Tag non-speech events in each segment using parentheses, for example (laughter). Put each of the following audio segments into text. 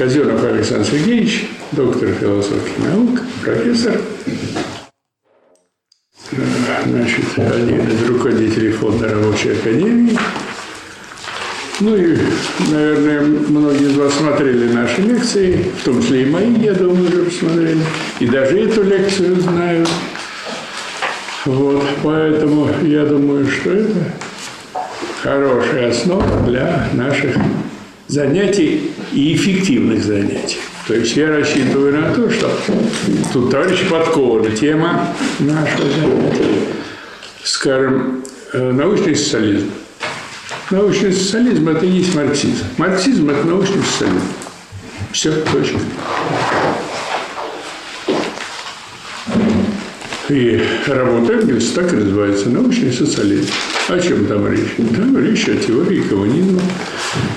Казенов Александр Сергеевич, доктор философских наук, профессор, значит, один из руководителей фонда рабочей академии. Ну и, наверное, многие из вас смотрели наши лекции, в том числе и мои, я думаю, уже посмотрели. И даже эту лекцию знают. Вот, поэтому я думаю, что это хорошая основа для наших занятий и эффективных занятий. То есть я рассчитываю на то, что тут товарищ подкована тема нашего занятия. Скажем, э, научный социализм. Научный социализм – это и есть марксизм. Марксизм – это научный социализм. Все, точка. И работа Энгельса так и называется «Научный социализм». О чем там речь? Там речь о теории коммунизма,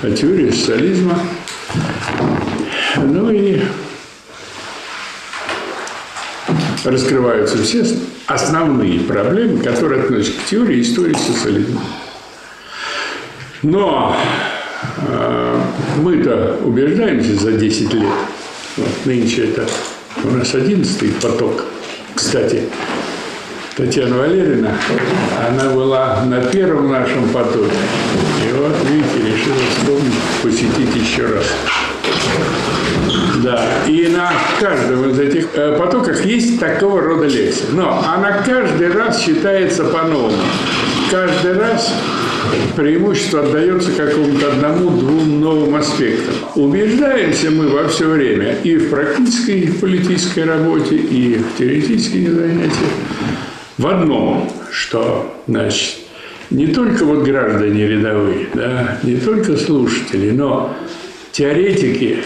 о теории социализма. Ну и раскрываются все основные проблемы, которые относятся к теории истории социализма. Но э, мы-то убеждаемся за 10 лет. Вот, нынче это у нас 11 поток. Кстати, Татьяна Валерьевна, она была на первом нашем потоке. И вот, видите, решила вспомнить, посетить еще раз. Да, и на каждом из этих э, потоках есть такого рода лекции. Но она каждый раз считается по-новому. Каждый раз преимущество отдается какому-то одному-двум новым аспектам. Убеждаемся мы во все время и в практической и в политической работе, и в теоретических занятиях в одном, что, значит, не только вот граждане рядовые, да, не только слушатели, но теоретики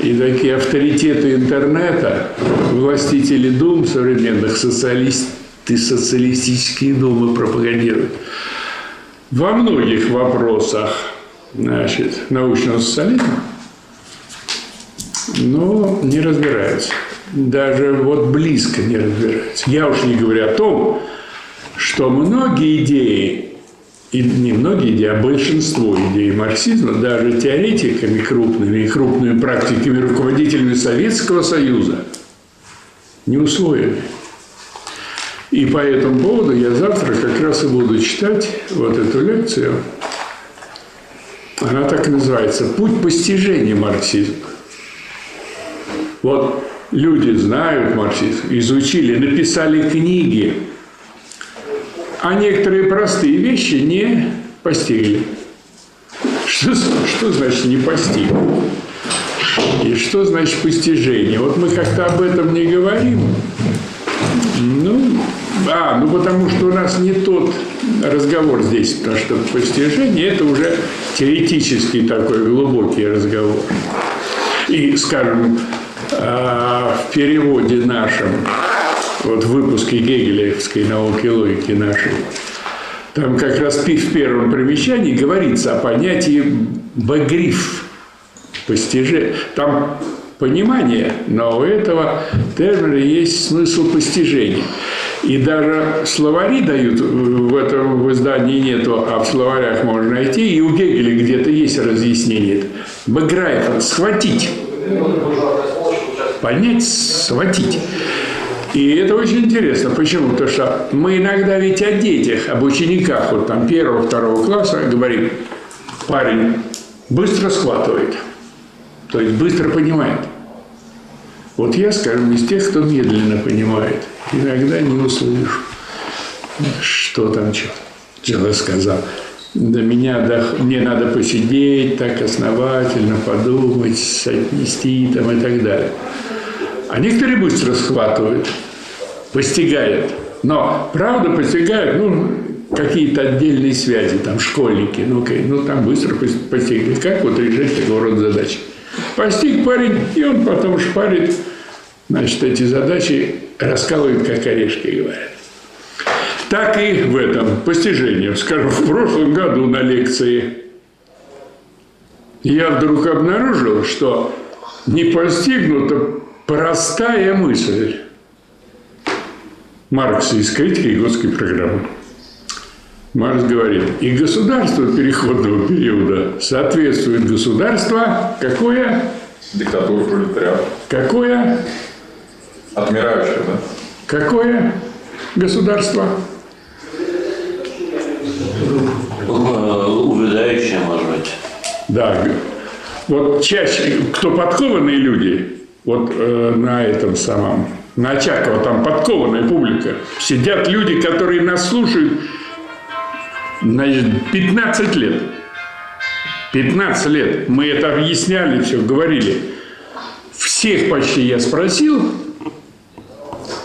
и такие авторитеты интернета, властители дум современных, социалисты, социалистические думы пропагандируют. Во многих вопросах значит, научного социализма, но не разбираются даже вот близко не разбираются. Я уж не говорю о том, что многие идеи, и не многие идеи, а большинство идей марксизма, даже теоретиками крупными и крупными практиками, руководителями Советского Союза, не усвоены. И по этому поводу я завтра как раз и буду читать вот эту лекцию. Она так называется «Путь постижения марксизма». Вот люди знают марксизм, изучили, написали книги, а некоторые простые вещи не постигли. Что, что значит не постиг? И что значит постижение? Вот мы как-то об этом не говорим. Ну, а, ну потому что у нас не тот разговор здесь, потому что постижение – это уже теоретический такой глубокий разговор. И, скажем, а, в переводе нашем, вот в выпуске Гегелевской науки логики нашей, там как раз в первом примечании говорится о понятии «багриф», постижение. Там понимание, но у этого термина есть смысл постижения. И даже словари дают, в этом в издании нету, а в словарях можно найти, и у Гегеля где-то есть разъяснение. Баграйфа – схватить понять, схватить. И это очень интересно. Почему? Потому что мы иногда ведь о детях, об учениках вот там первого, второго класса говорим, парень быстро схватывает, то есть быстро понимает. Вот я, скажем, из тех, кто медленно понимает. Иногда не услышишь, что там что сказал. До меня, до, мне надо посидеть так основательно, подумать, соотнести там и так далее. А некоторые быстро схватывают, постигают. Но, правда, постигают, ну, какие-то отдельные связи, там, школьники, ну, ну там быстро постигли. Как вот решать такого рода задачи? Постиг парень, и он потом шпарит, значит, эти задачи раскалывает, как орешки, говорят. Так и в этом постижении. Скажем, в прошлом году на лекции я вдруг обнаружил, что не постигнуто Простая мысль Маркса из критики Готской программы. Маркс говорит, и государство переходного периода соответствует государство какое? Диктатура пролетариата. Какое? Отмирающее, да? Какое государство? Увядающее, может быть. Да. Вот чаще, кто подкованные люди, вот э, на этом самом, на Очаково там подкованная публика, сидят люди, которые нас слушают значит, 15 лет. 15 лет. Мы это объясняли, все говорили. Всех почти я спросил,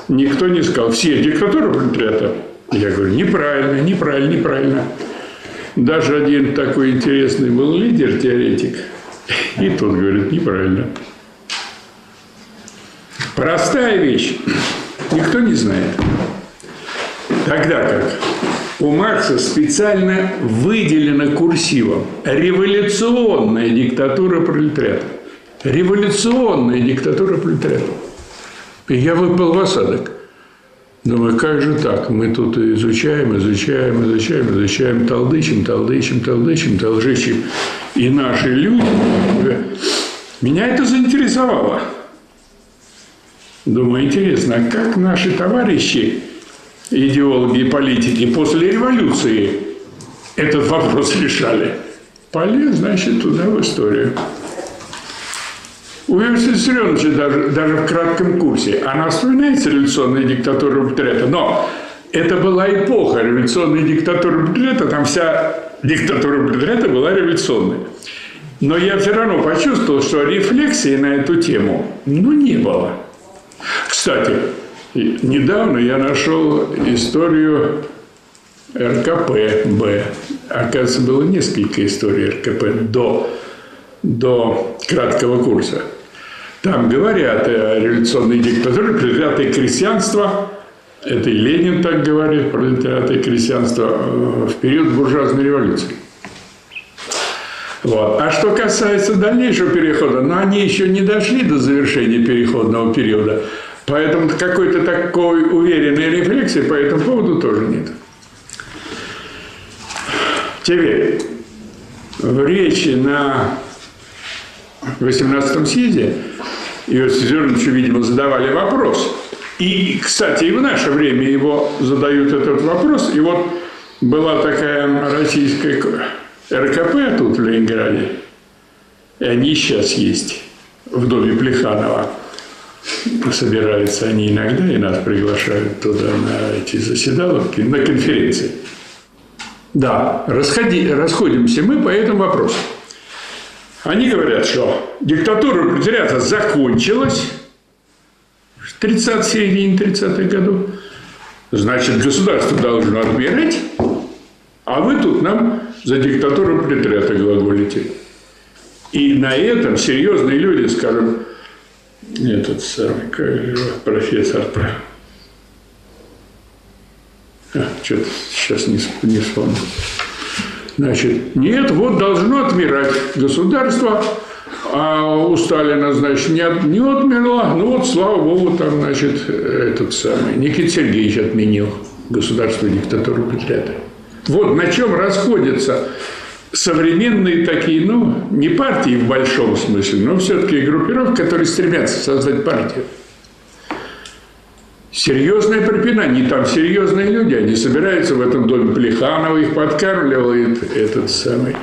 никто не сказал. Все диктатура пролетариата. Я говорю, неправильно, неправильно, неправильно. Даже один такой интересный был лидер, теоретик. И тот говорит, неправильно. Простая вещь. Никто не знает. Тогда как у Маркса специально выделена курсивом революционная диктатура пролетариата. Революционная диктатура пролетариата. И я выпал в осадок. Думаю, как же так? Мы тут изучаем, изучаем, изучаем, изучаем, толдычим, толдычим, толдычим, толдычим. И наши люди... Меня это заинтересовало. Думаю, интересно, а как наши товарищи, идеологи и политики, после революции этот вопрос (laughs) решали? Полез, значит, туда в историю. У Иосифа Виссарионовича даже, даже в кратком курсе она вспоминается революционная диктатура пролетариата, но это была эпоха революционной диктатуры пролетариата, там вся диктатура пролетариата была революционной. Но я все равно почувствовал, что рефлексии на эту тему, ну, не было. Кстати, недавно я нашел историю РКП-Б. Оказывается, было несколько историй РКП до, до краткого курса. Там говорят о революционной диктатуре, пролетариат и крестьянство. Это и Ленин так говорит, пролетариат и крестьянство э, в период буржуазной революции. Вот. А что касается дальнейшего перехода, ну, они еще не дошли до завершения переходного периода. Поэтому какой-то такой уверенной рефлексии по этому поводу тоже нет. Теперь, в речи на 18-м съезде Иосифу Зерновичу, видимо, задавали вопрос. И, кстати, и в наше время его задают этот вопрос. И вот была такая российская РКП тут в Ленинграде, и они сейчас есть в доме Плеханова. Собираются они иногда, и нас приглашают туда на эти заседаловки, на конференции. Да, расходи, расходимся мы по этому вопросу. Они говорят, что диктатура пролетариата закончилась в 30 середине 30-х годов. Значит, государство должно отмирать, а вы тут нам за диктатуру пролетариата глаголите. И на этом серьезные люди, скажем, этот самый, как же профессор, а, что-то сейчас не, не вспомнил. Значит, нет, вот должно отмирать государство, а у Сталина, значит, не, от, не отмерла. Ну вот, слава богу, там, значит, этот самый Никита Сергеевич отменил государство диктатуру Петрята. Вот на чем расходятся современные такие, ну, не партии в большом смысле, но все-таки группировки, которые стремятся создать партию. Серьезное препинание, там серьезные люди, они собираются в этом доме Плеханова, их подкармливает этот самый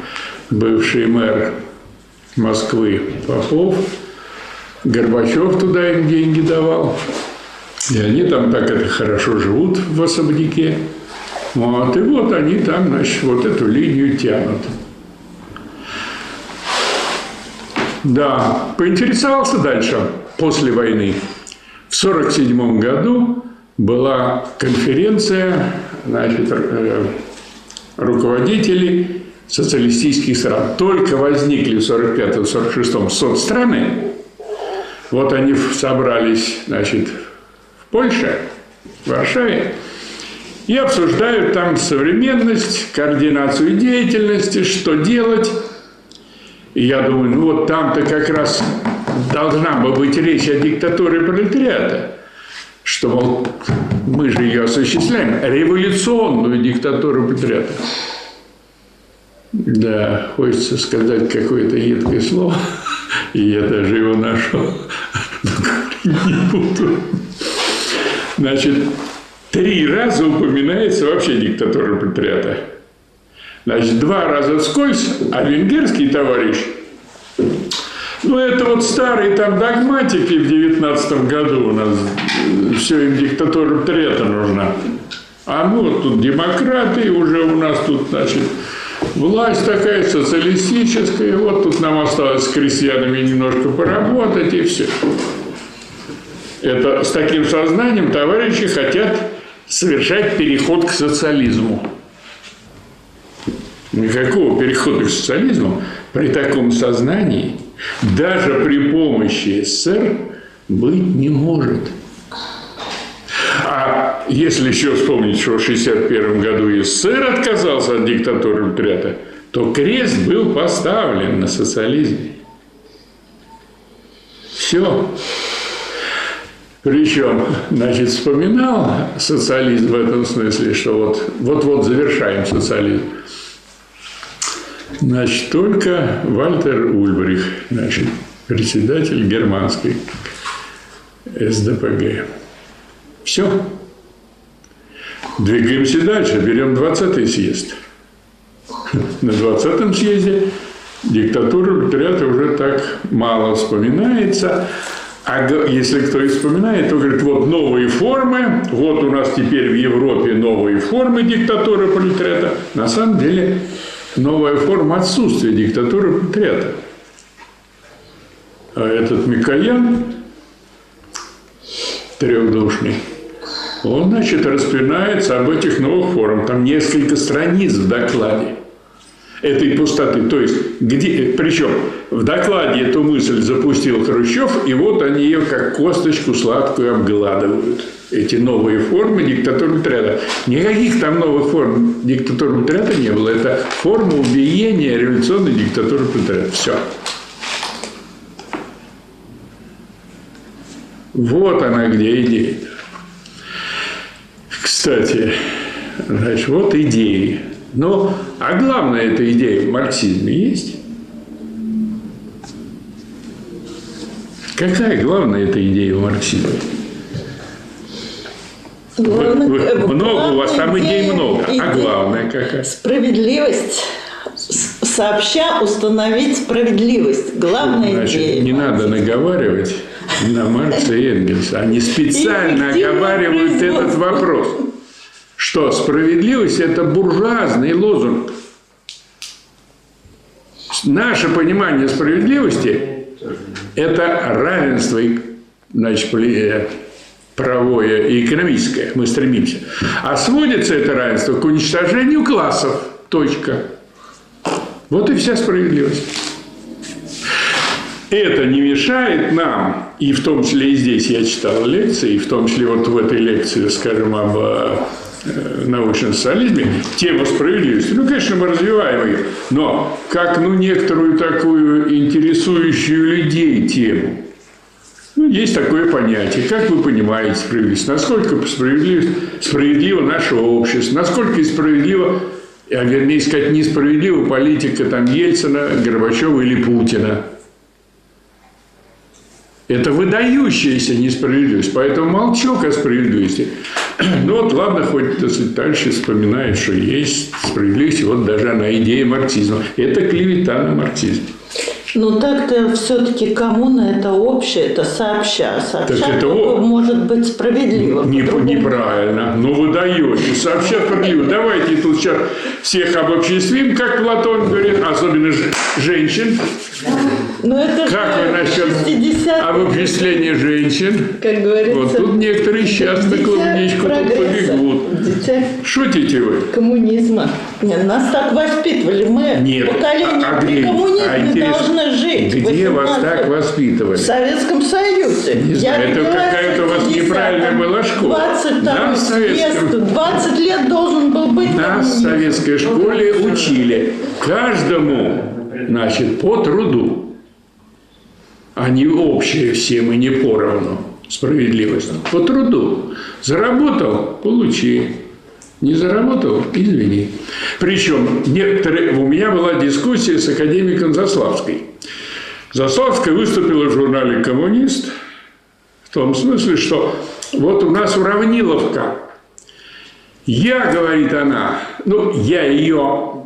бывший мэр Москвы Попов, Горбачев туда им деньги давал, и они там так это хорошо живут в особняке. Вот, и вот они там, значит, вот эту линию тянут. Да, поинтересовался дальше, после войны. В 1947 году была конференция значит, э, руководителей социалистических стран. Только возникли в 1945-1946 соцстраны, вот они собрались значит, в Польше, в Варшаве, и обсуждают там современность, координацию деятельности, что делать. И я думаю, ну вот там-то как раз должна бы быть речь о диктатуре пролетариата, что, мол, мы же ее осуществляем, революционную диктатуру пролетариата. Да, хочется сказать какое-то едкое слово. И я даже его нашел. Не буду. Значит, три раза упоминается вообще диктатура пролетариата. Значит, два раза вскользь, а венгерский товарищ, ну, это вот старые там догматики в девятнадцатом году у нас, все им диктатура пролетариата нужна. А мы вот тут демократы, уже у нас тут, значит, власть такая социалистическая, вот тут нам осталось с крестьянами немножко поработать и все. Это с таким сознанием товарищи хотят совершать переход к социализму. Никакого перехода к социализму при таком сознании даже при помощи СССР быть не может. А если еще вспомнить, что в 1961 году СССР отказался от диктатуры пролетариата, то крест был поставлен на социализме. Все. Причем, значит, вспоминал социализм в этом смысле, что вот вот-вот завершаем социализм. Значит, только Вальтер Ульбрих, значит, председатель германской СДПГ. Все. Двигаемся дальше, берем 20-й съезд. На 20-м съезде диктатура пролетариата уже так мало вспоминается. А если кто вспоминает, то говорит, вот новые формы, вот у нас теперь в Европе новые формы диктатуры пролетариата. На самом деле новая форма отсутствия диктатуры пролетариата. А этот Микоян, трехдушный, он, значит, распинается об этих новых формах. Там несколько страниц в докладе этой пустоты. То есть, где, причем в докладе эту мысль запустил Хрущев, и вот они ее как косточку сладкую обгладывают. Эти новые формы диктатуры отряда. Никаких там новых форм диктатуры отряда не было. Это форма убиения революционной диктатуры отряда. Все. Вот она где идея. Кстати, значит, вот идеи но, а главная эта идея в марксизме есть? Какая главная эта идея в марксизме? Главное, вы, вы, много у вас там идей идея, много. А идея, главная какая? Справедливость. Сообща установить справедливость. Главная Значит, идея. не надо наговаривать на Маркса и Энгельса. Они специально оговаривают этот вопрос что справедливость – это буржуазный лозунг. Наше понимание справедливости – это равенство, значит, э, правовое и экономическое. Мы стремимся. А сводится это равенство к уничтожению классов. Точка. Вот и вся справедливость. Это не мешает нам, и в том числе и здесь я читал лекции, и в том числе вот в этой лекции, скажем, об э, научном социализме, тему справедливости. Ну, конечно, мы развиваем ее, но как, ну, некоторую такую интересующую людей тему. Ну, есть такое понятие. Как вы понимаете справедливость? Насколько справедливо, справедливо наше общество? Насколько справедливо, а вернее сказать, несправедливо политика там Ельцина, Горбачева или Путина? Это выдающаяся несправедливость. Поэтому молчок о справедливости. (clears throat) Ну вот, ладно, хоть так сказать, дальше вспоминает, что есть справедливость. Вот даже она идея марксизма. Это клевета на марксизм. Ну так-то все-таки коммуна это общее, это сообща. Сообща Так это может быть справедливо. Не, неправильно. Ну, выдаете. Сообща справедливо. Давайте тут сейчас всех обобществим, как Платон говорит, особенно женщин. Ну это Как вы насчет 60-е, обобществления женщин? как говорится. Вот тут некоторые сейчас на клубничку тут побегут. Дитя Шутите вы? коммунизма. Нет, нас так воспитывали. Мы Нет. поколение А- а при коммунизме а интересно, должны жить. Где вас 18 так воспитывали? В Советском Союзе. Не знаю, это родилась какая-то у вас в 50-м. неправильная была школа. 22 Да, в советском. съезд, 20 лет должен был быть Нас в советской школе учили каждому, значит, по труду, а не общее всем и не поровну справедливость. По труду. Заработал – получи. Не заработал – извини. Причем некоторые... У меня была дискуссия с академиком Заславской. Заславская выступила в журнале «Коммунист» в том смысле, что вот у нас уравниловка. Я, говорит она, ну, я ее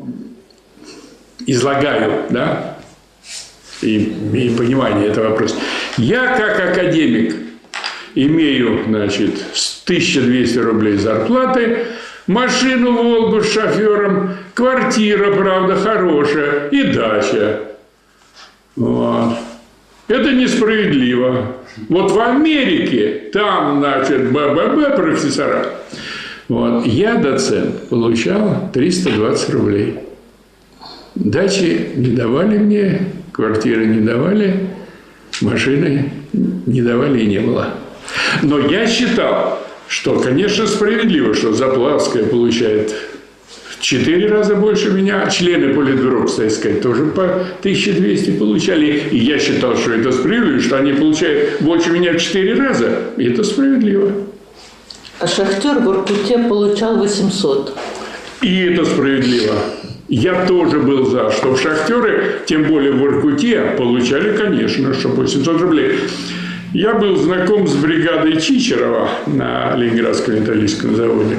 излагаю, да, и, и понимание этого вопроса. Я, как академик, имею, значит, 1200 рублей зарплаты, машину «Волгу» с шофером, квартира, правда, хорошая и дача. Вот. Это несправедливо. Вот в Америке, там, значит, БББ профессора, вот, я, доцент, получал 320 рублей. Дачи не давали мне, квартиры не давали, машины не давали и не было. Но я считал, что, конечно, справедливо, что Заплавская получает в четыре раза больше меня. Члены Политбюро, кстати сказать, тоже по 1200 получали. И я считал, что это справедливо, что они получают больше меня в четыре раза. И это справедливо. А шахтер в Иркуте получал 800. И это справедливо. Я тоже был за, что шахтеры, тем более в Иркуте, получали, конечно, что 800 рублей. Я был знаком с бригадой Чичерова на Ленинградском металлическом заводе.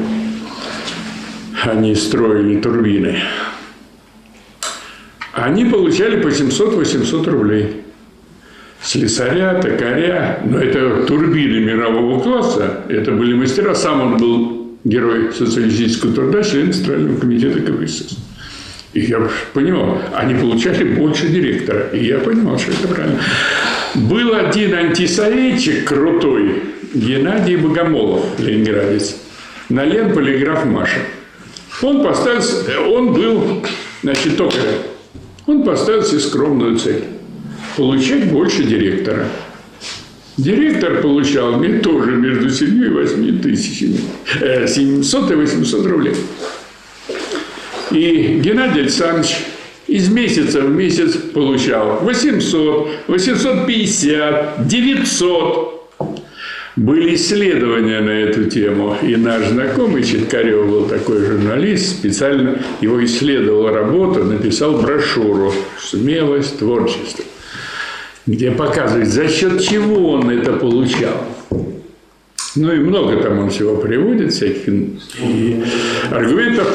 Они строили турбины. Они получали по 700-800 рублей. Слесаря, токаря, но это турбины мирового класса, это были мастера. Сам он был герой социалистического труда, член Центрального комитета КПСС. И я понимал, они получали больше директора. И я понимал, что это правильно. Был один антисоветчик крутой, Геннадий Богомолов, ленинградец, на Лен полиграф Маша. Он поставил, он был, значит, токарем. Он поставил себе скромную цель – получать больше директора. Директор получал мне тоже между 7 и 8 тысячами, 700 и 800 рублей. И Геннадий Александрович из месяца в месяц получал 800, 850, 900. Были исследования на эту тему, и наш знакомый Читкарев был такой журналист, специально его исследовал работу, написал брошюру «Смелость, творчество», где показывает, за счет чего он это получал. Ну и много там он всего приводит, всяких аргументов.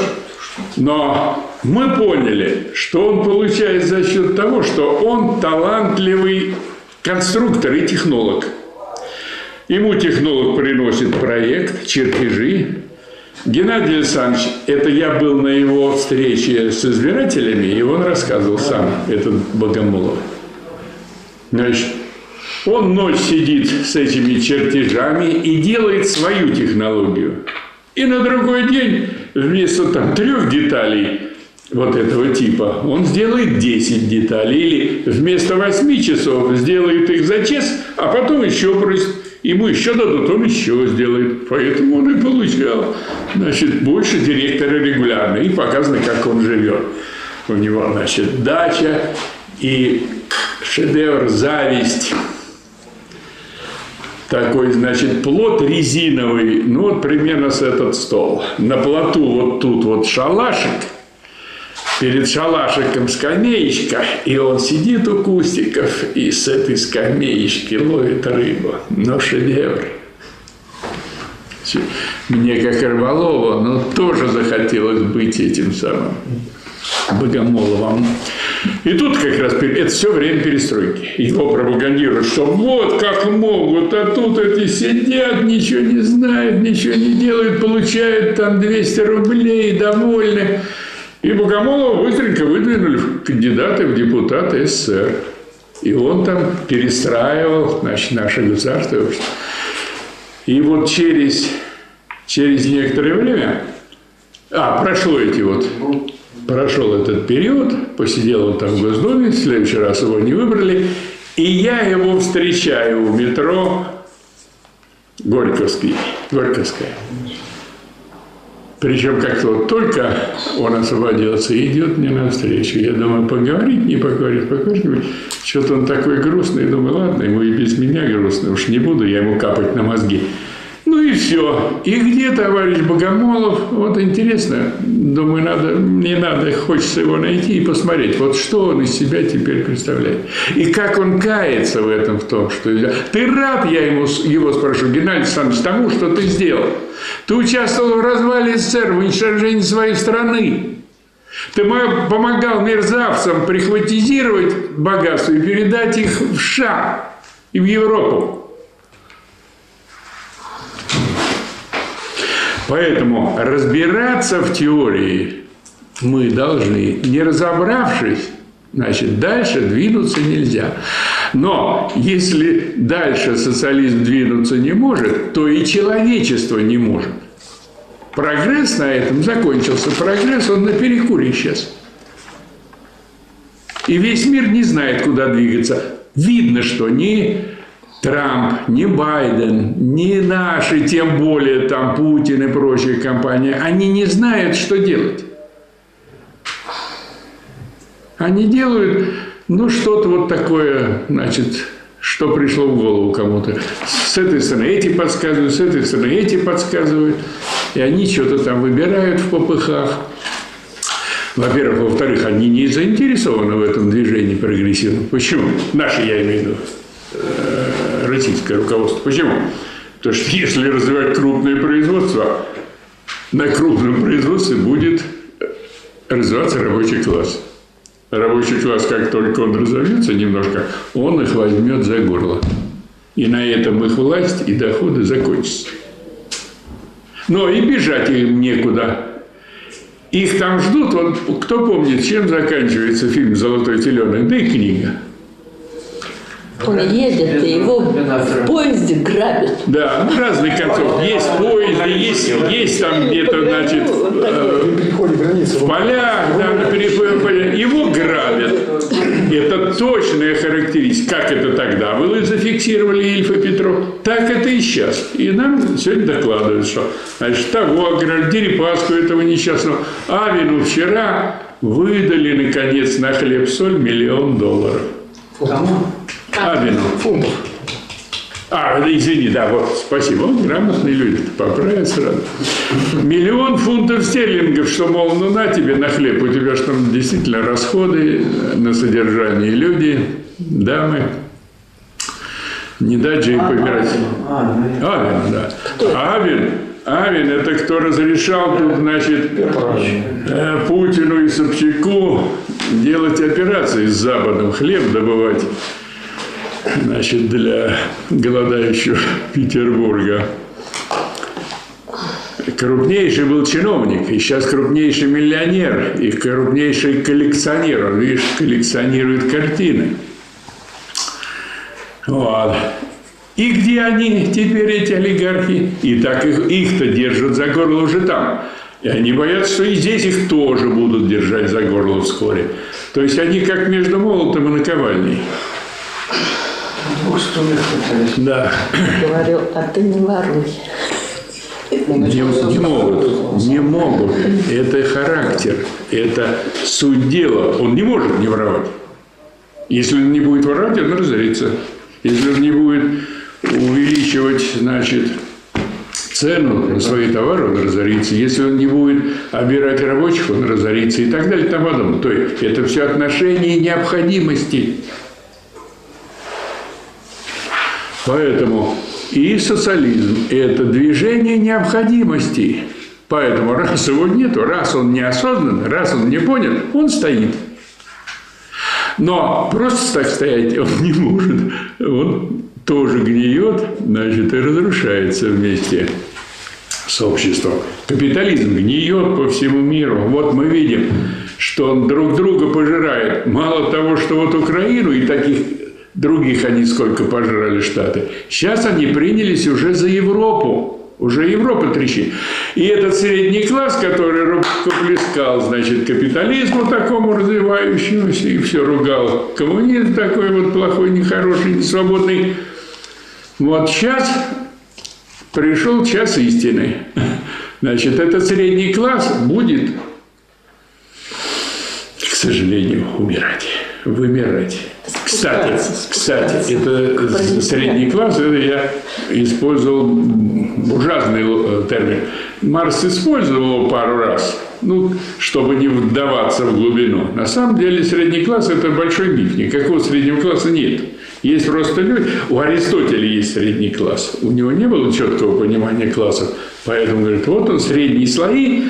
Но мы поняли, что он получает за счет того, что он талантливый конструктор и технолог. Ему технолог приносит проект, чертежи. Геннадий Александрович, это я был на его встрече с избирателями, и он рассказывал сам, этот Богомолов. Значит, он ночь сидит с этими чертежами и делает свою технологию. И на другой день вместо там трех деталей вот этого типа, он сделает 10 деталей. Или вместо 8 часов сделает их за час, а потом еще бросит. Ему еще дадут, он еще сделает. Поэтому он и получал, значит, больше директора регулярно. И показано, как он живет. У него, значит, дача и шедевр «Зависть» такой, значит, плод резиновый, ну вот примерно с этот стол. На плоту вот тут вот шалашик, перед шалашиком скамеечка, и он сидит у кустиков и с этой скамеечки ловит рыбу. Но шедевр. Мне, как рыболову, ну, тоже захотелось быть этим самым Богомоловым. И тут как раз это все время перестройки. Его пропагандируют, что вот как могут, а тут эти сидят, ничего не знают, ничего не делают, получают там 200 рублей, довольны. И Богомолова быстренько выдвинули кандидаты в депутаты СССР. И он там перестраивал значит, наше государство. И вот через, через некоторое время, а, прошло эти вот Прошел этот период, посидел он там в Госдуме, в следующий раз его не выбрали, и я его встречаю у метро Горьковский, Горьковская. Причем как-то вот только он освободился и идет мне навстречу. Я думаю, поговорить, не поговорить, поговорить. Что-то он такой грустный. Думаю, ладно, ему и без меня грустно. Уж не буду я ему капать на мозги. Ну и все. И где товарищ Богомолов? Вот интересно. Думаю, надо, мне надо, хочется его найти и посмотреть, вот что он из себя теперь представляет. И как он кается в этом, в том, что... Ты рад, я ему, его спрошу, Геннадий Александрович, тому, что ты сделал? Ты участвовал в развале СССР, в уничтожении своей страны. Ты помогал мерзавцам прихватизировать богатство и передать их в США и в Европу. Поэтому разбираться в теории мы должны, не разобравшись, значит, дальше двинуться нельзя. Но если дальше социализм двинуться не может, то и человечество не может. Прогресс на этом закончился. Прогресс, он на перекуре сейчас. И весь мир не знает, куда двигаться. Видно, что не Трамп, ни Байден, ни наши, тем более там Путин и прочие компании, они не знают, что делать. Они делают, ну, что-то вот такое, значит, что пришло в голову кому-то. С этой стороны эти подсказывают, с этой стороны эти подсказывают. И они что-то там выбирают в попыхах. Во-первых. Во-вторых, они не заинтересованы в этом движении прогрессивном. Почему? Наши, я имею в виду российское руководство. Почему? Потому что если развивать крупное производство, на крупном производстве будет развиваться рабочий класс. Рабочий класс, как только он разовьется немножко, он их возьмет за горло. И на этом их власть и доходы закончатся. Но и бежать им некуда. Их там ждут. Вот, кто помнит, чем заканчивается фильм «Золотой теленок», да и книга – он едет, и его в поезде грабят. Да, ну, разных концов. Есть поезды, есть, есть там где-то, значит, э, в полях, да, на переходе, его грабят. Это точная характеристика. Как это тогда было зафиксировали Ильф и Петров, так это и сейчас. И нам сегодня докладывают, что значит, того ограбили, Дерипаску этого несчастного, Авину вчера выдали, наконец, на хлеб-соль миллион долларов. Кому? Абину. Фунтов. А, извини, да, вот, спасибо. Вот грамотные люди, поправят сразу. Миллион фунтов стерлингов, что, мол, ну на тебе на хлеб, у тебя же там действительно расходы на содержание люди, дамы. Не дать же им помирать. Авин, да. Авин, Авин – это кто разрешал тут, значит, э, Путину и Собчаку делать операции с Западом, хлеб добывать значит, для голодающего Петербурга. Крупнейший был чиновник, и сейчас крупнейший миллионер, и крупнейший коллекционер. Он, видишь, коллекционирует картины. Вот. И где они теперь, эти олигархи? И так их, их-то держат за горло уже там. И они боятся, что и здесь их тоже будут держать за горло вскоре. То есть они как между молотом и наковальней. Да. Говорил, а ты не воруй. Не, не могут, не могут. Это характер, это суть дела. Он не может не воровать. Если он не будет воровать, он разорится. Если он не будет увеличивать, значит, цену на свои товары, он разорится. Если он не будет обирать рабочих, он разорится и так далее и тому подобное. То есть это все отношение необходимости. Поэтому и социализм – это движение необходимости. Поэтому раз его нет, раз он неосознан, раз он не понят, он стоит. Но просто так стоять он не может. Он тоже гниет, значит, и разрушается вместе с обществом. Капитализм гниет по всему миру. Вот мы видим, что он друг друга пожирает. Мало того, что вот Украину и таких Других они сколько пожрали Штаты. Сейчас они принялись уже за Европу. Уже Европа трещит. И этот средний класс, который рукоплескал, значит, капитализму такому развивающемуся, и все ругал. Коммунизм такой вот плохой, нехороший, несвободный. Вот сейчас пришел час истины. Значит, этот средний класс будет, к сожалению, умирать. Вымирать. Кстати, кстати, это средний класс, это я использовал ужасный э, термин. Марс использовал его пару раз, ну, чтобы не вдаваться в глубину. На самом деле средний класс – это большой миф. Никакого среднего класса нет. Есть просто люди. У Аристотеля есть средний класс. У него не было четкого понимания классов. Поэтому, говорит, вот он, средние слои.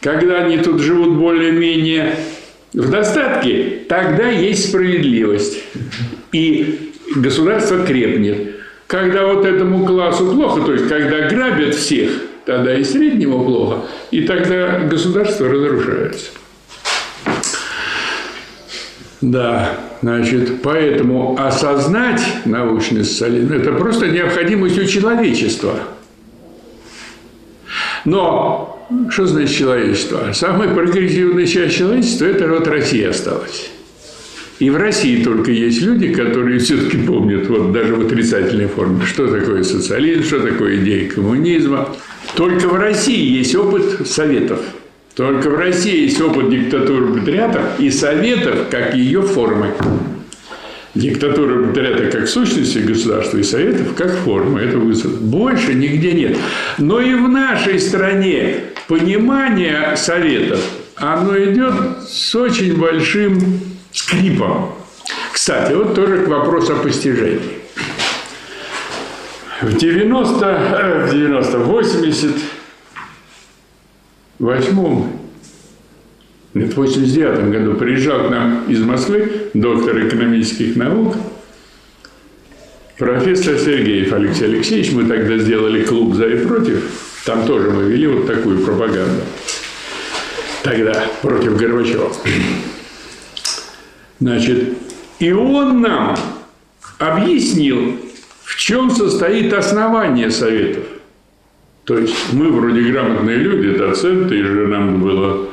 Когда они тут живут более-менее в достатке, тогда есть справедливость. И государство крепнет. Когда вот этому классу плохо, то есть когда грабят всех, тогда и среднему плохо, и тогда государство разрушается. Да, значит, поэтому осознать научный социализм – это просто необходимость у человечества. Но что значит человечество? Самая прогрессивная часть человечества – это вот Россия осталась. И в России только есть люди, которые все-таки помнят, вот даже в отрицательной форме, что такое социализм, что такое идея коммунизма. Только в России есть опыт советов. Только в России есть опыт диктатуры пролетариата и советов как ее формы. Диктатура пролетариата как сущности государства и советов как форма. Это высот. Больше нигде нет. Но и в нашей стране понимание советов, оно идет с очень большим скрипом. Кстати, вот тоже к вопросу о постижении. В 90, э, в 90, в 80 восьмом, нет, в 89 году приезжал к нам из Москвы доктор экономических наук, профессор Сергеев Алексей Алексеевич. Мы тогда сделали клуб «За и против». Там тоже мы вели вот такую пропаганду. Тогда против Горбачева. Значит, и он нам объяснил, в чем состоит основание Советов. То есть мы вроде грамотные люди, доценты, и же нам было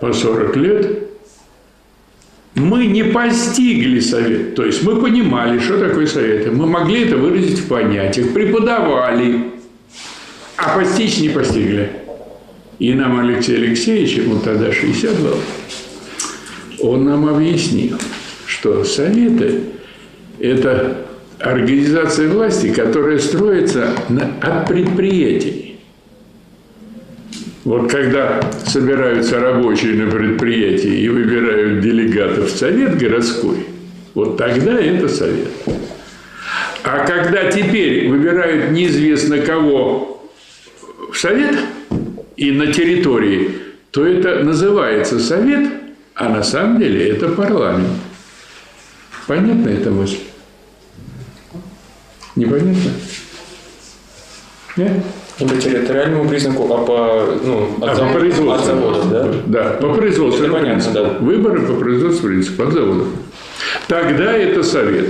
по 40 лет. Мы не постигли совет. То есть мы понимали, что такое советы. Мы могли это выразить в понятиях, преподавали, а постичь не постигли. И нам Алексей Алексеевич, ему тогда 60 было, он нам объяснил, что советы – это организация власти, которая строится на, от предприятий. Вот когда собираются рабочие на предприятии и выбирают делегатов в совет городской, вот тогда это совет. А когда теперь выбирают неизвестно кого совет и на территории, то это называется совет, а на самом деле это парламент. Понятна эта мысль? Непонятно? Нет? Не по территориальному признаку, а по, ну, от, А, зав- по производству. от заводов, да? Да, по производству. Это понятно, да. Выборы по производству принципа от заводов. Тогда это совет.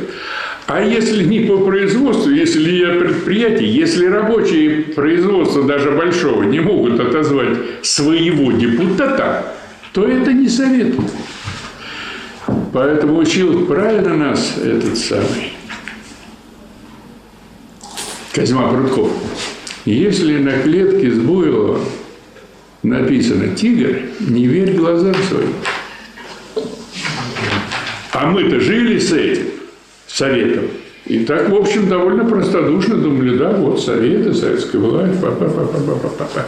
А если не по производству, если я предприятие, если рабочие производства даже большого не могут отозвать своего депутата, то это не совет. Поэтому учил правильно нас этот самый Козьма Прудков. Если на клетке с Буйлова написано «Тигр», не верь глазам своим. А мы-то жили с этим советом. И так, в общем, довольно простодушно думали, да, вот советы, советская власть, па па па па па па па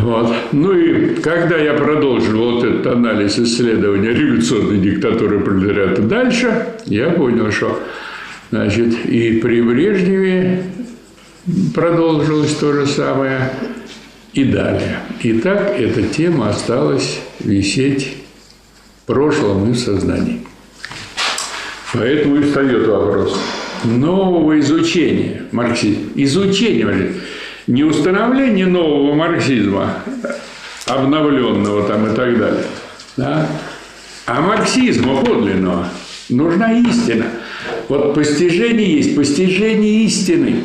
Вот. Ну и когда я продолжил вот этот анализ исследования революционной диктатуры пролетариата дальше, я понял, что значит, и при Брежневе продолжилось то же самое, и далее. И так эта тема осталась висеть в прошлом и в сознании. Поэтому и встает вопрос нового изучения марксизма. Изучение, блин, не установление нового марксизма, обновленного там и так далее, да? а марксизма подлинного. Нужна истина. Вот постижение есть, постижение истины.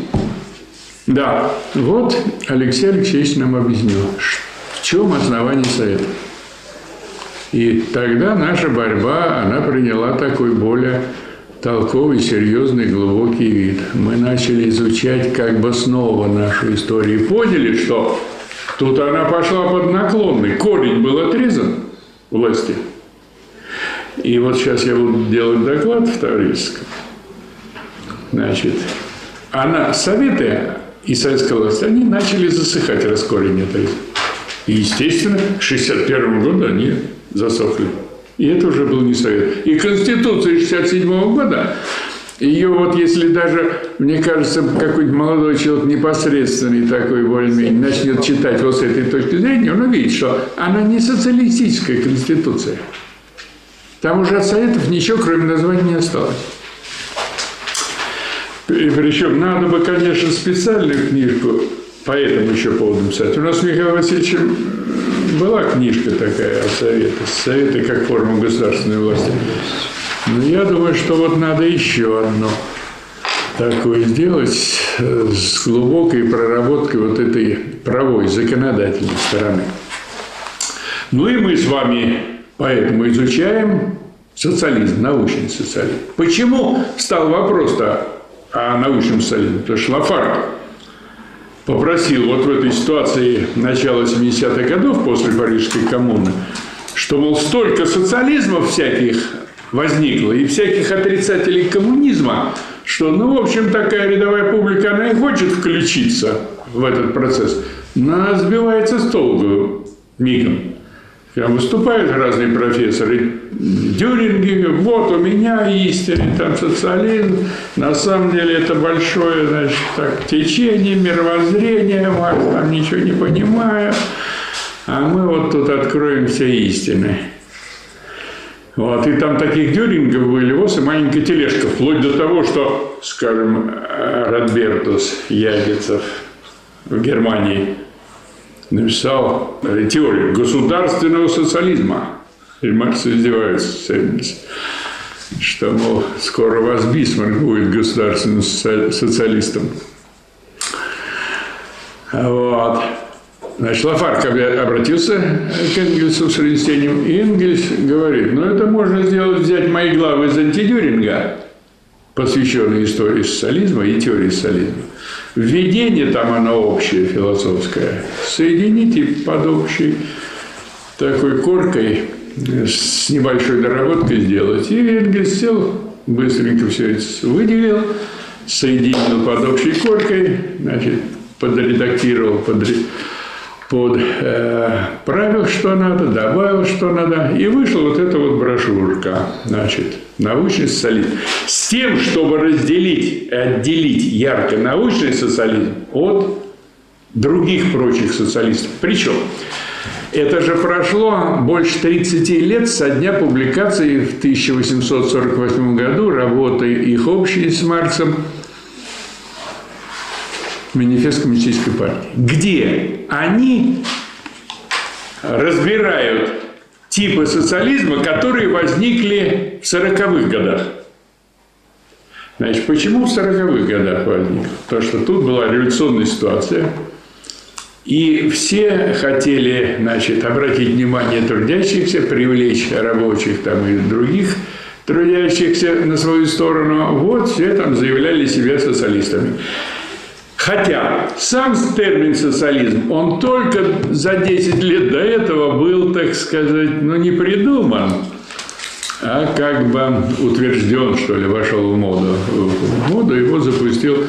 Да, вот Алексей Алексеевич нам объяснил, в чем основание совета. И тогда наша борьба, она приняла такой более толковый, серьезный, глубокий вид. Мы начали изучать как бы снова нашу историю и поняли, что тут она пошла под наклонный. Корень был отрезан власти. И вот сейчас я буду делать доклад в Таврическом. Значит, она, Советы и советская власть, они начали засыхать раскорень этой. И, естественно, к 61 году они засохли. И это уже был не Совет. И Конституция 67 года, ее вот если даже, мне кажется, какой-нибудь молодой человек непосредственный такой более-менее начнет читать вот с этой точки зрения, он увидит, что она не социалистическая Конституция. Там уже от Советов ничего, кроме названия, не осталось. И причем надо бы, конечно, специальную книжку по этому еще поводу писать. У нас с Михаилом Васильевичем была книжка такая о Советах, Советы как форма государственной власти. Но я думаю, что вот надо еще одно такое сделать с глубокой проработкой вот этой правой, законодательной стороны. Ну и мы с вами поэтому изучаем социализм, научный социализм. Почему стал вопрос-то о научном социализме? Потому что Лафарт попросил вот в этой ситуации начала 70-х годов после Парижской коммуны, что, мол, столько социализмов всяких возникло и всяких отрицателей коммунизма, что, ну, в общем, такая рядовая публика, она и хочет включиться в этот процесс, но сбивается с толку мигом. Там выступают разные профессоры, Дюринги, вот у меня истинный там социализм, на самом деле это большое, значит, так, течение, мировоззрение, вас там ничего не понимаю, а мы вот тут откроем все истины. Вот, и там таких дюрингов были, вот и маленькая тележка, вплоть до того, что, скажем, Радбертус Ягицев в Германии написал теорию государственного социализма. И Маркс издевается что, мол, скоро вас Бисмарк будет государственным социалистом. Вот. Значит, Лафарк обратился к Энгельсу с разнесением, Энгельс говорит, ну это можно сделать, взять мои главы из антидюринга, посвященные истории социализма и теории социализма. Введение там оно общее, философское. Соедините под общей такой коркой с небольшой доработкой сделать. И Энгельс сел, быстренько все это выделил, соединил под общей коркой, значит, подредактировал, подредактировал под э, правил, что надо, добавил, что надо, и вышла вот эта вот брошюрка, значит, научный социализм. С тем, чтобы разделить, отделить ярко научный социализм от других прочих социалистов. Причем это же прошло больше 30 лет со дня публикации в 1848 году работы их общей с Марксом манифест коммунистической партии, где они разбирают типы социализма, которые возникли в 40-х годах. Значит, почему в 40-х годах возник? Потому что тут была революционная ситуация, и все хотели значит, обратить внимание трудящихся, привлечь рабочих там, и других трудящихся на свою сторону. Вот все там заявляли себя социалистами. Хотя сам термин социализм, он только за 10 лет до этого был, так сказать, ну не придуман, а как бы утвержден, что ли, вошел в моду. В моду его запустил,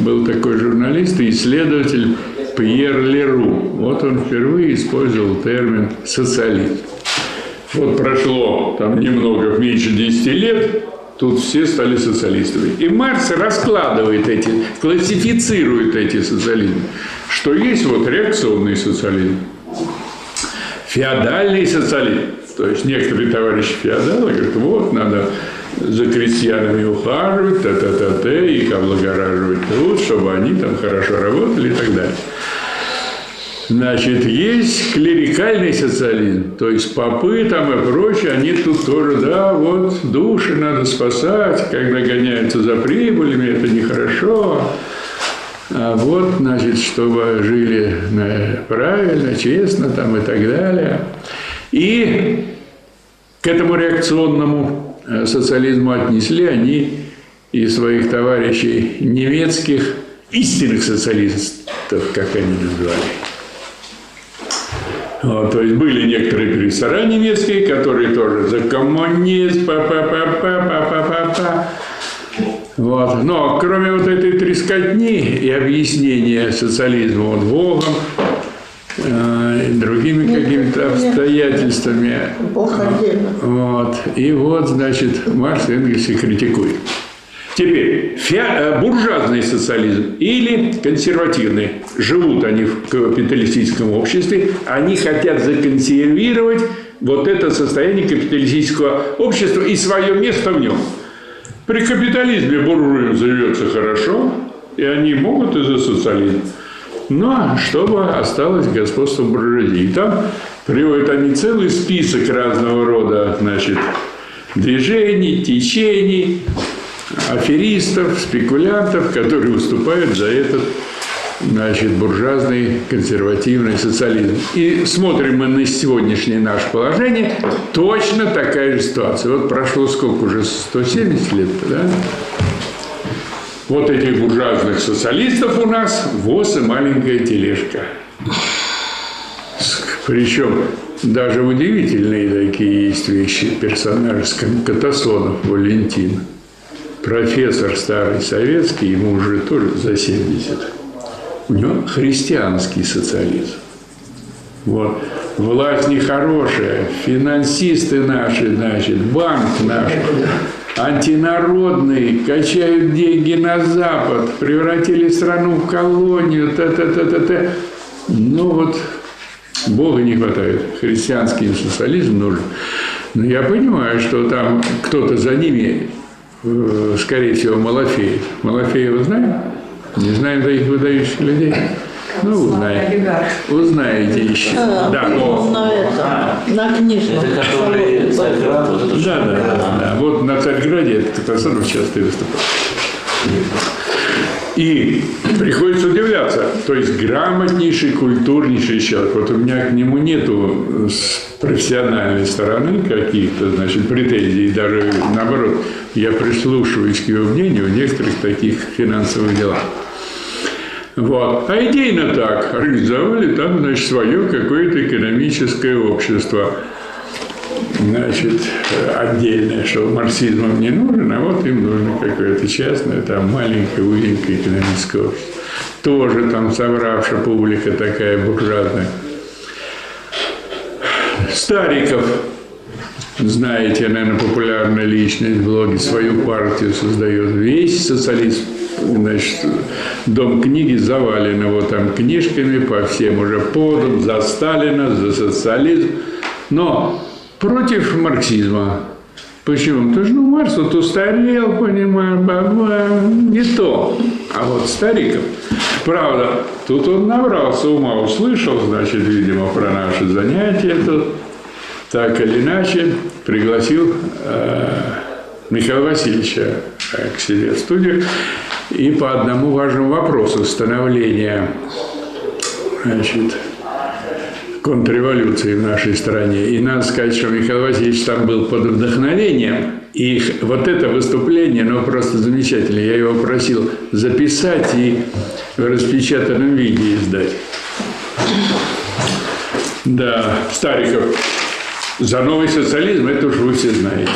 был такой журналист и исследователь Пьер Леру. Вот он впервые использовал термин социализм. Вот прошло там немного, меньше 10 лет, Тут все стали социалистами. И Маркс раскладывает эти, классифицирует эти социализмы. Что есть вот реакционный социализм, феодальный социализм. То есть некоторые товарищи феодалы говорят, вот надо за крестьянами ухаживать, та-та-та-та, их облагораживать тут, чтобы они там хорошо работали и так далее. Значит, есть клерикальный социализм, то есть попы там и прочее, они тут тоже, да, вот души надо спасать, когда гоняются за прибылями, это нехорошо. А вот, значит, чтобы жили правильно, честно там и так далее. И к этому реакционному э, социализму отнесли они и своих товарищей немецких истинных социалистов, как они называли. Вот, то есть были некоторые профессора немецкие, которые тоже за коммунизм, па па па па па па па па Вот. Но кроме вот этой трескотни и объяснения социализма вот Богом, э, другими какими-то обстоятельствами, Бог отдельно. вот. И вот, значит, Маркс Энгельс и критикует. Теперь, фиа- э, буржуазный социализм или консервативный. Живут они в капиталистическом обществе, они хотят законсервировать вот это состояние капиталистического общества и свое место в нем. При капитализме буржуям живется хорошо, и они могут из-за социализма. Но чтобы осталось господство буржуазии. Там приводят они целый список разного рода значит, движений, течений, аферистов, спекулянтов, которые выступают за этот значит, буржуазный консервативный социализм. И смотрим мы на сегодняшнее наше положение, точно такая же ситуация. Вот прошло сколько уже, 170 лет, да? Вот этих буржуазных социалистов у нас ВОЗ и маленькая тележка. Причем даже удивительные такие есть вещи. Персонаж Катасонов Валентин. Профессор старый советский, ему уже тоже за 70. У него христианский социализм. Вот. Власть нехорошая, финансисты наши, значит, банк наш, антинародные, качают деньги на Запад, превратили страну в колонию, та-та-та-та-та. Ну вот, Бога не хватает, христианский социализм нужен. Но я понимаю, что там кто-то за ними, скорее всего, Малафеев. Малафеева знаем? Не знаем таких выдающих людей? Ну, узнаете. Узнаете еще. Да, но- На это, на книжном. Это который Царьград, вот это да, да, да, да. Вот на Царьграде этот Катасонов часто и выступал. И приходится удивляться. То есть грамотнейший, культурнейший человек. Вот у меня к нему нету с профессиональной стороны каких-то, значит, претензий. Даже наоборот, я прислушиваюсь к его мнению в некоторых таких финансовых делах. Вот. А идейно так. Организовали там, значит, свое какое-то экономическое общество. Значит, отдельное, что марксизмом не нужен, а вот им нужно какое-то частное, там маленькое, узенькое экономическое общество. Тоже там собравшая публика такая буржуазная. Стариков, знаете, наверное, популярная личность в блоге, свою партию создает. Весь социализм, значит, дом книги завален его там книжками по всем уже подам, за Сталина, за социализм. Но против марксизма. Почему? Потому что ну, Маркс вот устарел, понимаешь, баба, не то. А вот Стариков, правда, тут он набрался ума, услышал, значит, видимо, про наши занятия тут, так или иначе, пригласил э, Михаила Васильевича э, к себе в студию и по одному важному вопросу становления значит, контрреволюции в нашей стране. И надо сказать, что Михаил Васильевич там был под вдохновением. И вот это выступление, ну, просто замечательно. Я его просил записать и в распечатанном виде издать. Да, Стариков. За новый социализм, это уж вы все знаете.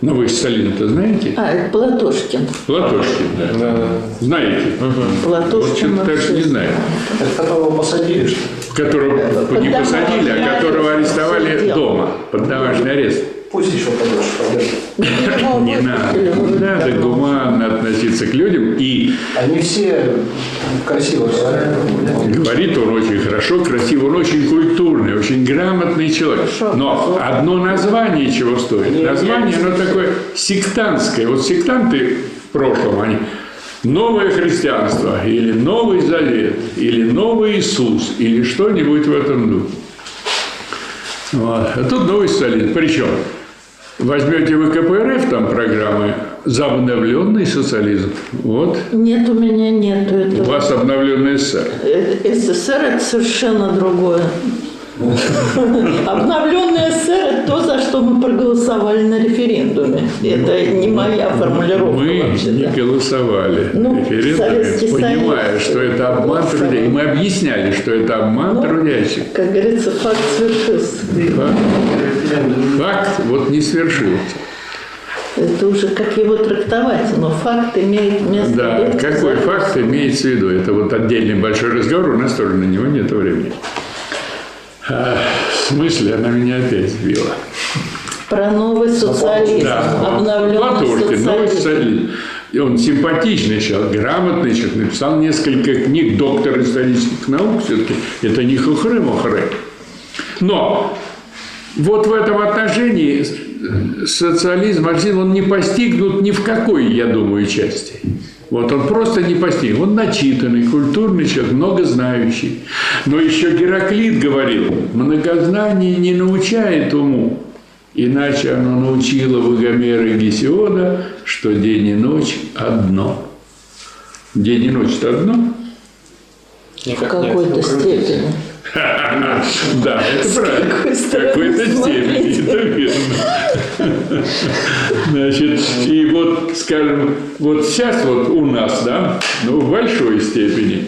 Новый социализм-то знаете? А, это Платошкин. Платошкин, да. Знаете? Вот Платошкин. что-то так не знаю. Это которого посадили, что ли? Которого не Под посадили, а которого арест арестовали сидел. дома под домашний арест. Пусть еще подольше подержит. Не надо. Надо гуманно относиться к людям. И Они все красиво говорят. говорит он очень хорошо, красиво, он очень культурный, очень грамотный человек. Но одно название чего стоит? Название, оно такое сектантское. Вот сектанты в прошлом, они новое христианство, или новый завет, или новый Иисус, или что-нибудь в этом духе. Вот. А тут новый социализм. Причем возьмете вы КПРФ, там программы за обновленный социализм. Вот. Нет, у меня нету У этого. вас обновленный СССР. Э, СССР это совершенно другое. (laughs) Обновленный СССР – это то, за что мы проголосовали на референдуме. Это не моя формулировка Мы не вообще-то. голосовали Ну, референдуме, понимая, что это обман голосовал. трудящих. И мы объясняли, что это обман Ну, трудящих. Как говорится, факт свершился. Факт, факт вот не свершился. Это уже как его трактовать, но факт имеет место Да, быть. какой факт имеется в виду? Это вот отдельный большой разговор, у нас тоже на него нет времени. А, в смысле, она меня опять сбила. Про новый социализм, обновленный Платошкин, новый социализм. И он симпатичный человек, грамотный человек, написал несколько книг, доктор исторических наук все-таки. Это не хухры-мухры. Но вот в этом отношении социализм, марксизм, он не постигнут ни в какой, я думаю, части. Вот он просто не постиг. Он начитанный, культурный человек, много знающий. Но еще Гераклит говорил, многознание не научает уму, иначе оно научило бы Гомера и Гесиода, что день и ночь одно. День и ночь – это одно? В Никак нет. какой-то степени. (laughs) Да, это правильно. какой-то степени, это верно. Значит, и вот, скажем, вот сейчас вот у нас, да, ну, в большой степени,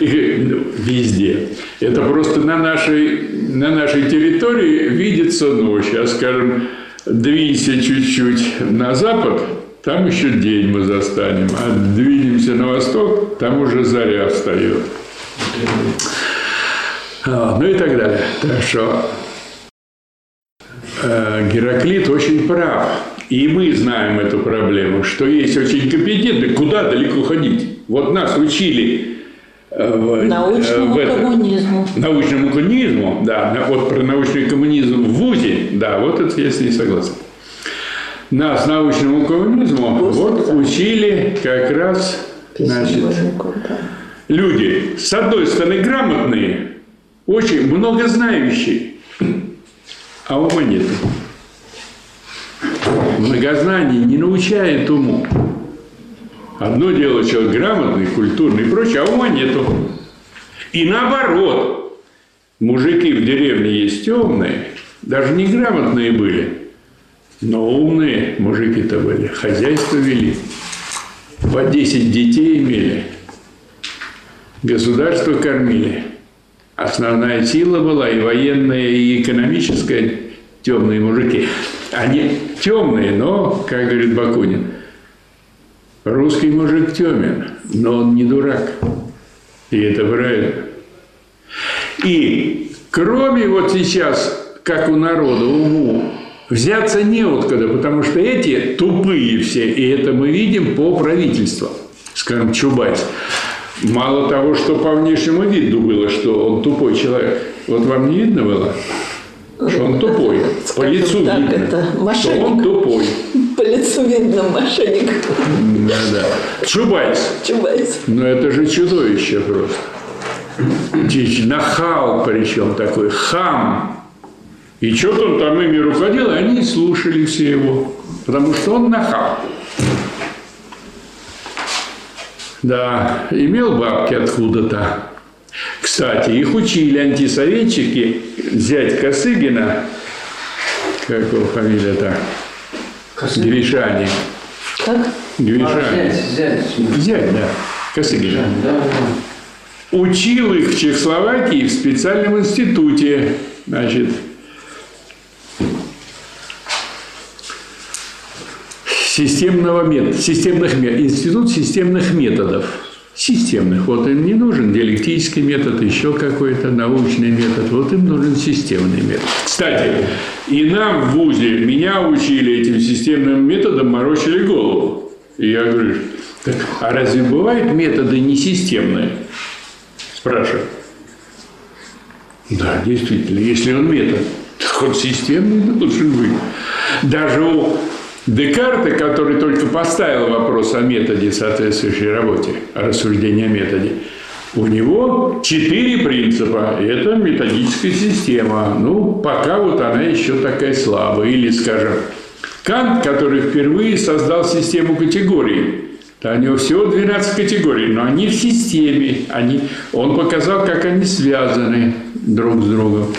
и, ну, везде, это просто на нашей, на нашей территории видится ночь, а, скажем, двинься чуть-чуть на запад, там еще день мы застанем, а двинемся на восток, там уже заря встает. А, Ну и так далее. Так что э, Гераклит очень прав. И мы знаем эту проблему, что есть очень компетентные, куда далеко ходить. Вот нас учили э, в, Научному э, в это- коммунизму. научному коммунизму, да, вот про научный коммунизм в ВУЗе, да, вот это я с ней согласен. Нас научному коммунизму вот учили как раз, значит, люди, с одной стороны, грамотные, очень много знающие, а ума нет. Многознание не научает уму. Одно дело человек грамотный, культурный и прочее, а ума нету. И наоборот, мужики в деревне есть темные, даже не грамотные были, но умные мужики-то были, хозяйство вели, по 10 детей имели, государство кормили. Основная сила была и военная, и экономическая темные мужики. Они темные, но, как говорит Бакунин, русский мужик темен, но он не дурак. И это правильно. И кроме вот сейчас, как у народа, уму, взяться неоткуда, потому что эти тупые все, и это мы видим по правительству. Скажем, Чубайс. Мало того, что по внешнему виду было, что он тупой человек. Вот вам не видно было? Что он тупой. По лицу так, видно, это что он мошенник. тупой. По лицу видно мошенник. Да-да. Чубайс. Чубайс. Ну это же чудовище просто. Нахал причем такой, хам. И что-то он там ими руководил, и они слушали все его. Потому что он нахал. Да, имел бабки откуда-то. Кстати, их учили антисоветчики, зять Косыгина, как его фамилия-то, Гришани. Как? Гришани. Зять, да, Косыгина. Учил их в Чехословакии в специальном институте, значит, системного метода, системных методов, институт системных методов. Системных. Вот им не нужен диалектический метод, еще какой-то научный метод. Вот им нужен системный метод. Кстати, и нам в ВУЗе, меня учили этим системным методом, морочили голову. И я говорю, «Так, а разве бывают методы несистемные? Спрашиваю. Да, действительно, если он метод, так он системный должен быть. Даже у Декарта, который только поставил вопрос о методе соответствующей работе, о рассуждении о методе, у него четыре принципа. Это методическая система. Ну, пока вот она еще такая слабая. Или, скажем, Кант, который впервые создал систему категорий. Да, у него всего 12 категорий, но они в системе. Они, он показал, как они связаны друг с другом.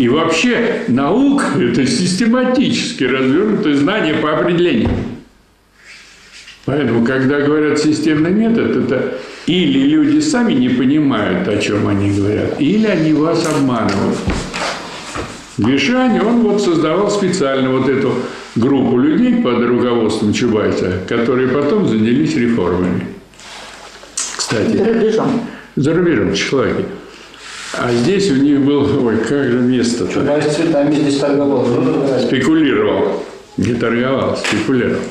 И вообще наука – это систематически развернутое знание по определению. Поэтому, когда говорят системный метод, это или люди сами не понимают, о чем они говорят, или они вас обманывают. Вишань, он вот создавал специально вот эту группу людей под руководством Чубайса, которые потом занялись реформами. Кстати, за рубежом, в Чехословакии. А здесь у них был, ой, как же место-то? Цветами здесь торговал. Спекулировал. Не торговал, спекулировал.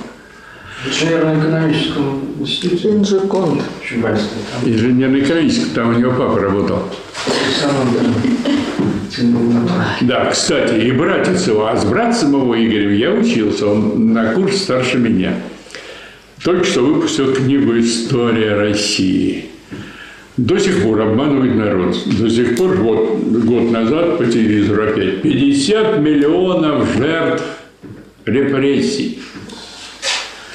Инженерно экономическом институте Инжеконт. Чубайс. Там Инженерно-экономический, там у него папа работал. Да, кстати, и братец его, а с братцем его Игорем я учился, он на курс старше меня. Только что выпустил книгу «История России». До сих пор обманывает народ. До сих пор, вот год назад по телевизору опять, 50 миллионов жертв репрессий.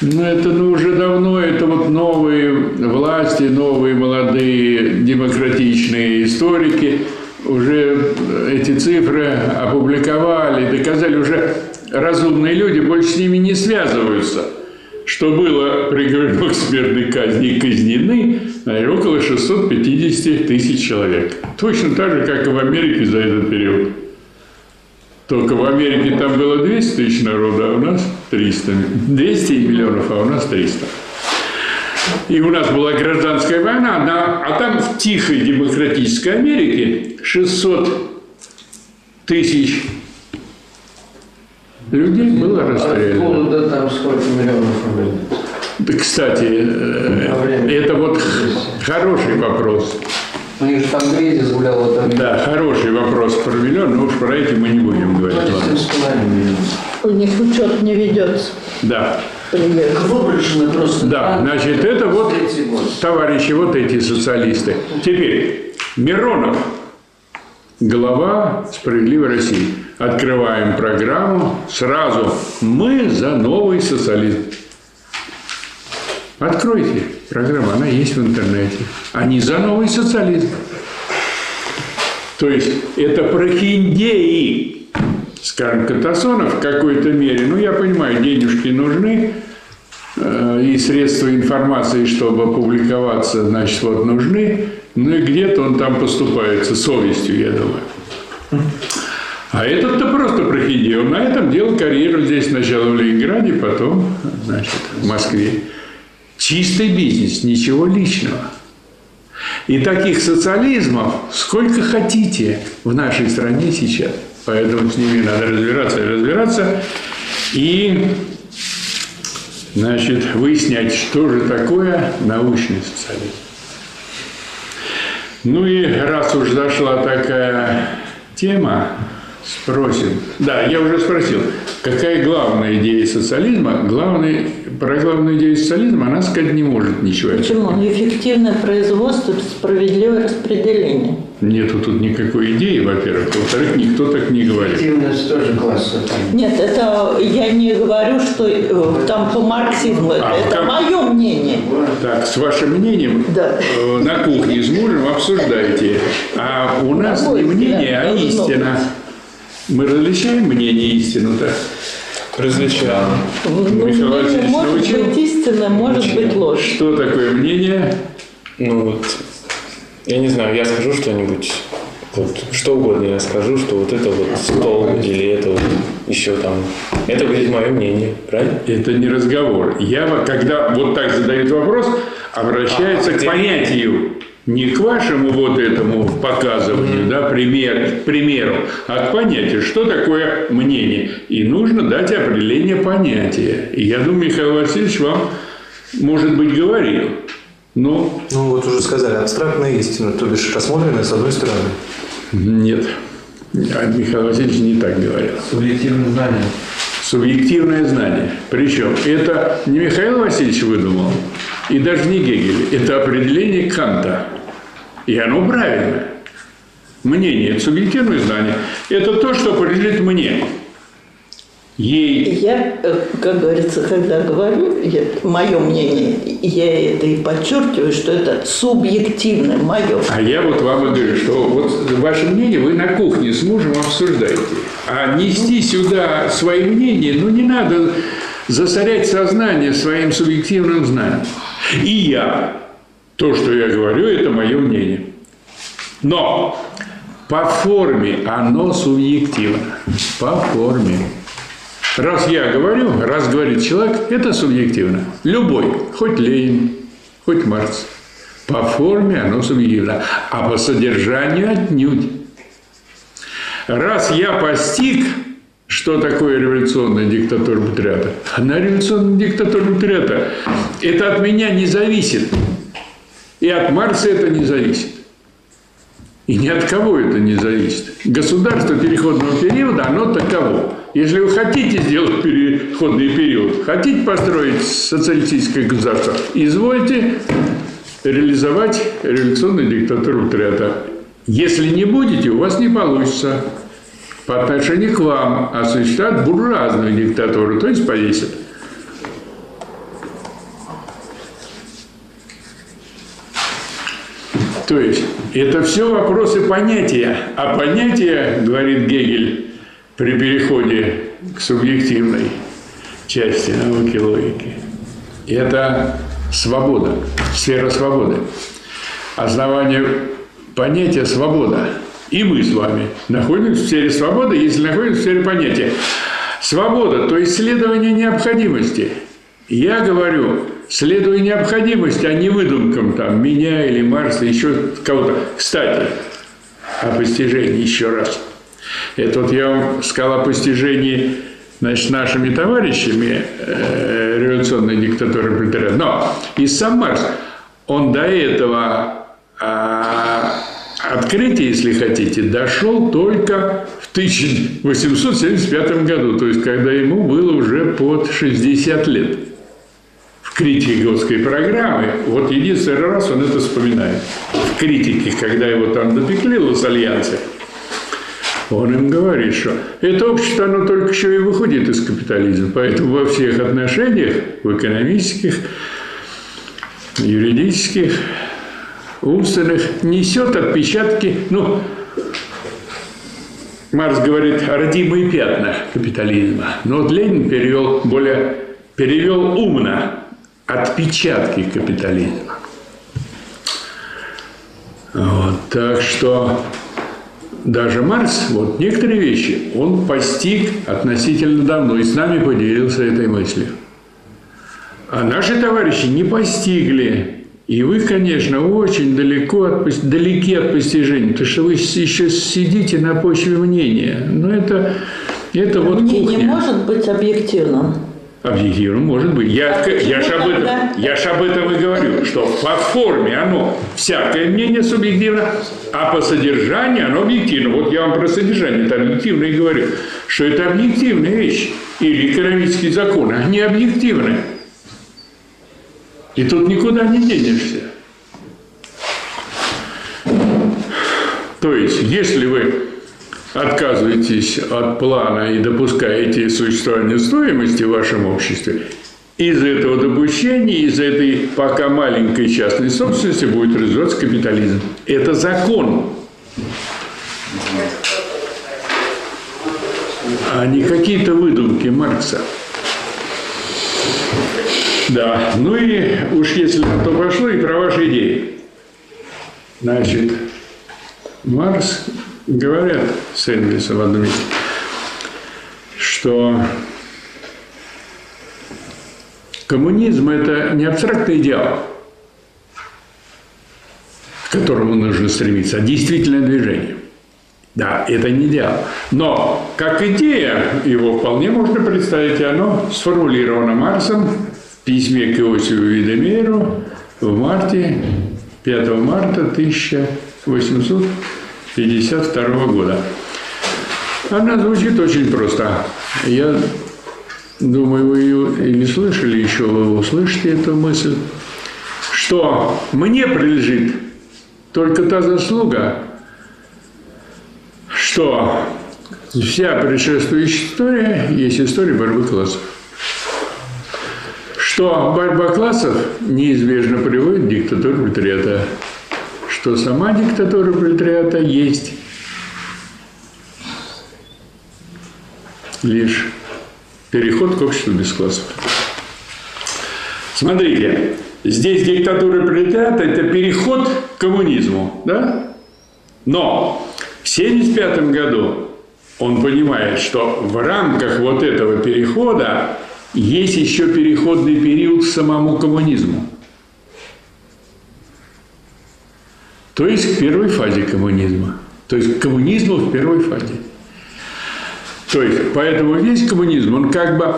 Ну, это ну, уже давно, это вот новые власти, новые молодые демократичные историки уже эти цифры опубликовали, доказали, уже разумные люди больше с ними не связываются. Что было приговорено к смертной казни и казнены, наверное, около 650 тысяч человек. Точно так же, как и в Америке за этот период. Только в Америке там было 200 тысяч народа, а у нас 300. 200 миллионов, а у нас 300. И у нас была гражданская война, да, а там в тихой демократической Америке 600 тысяч людей было расстреляно. Откуда там сколько миллионов рублей? Да, Кстати, э, это вот хороший вопрос. У них же там кризис гулял в этом Да, хороший вопрос про миллион, но уж про эти мы не будем говорить. ладно. 7,5 миллионов. У них учет не ведется. Да. Выброшены просто. Да, значит, это вот товарищи, вот эти социалисты. Теперь, Миронов, глава «Справедливой России». Открываем программу сразу. Мы за новый социализм. Откройте программу, она есть в интернете. Они за новый социализм. То есть это прохиндеи, скажем, Катасонов в какой-то мере. Ну, я понимаю, денежки нужны, э, и средства информации, чтобы опубликоваться, значит, вот нужны. Ну и где-то он там поступается совестью, я думаю. А этот-то просто прохидей. Он на этом делал карьеру здесь сначала в Ленинграде, потом, значит, в Москве. Чистый бизнес, ничего личного. И таких социализмов сколько хотите в нашей стране сейчас. Поэтому с ними надо разбираться и разбираться. И, значит, выяснять, что же такое научный социализм. Ну и раз уж зашла такая тема, спросим. Да, я уже спросил, какая главная идея социализма? Главный, про главную идею социализма она сказать не может ничего. Почему? Эффективное производство, справедливое распределение. Нету тут никакой идеи, во-первых. Во-вторых, никто так не говорит. Активность тоже класс. Нет, это я не говорю, что э, там по марксизму. Это, А, это как? мое мнение. Так, с вашим мнением Да. э, на кухне с мужем обсуждаете. А у нас Какое не мнение, а должно истина. Мы различаем мнение и истину-то. Различаем. Ну, Михаил мнение Васильевич может научил? быть истинно, может быть ложь. Что такое мнение? Ну вот, я не знаю, я скажу что-нибудь, вот, что угодно я скажу, что вот это вот стол или это вот еще там. Это будет мое мнение, правильно? Это не разговор. Я, вот, когда вот так задают вопрос, обращается А, к понятию. Не к вашему вот этому показыванию, да, пример, к примеру, а к понятию, что такое мнение. И нужно дать определение понятия. И я думаю, Михаил Васильевич вам, может быть, говорил. Но Ну, вот уже сказали, абстрактная истина, то бишь рассмотренная с одной стороны. нет. А Михаил Васильевич не так говорил. Субъективное знание. Субъективное знание. Причем это не Михаил Васильевич выдумал, и даже не Гегель. Это определение Канта. И оно правильное. Мнение – это субъективное знание. Это то, что принадлежит мне. ей Я, э, как говорится, когда говорю, мое мнение, я это и подчеркиваю, что это субъективно мое. А я вот вам и говорю, что вот ваше мнение вы на кухне с мужем обсуждаете. А нести сюда свои мнения, ну не надо засорять сознание своим субъективным знанием. И я, то, что я говорю, это мое мнение. Но по форме оно субъективно. По форме. Раз я говорю, раз говорит человек, это субъективно. Любой, хоть Ленин, хоть Маркс. По форме оно субъективно, а по содержанию отнюдь. Раз я постиг, что такое революционная диктатура пролетариата, она революционная диктатура пролетариата. Это от меня не зависит. И от Маркса это не зависит. И ни от кого это не зависит. Государство переходного периода, оно таково. Если вы хотите сделать переходный период, хотите построить социалистическое государство, извольте реализовать революционную диктатуру пролетариата. Если не будете, у вас не получится по отношению к вам осуществлять буржуазную диктатуру, то есть повесят. То есть это все вопросы понятия. А понятие, говорит Гегель, при переходе к субъективной части науки логики, это свобода, сфера свободы. Основание понятия свобода. И мы с вами находимся в сфере свободы, если находимся в сфере понятия. Свобода, то исследование необходимости. Я говорю, следуя необходимости, а не выдумкам там, меня или Марса, еще кого-то. Кстати, о постижении еще раз. Это вот я вам сказал о постижении значит, нашими товарищами э, революционной диктатуры пролетариата. Но и сам Марс, он до этого э, открытия, если хотите, дошел только в 1875 году, то есть когда ему было уже под 60 лет критике Готской программы, вот единственный раз он это вспоминает. В критике, когда его там допекли лассальянцы, он им говорит, что это общество, оно только еще и выходит из капитализма. Поэтому во всех отношениях, в экономических, юридических, умственных, несет отпечатки, ну, Маркс говорит родимые пятна капитализма. Но вот Ленин перевел более, перевел умно отпечатки капитализма. Вот, так что даже Марс, вот некоторые вещи, он постиг относительно давно и с нами поделился этой мыслью. А наши товарищи не постигли. И вы, конечно, очень далеко от, далеки от постижения, потому что вы еще сидите на почве мнения. Но это, это вот Мнение кухня. может быть объективным. Объективным может быть. Я, А я, ж об этом, я ж об этом и говорю, что по форме оно всякое мнение субъективно, а по содержанию оно объективно. Вот я вам про содержание это объективно и говорю, что это объективные вещи. Или экономические законы, они объективны. И тут никуда не денешься. То есть, если вы отказываетесь от плана и допускаете существование стоимости в вашем обществе, из этого допущения, из этой пока маленькой частной собственности будет развиваться капитализм. Это закон. А не какие-то выдумки Маркса. Да, ну и уж если на то пошло, и про ваши идеи. Значит, Маркс говорят Энгельсом в одном месте, что коммунизм – это не абстрактный идеал, к которому нужно стремиться, а действительное движение. Да, это не идеал. Но как идея его вполне можно представить, и оно сформулировано Марсом в письме к Иосифу Видемейру в марте, 5 марта 1852 года. Она звучит очень просто. Я думаю, вы ее или слышали еще, вы услышите эту мысль, что мне прилежит только та заслуга, что Вся предшествующая история есть история борьбы классов. Что борьба классов неизбежно приводит к диктатуре пролетариата. Что сама диктатура пролетариата есть лишь переход к обществу без классов. Смотрите, здесь диктатура пролетариата – это переход к коммунизму, да? Но в 1975 году он понимает, что в рамках вот этого перехода есть еще переходный период к самому коммунизму. То есть к первой фазе коммунизма. То есть к коммунизму в первой фазе. То есть, поэтому весь коммунизм, он как бы,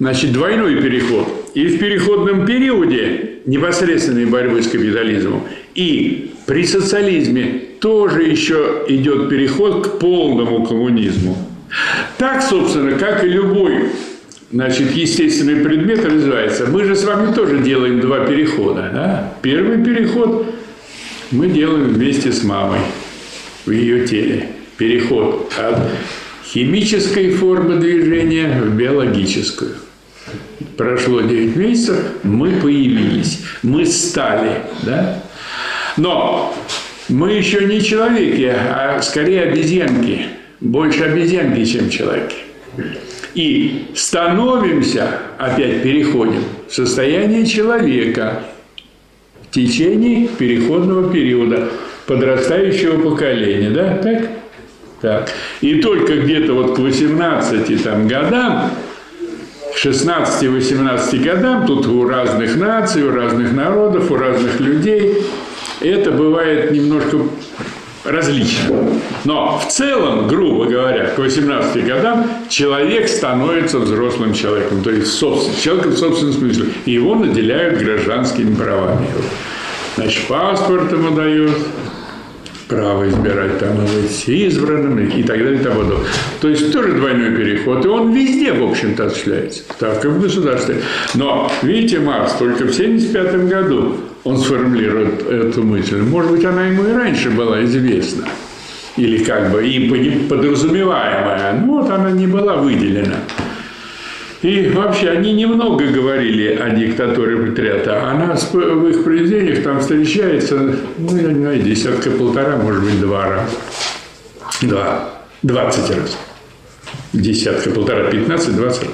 значит, двойной переход. И в переходном периоде непосредственной борьбы с капитализмом, и при социализме тоже еще идет переход к полному коммунизму. Так, собственно, как и любой значит, естественный предмет развивается. Мы же с вами тоже делаем два перехода. Да? Первый переход мы делаем вместе с мамой в ее теле. Переход от химической формы движения в биологическую. Прошло 9 месяцев, мы появились, мы стали, да? Но мы еще не человеки, а скорее обезьянки. Больше обезьянки, чем человеки. И становимся, опять переходим, в состояние человека в течение переходного периода подрастающего поколения. Да, так? Так. И только где-то вот к 18 там, годам, к 16-18 годам, тут у разных наций, у разных народов, у разных людей, это бывает немножко различно. Но в целом, грубо говоря, к 18 годам человек становится взрослым человеком, то есть собствен, человеком в собственном смысле. И его наделяют гражданскими правами. Значит, паспорт ему дают, право избирать там и быть избранным и так далее и тому подобное. То есть тоже двойной переход. И он везде, в общем-то, осуществляется. Так и в государстве. Но, видите, Марс только в 1975 году он сформулирует эту мысль. Может быть, она ему и раньше была известна. Или как бы им подразумеваемая. Но вот она не была выделена. И вообще они немного говорили о диктатуре пролетариата. Она в их произведениях там встречается, ну, я не знаю, десятка-полтора, может быть, два раза. Два. Двадцать раз. Десятка, полтора, пятнадцать, двадцать.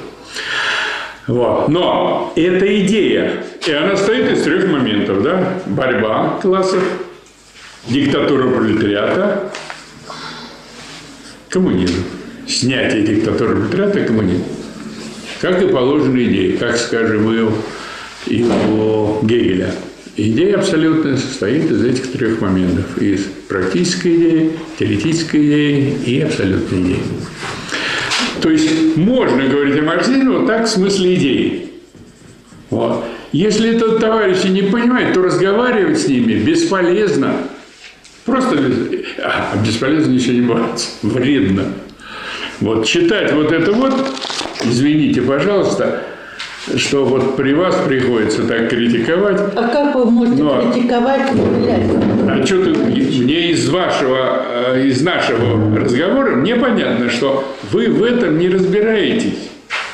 Вот. Но эта идея, и она стоит из трех моментов, да? Борьба классов, диктатура пролетариата, коммунизм. Снятие диктатуры пролетариата, коммунизм. Как и положено идеи, как, скажем, у, и у Гегеля. Идея абсолютная состоит из этих трех моментов. Из практической идеи, теоретической идеи и абсолютной идеи. То есть можно говорить о марксизме вот так в смысле идеи. Вот. Если этот товарищ не понимает, то разговаривать с ними бесполезно. Просто а, бесполезно ничего не бывает. Вредно. Вот читать вот это вот извините, пожалуйста, что вот при вас приходится так критиковать. А как вы можете Но... критиковать А что ты, мне из вашего, э, из нашего разговора, мне понятно, что вы в этом не разбираетесь.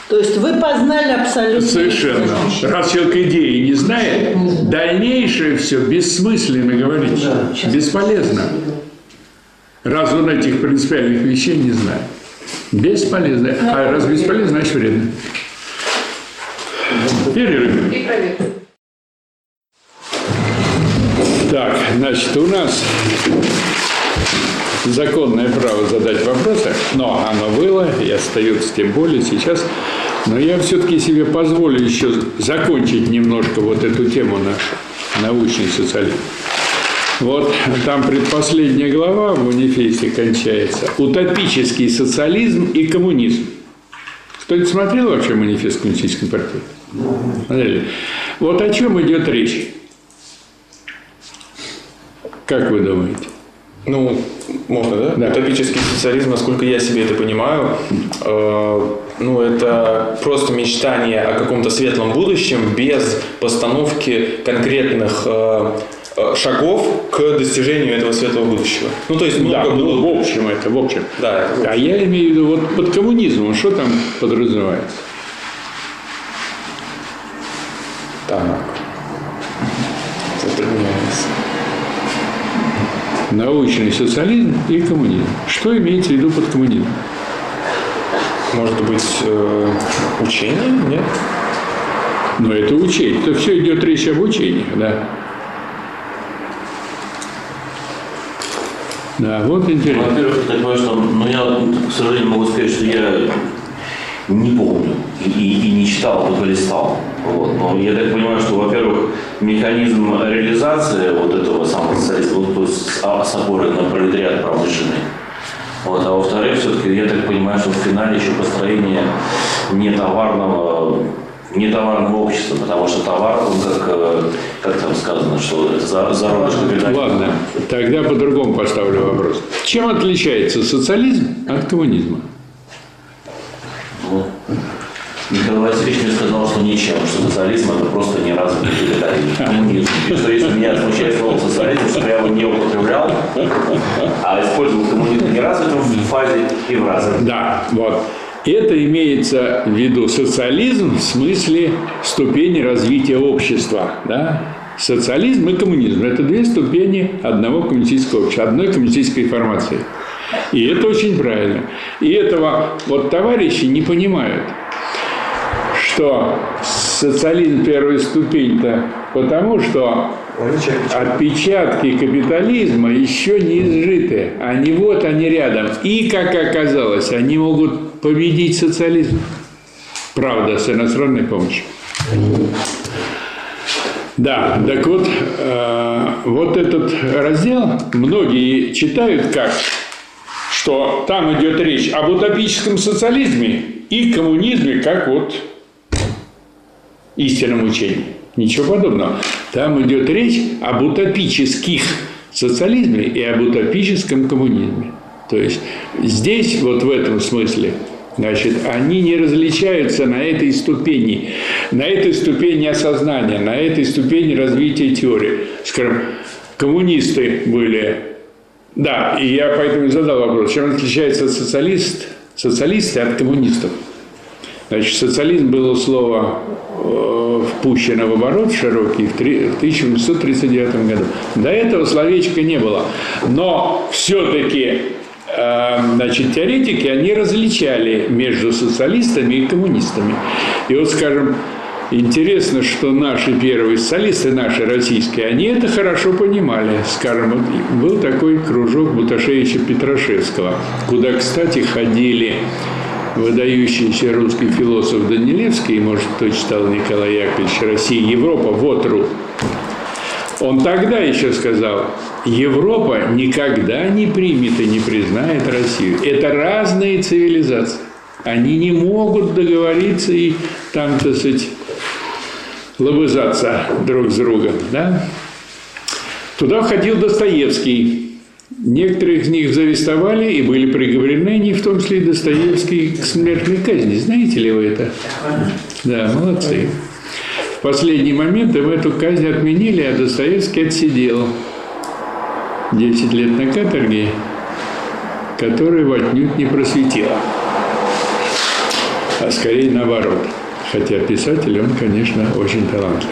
То есть вы познали абсолютно. Совершенно. Раз человек идеи не знает, дальнейшее все бессмысленно говорить. Бесполезно. Раз он этих принципиальных вещей не знает. Бесполезно. А раз бесполезно, значит вредно. Перерыв. Так, значит, у нас законное право задать вопросы, но оно было и остается тем более сейчас. Но я все-таки себе позволю еще закончить немножко вот эту тему нашу, научный социализм. Вот там предпоследняя глава в манифесте кончается. Утопический социализм и коммунизм. Кто-нибудь смотрел вообще манифест коммунистической партии? Смотрели. Вот о чем идет речь? Как вы думаете? Ну, можно, да? да? Утопический социализм, насколько я себе это понимаю, э, ну, это просто мечтание о каком-то светлом будущем без постановки конкретных э, шагов к достижению этого светлого будущего. Ну, то есть много Да, было... ну, в общем это, в общем. Да, А я имею в виду, вот под коммунизмом, что там подразумевается? так. Затрудняется. Научный социализм и коммунизм. Что имеется в виду под коммунизмом? Может быть, э, учение? Нет? Но это учение. Это все идет речь об учении, да. Да, вот интересно. Во-первых, так понимаю, что ну, я, к сожалению, могу сказать, что я не помню и, и- и не читал, только листал. Вот. Но я так понимаю, что, во-первых, механизм реализации вот этого самого социализма, то есть с а- опорой на пролетариат промышленный. Вот. А во-вторых, все-таки я так понимаю, что в финале еще построение нетоварного нетоварного общества, потому что товар, он как, э, как там сказано, что это капитализма. Ладно, тогда по-другому поставлю вопрос. Чем отличается социализм от коммунизма? Ну, Михаил Васильевич мне сказал, что ничем, что социализм это просто неразвитый капитализм, коммунизм. И что если меня смущает слово социализм, что я его не употреблял, а использовал коммунизм не развитым в фазе и в развитом. Да, вот. Это имеется в виду социализм в смысле ступени развития общества. Да? Социализм и коммунизм – это две ступени одного коммунистического общества, одной коммунистической формации. И это очень правильно. И этого вот товарищи не понимают, что социализм первая ступень-то потому, что отпечатки капитализма еще не изжиты. Они вот, они рядом. И, как оказалось, они могут победить социализм. Правда, с иностранной помощью. Да, так вот, э, вот этот раздел многие читают как, что там идет речь об утопическом социализме и коммунизме как вот истинном учении. Ничего подобного. Там идет речь об утопических социализме и об утопическом коммунизме. То есть здесь, вот в этом смысле, значит, они не различаются на этой ступени, на этой ступени осознания, на этой ступени развития теории. Скажем, коммунисты были... Да, и я поэтому и задал вопрос, чем отличается социалист, социалисты от коммунистов? Значит, социализм было слово э, впущено в оборот широкий в три- в 1839 году. До этого словечка не было. Но все-таки значит, теоретики, они различали между социалистами и коммунистами. И вот, скажем, интересно, что наши первые социалисты, наши российские, они это хорошо понимали. Скажем, был такой кружок Буташевича Петрашевского, куда, кстати, ходили выдающийся русский философ Данилевский, может, кто читал Николай Яковлевич «Россия, Европа, вот ру». Он тогда еще сказал, Европа никогда не примет и не признает Россию. Это разные цивилизации. Они не могут договориться и там, так сказать, лобызаться друг с другом. Да? Туда входил Достоевский. Некоторых из них завестовали и были приговорены, они, в том числе и Достоевский, к смертной казни. Знаете ли вы это? Да, молодцы. Последний момент им эту казнь отменили, а Достоевский отсидел 10 лет на каторге, которая его не просветила. А скорее наоборот. Хотя писатель, он, конечно, очень талантлив.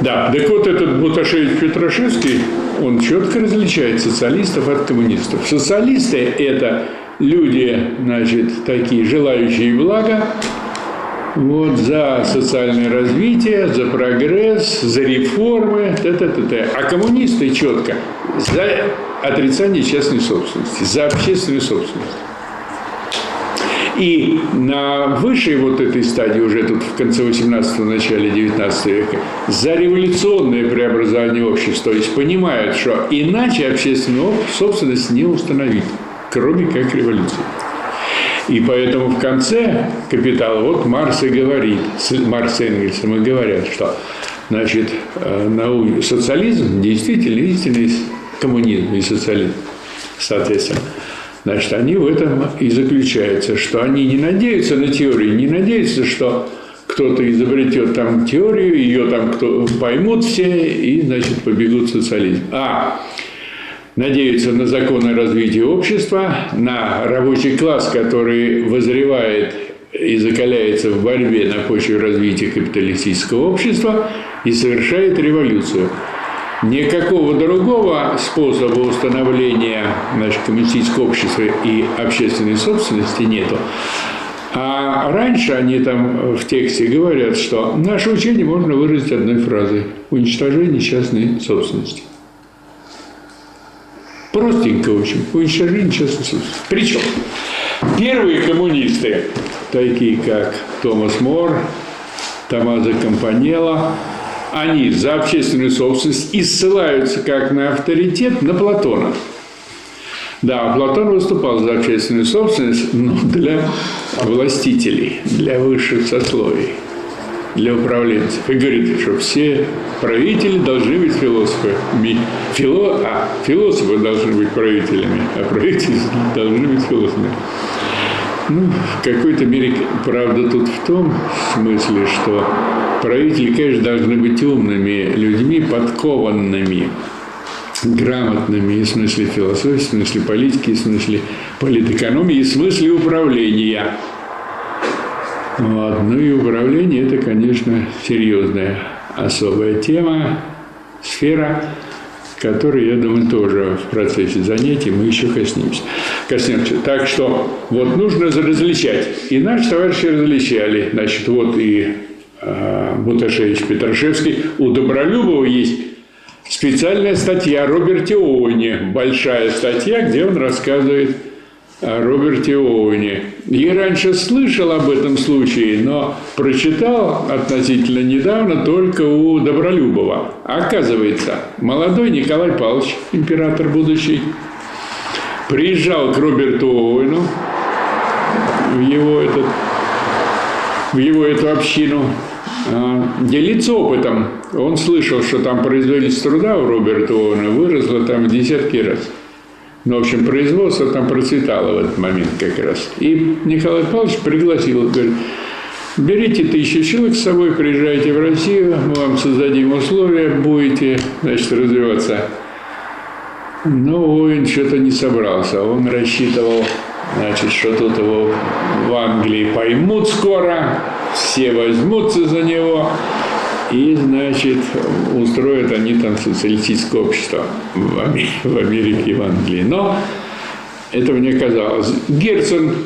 Да, так вот этот Буташевич Петрашевский, он четко различает социалистов от коммунистов. Социалисты – это люди, значит, такие, желающие блага, вот, за социальное развитие, за прогресс, за реформы, т -т -т -т. а коммунисты четко за отрицание частной собственности, за общественную собственность. И на высшей вот этой стадии, уже тут в конце 18-го, начале 19 века, за революционное преобразование общества, то есть понимают, что иначе общественную собственность не установить, кроме как революции. И поэтому в конце «Капитала» вот Марс и говорит, Марс с Энгельсом и говорят, что значит, э, нау- социализм действительно истинный коммунизм и социализм, соответственно. Значит, они в этом и заключаются, что они не надеются на теорию, не надеются, что кто-то изобретет там теорию, ее там кто поймут все, и, значит, побегут в социализм. А надеются на законы развития общества, на рабочий класс, который возревает и закаляется в борьбе на почве развития капиталистического общества и совершает революцию. Никакого другого способа установления значит, коммунистического общества и общественной собственности нету. А раньше они там в тексте говорят, что наше учение можно выразить одной фразой – уничтожение частной собственности. Простенько очень. Уничтожение частной собственности. Причем первые коммунисты, такие как Томас Мор, Томазо Компанелло, они за общественную собственность и ссылаются как на авторитет на Платона. Да, Платон выступал за общественную собственность, но для властителей, для высших сословий, для управленцев. И говорит, что все правители должны быть философы. Фило... А, философы должны быть правителями, а правители (laughs) должны быть философами. Ну, в какой-то мере правда тут в том смысле, что правители, конечно, должны быть умными людьми, подкованными, грамотными в смысле философии, в смысле политики, в смысле политэкономии, в смысле управления. Вот. Ну и управление – это, конечно, серьезная особая тема, сфера, которой, я думаю, тоже в процессе занятий мы еще коснемся. коснемся. Так что вот нужно различать. И наши товарищи различали. Значит, вот и э, Буташевич Петрашевский. У Добролюбова есть специальная статья о Роберте Оуэне. Большая статья, где он рассказывает о Роберте Оуэне. Я раньше слышал об этом случае, но прочитал относительно недавно только у Добролюбова. Оказывается, молодой Николай Павлович, император будущий, приезжал к Роберту Оуэну в его, этот, в его эту общину, а, делиться опытом. Он слышал, что там производительность труда у Роберта Оуэна выросла там в десятки раз. Ну, в общем, производство там процветало в этот момент как раз. И Николай Павлович пригласил, говорит, берите тысячу человек с собой, приезжайте в Россию, мы вам создадим условия, будете, значит, развиваться. Но воин что-то не собрался. Он рассчитывал, значит, что тут его в Англии поймут скоро, все возьмутся за него. И, значит, устроят они там социалистическое общество в Америке в Англии. Но этого не казалось. Герцен,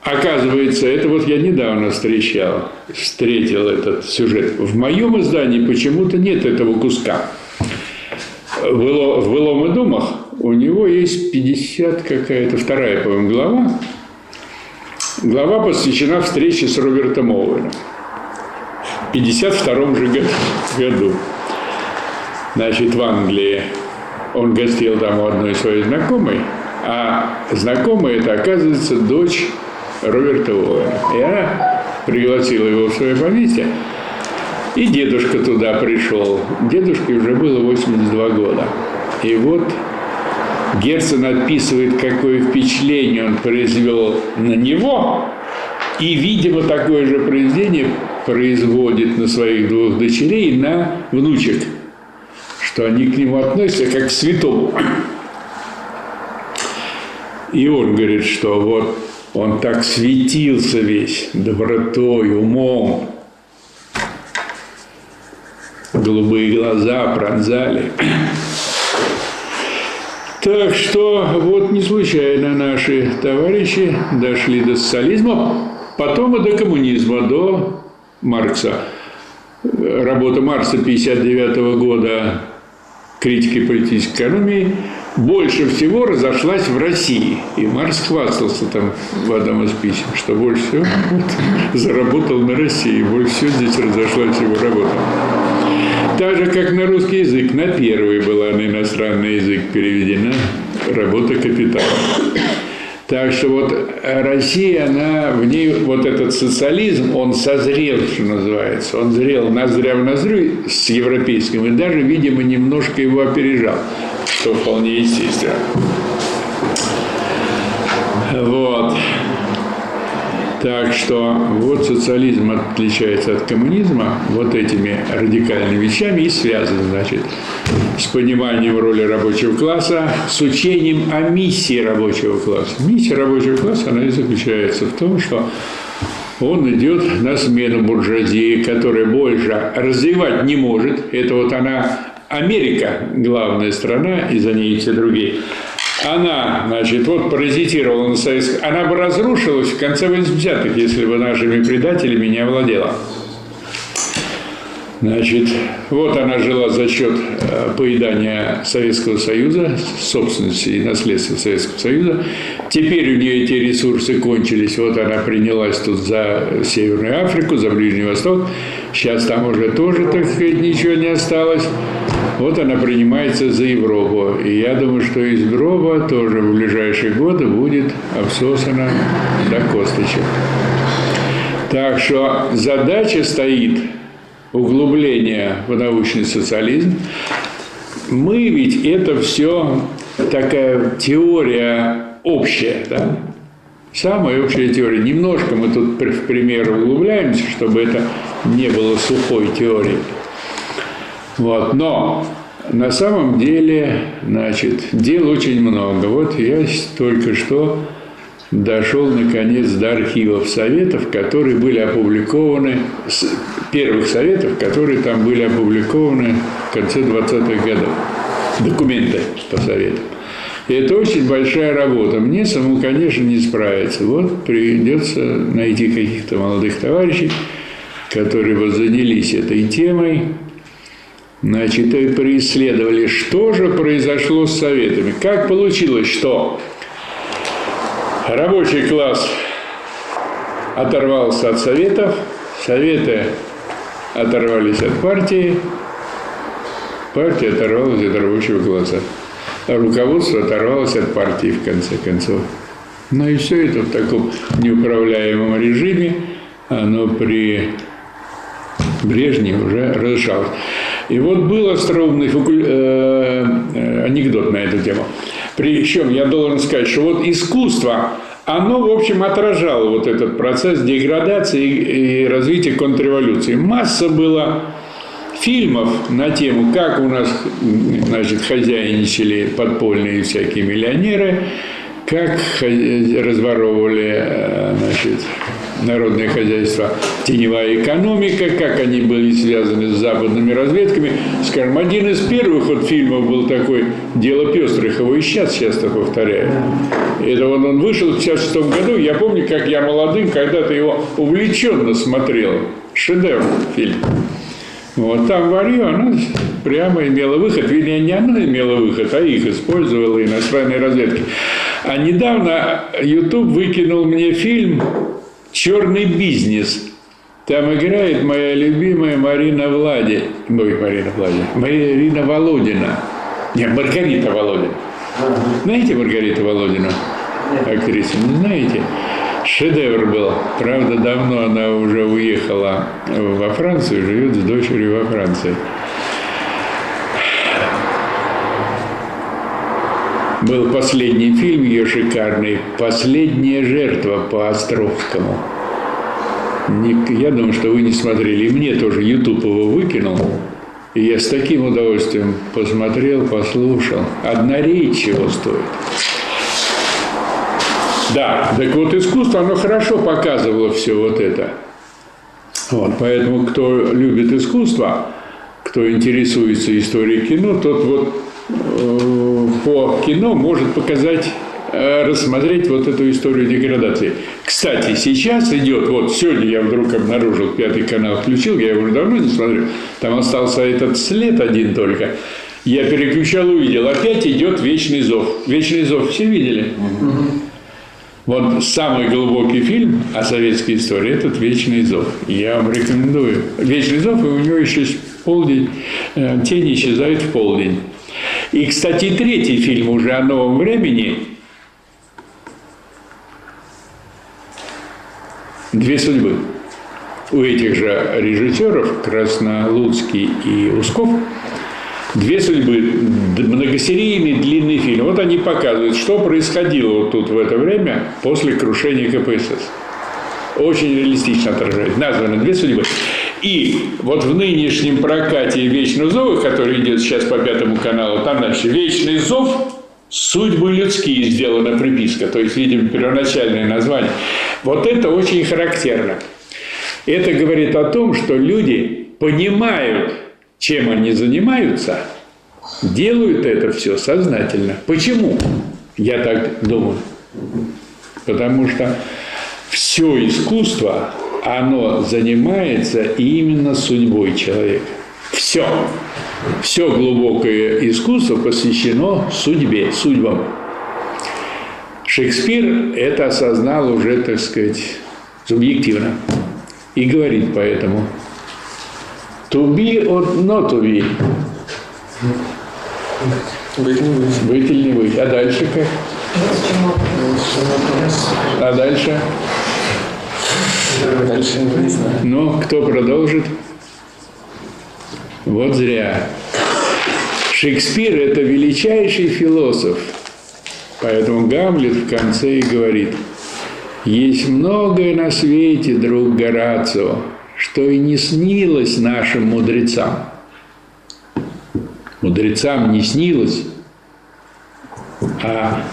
оказывается, это вот я недавно встречал, встретил этот сюжет. В моем издании почему-то нет этого куска. В «Былом и думах» у него есть 50 какая-то, вторая, по-моему, глава. Глава посвящена встрече с Робертом Оуэном. 1952 же году. Значит, в Англии он гостил там у одной своей знакомой, а знакомая это, оказывается, дочь Роберта Уэна. И она пригласила его в свое поместье, и дедушка туда пришел. Дедушке уже было 82 года. И вот Герцен описывает, какое впечатление он произвел на него, и, видимо, такое же произведение производит на своих двух дочерей на внучек, что они к нему относятся как к святому. И он говорит, что вот он так светился весь добротой, умом. Голубые глаза пронзали. Так что вот не случайно наши товарищи дошли до социализма, потом и до коммунизма, до Маркса. Работа Маркса 1959 года критики политической экономии больше всего разошлась в России. И Маркс хвастался там в одном из писем, что больше всего вот, (laughs) заработал на России, больше всего здесь разошлась его работа. Так же, как на русский язык, на первый была на иностранный язык переведена работа капитала. Так что вот Россия, она, в ней вот этот социализм, он созрел, что называется. Он зрел ноздря в ноздрю с европейским и даже, видимо, немножко его опережал, что вполне естественно. Вот. Так что вот социализм отличается от коммунизма вот этими радикальными вещами и связан, значит, с пониманием роли рабочего класса, с учением о миссии рабочего класса. Миссия рабочего класса, она и заключается в том, что он идет на смену буржуазии, которая больше развивать не может. Это вот она, Америка, главная страна, и за ней все другие. Она, значит, вот паразитировала на советском... Она бы разрушилась в конце 80-х, если бы нашими предателями не овладела. Значит, вот она жила за счет э, поедания Советского Союза, собственности и наследства Советского Союза. Теперь у нее эти ресурсы кончились. Вот она принялась тут за Северную Африку, за Ближний Восток. Сейчас там уже тоже, так сказать, ничего не осталось. Вот она принимается за Европу. И я думаю, что из Европа тоже в ближайшие годы будет обсосана до косточек. Так что задача стоит углубления в научный социализм. Мы ведь это все такая теория общая, да? Самая общая теория. Немножко мы тут в пример углубляемся, чтобы это не было сухой теорией. Вот. Но на самом деле, значит, дел очень много. Вот я только что дошел наконец до архивов советов, которые были опубликованы, первых советов, которые там были опубликованы в конце 20-х годов. Документы по советам. И это очень большая работа. Мне самому, конечно, не справиться. Вот придется найти каких-то молодых товарищей, которые бы занялись этой темой, Значит, и преисследовали, что же произошло с советами. Как получилось, что рабочий класс оторвался от советов, советы оторвались от партии, партия оторвалась от рабочего класса, а руководство оторвалось от партии в конце концов. Ну и все это в таком неуправляемом режиме, оно при Брежневе уже разрешалось. И вот был остроумный факу... э, э, анекдот на эту тему. Причем я должен сказать, что вот искусство, оно, в общем, отражало вот этот процесс деградации и развития контрреволюции. Масса было фильмов на тему, как у нас значит, хозяйничали подпольные всякие миллионеры, как разворовывали э, значит, народное хозяйство, теневая экономика, как они были связаны с западными разведками. Скажем, один из первых вот фильмов был такой «Дело пестрых», его и сейчас часто повторяют. Это вот он вышел в 1956 году, я помню, как я молодым когда-то его увлеченно смотрел. Шедевр фильм. Вот там варье, оно прямо имело выход. Вернее, не оно имело выход, а их использовала иностранные разведки. А недавно YouTube выкинул мне фильм Черный бизнес. Там играет моя любимая Марина Влади. Ой, Марина Влади. Марина Володина. Нет, Маргарита Володина. Знаете Маргариту Володину? Актрису, не знаете? Шедевр был. Правда, давно она уже уехала во Францию, живет с дочерью во Франции. Был последний фильм ее шикарный «Последняя жертва» по Островскому. Я думаю, что вы не смотрели. И мне тоже YouTube его выкинул. И я с таким удовольствием посмотрел, послушал. Одна речь его стоит. Да, так вот искусство, оно хорошо показывало все вот это. Вот, поэтому кто любит искусство, кто интересуется историей кино, тот вот по кино может показать э, рассмотреть вот эту историю деградации. Кстати, сейчас идет, вот сегодня я вдруг обнаружил, пятый канал включил, я его уже давно не смотрю, там остался этот след один только. Я переключал, увидел, опять идет «Вечный зов». «Вечный зов» все видели? Вот самый глубокий фильм о советской истории – этот «Вечный зов». Я вам рекомендую. «Вечный зов», и у него еще полдень, э, тень исчезает в полдень. И, кстати, третий фильм уже о новом времени «Две судьбы». У этих же режиссеров, Краснолуцкий и Усков, две судьбы, многосерийный длинный фильм. Вот они показывают, что происходило вот тут в это время после крушения КПСС. очень реалистично отражает. Названы две судьбы. И вот в нынешнем прокате «Вечного зова», который идет сейчас по Пятому каналу, там дальше «Вечный зов», судьбы людские сделана приписка, то есть, видимо, первоначальное название. Вот это очень характерно. Это говорит о том, что люди понимают, чем они занимаются, делают это все сознательно. Почему? Я так думаю. Потому что все искусство, оно занимается именно судьбой человека. Все. Все глубокое искусство посвящено судьбе, судьбам. Шекспир это осознал уже, так сказать, субъективно. И говорит поэтому to be or not to be. Быть не быть. Быть или не быть. А дальше как? А дальше? Дальше не знаю. Ну, кто продолжит? Вот зря. Шекспир – это величайший философ. Поэтому Гамлет в конце и говорит, «Есть многое на свете, друг Горацио, что и не снилось нашим мудрецам». Мудрецам не снилось, а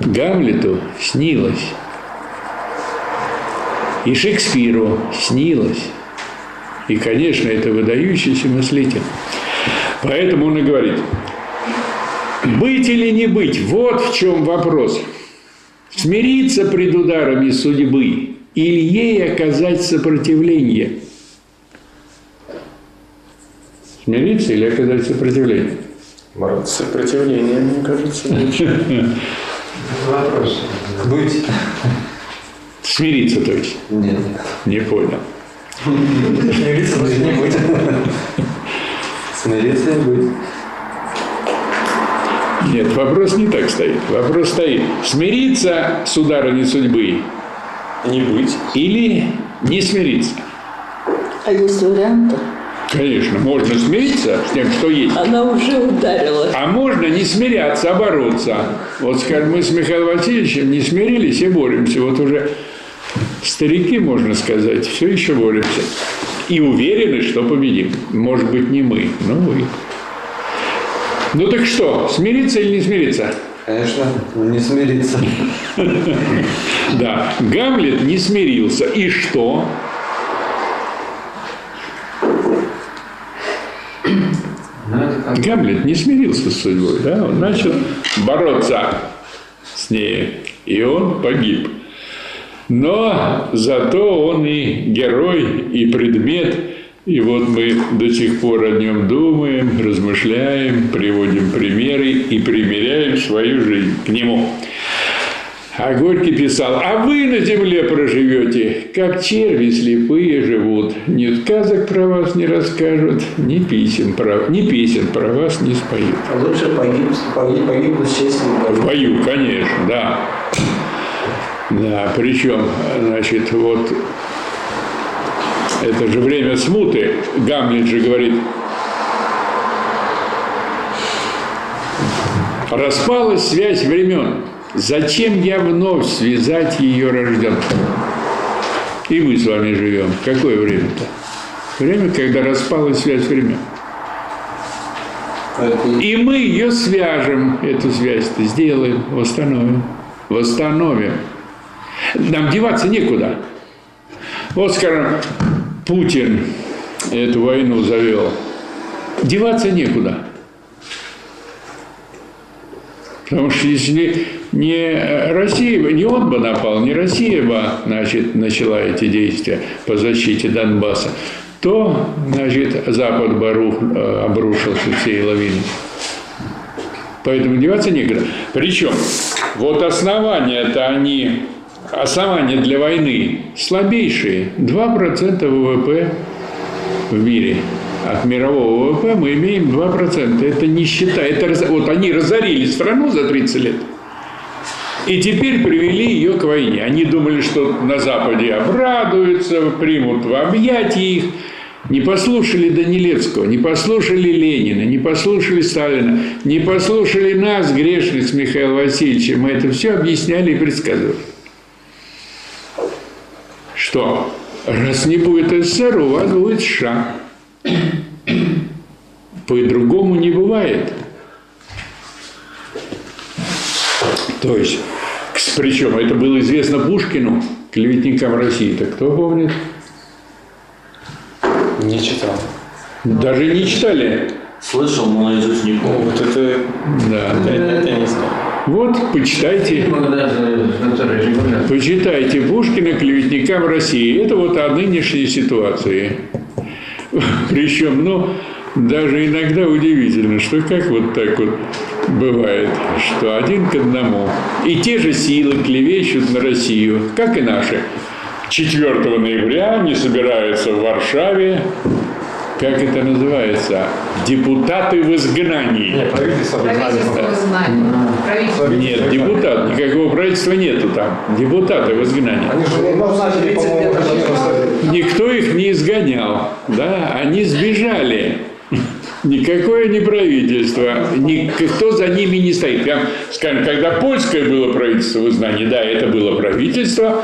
Гамлету снилось. И Шекспиру снилось. И, конечно, это выдающийся мыслитель. Поэтому он и говорит, быть или не быть, вот в чем вопрос. Смириться пред ударами судьбы или ей оказать сопротивление? Смириться или оказать сопротивление? Сопротивление, мне кажется, лучше. (laughs) Вопрос. Быть. Смириться, то есть. Нет. Не понял. Смириться значит не быть. Смириться и быть. Нет, вопрос не так стоит. Вопрос стоит, смириться с ударами судьбы Не быть. или не смириться? А есть варианты? Конечно, можно смириться с тем, что есть. Она уже ударила. А можно не смиряться, а бороться. Вот, скажем, мы с Михаилом Васильевичем не смирились и боремся. Вот уже старики, можно сказать, все еще боремся. И уверены, что победим. Может быть, не мы, но вы. Ну так что, смириться или не смириться? Конечно, не смириться. (laughs) Да, Гамлет не смирился. И что? Гамлет не смирился с судьбой, да? Он начал бороться с ней, и он погиб. Но зато он и герой, и предмет, и вот мы до сих пор о нем думаем, размышляем, приводим примеры и примеряем свою жизнь к нему. А Горький писал, а вы на земле проживете, как черви слепые живут. Ни сказок про вас не расскажут, ни писем про, ни песен про вас не споют. А лучше погиб, погиб, погибнуть с честью. В бою, конечно, да. Да, причем, значит, вот это же время смуты. Гамлет же говорит, распалась связь времен. Зачем я вновь связать ее рожден? И мы с вами живем. Какое время-то? Время, когда распалась связь времен. И мы ее свяжем, эту связь сделаем, восстановим. Восстановим. Нам деваться некуда. Вот, скажем, Путин эту войну завел. Деваться некуда. Потому что если не Россия, не он бы напал, не Россия бы, значит, начала эти действия по защите Донбасса, то, значит, Запад бы ру- э, обрушился всей лавиной. Поэтому деваться некуда. Причем, вот основания-то они, основания для войны слабейшие. 2% ВВП в мире. От мирового ВВП мы имеем 2%. Это нищета. Это, вот они разорили страну за 30 лет. И теперь привели ее к войне. Они думали, что на Западе обрадуются, примут в объятия их. Не послушали Данилевского, не послушали Ленина, не послушали Сталина, не послушали нас, грешных, с Михаилом Васильевичем. Мы это все объясняли и предсказывали. Раз не будет СССР, у вас будет США. По-другому не бывает. То есть, причем это было известно Пушкину, клеветникам России. Так кто помнит? Не читал. Даже не читали. Слышал, но наизусть не помню. вот это, Да. это, это я не знаю. Вот, почитайте. Почитайте Пушкина клеветникам России. Это вот о нынешней ситуации. Причем, ну, даже иногда удивительно, что как вот так вот бывает, что один к одному. И те же силы клевещут на Россию, как и наши. 4 ноября они собираются в Варшаве, как это называется, депутаты в изгнании. Нет, правительство Правительство в изгнании. Правительство. Нет, депутат, никакого правительства нету там. Депутаты в изгнании. Они же назначили, по-моему, правительство. Никто их не изгонял, да, они сбежали. Никакое не правительство, никто за ними не стоит. Прям, скажем, когда польское было правительство в изгнании, да, это было правительство,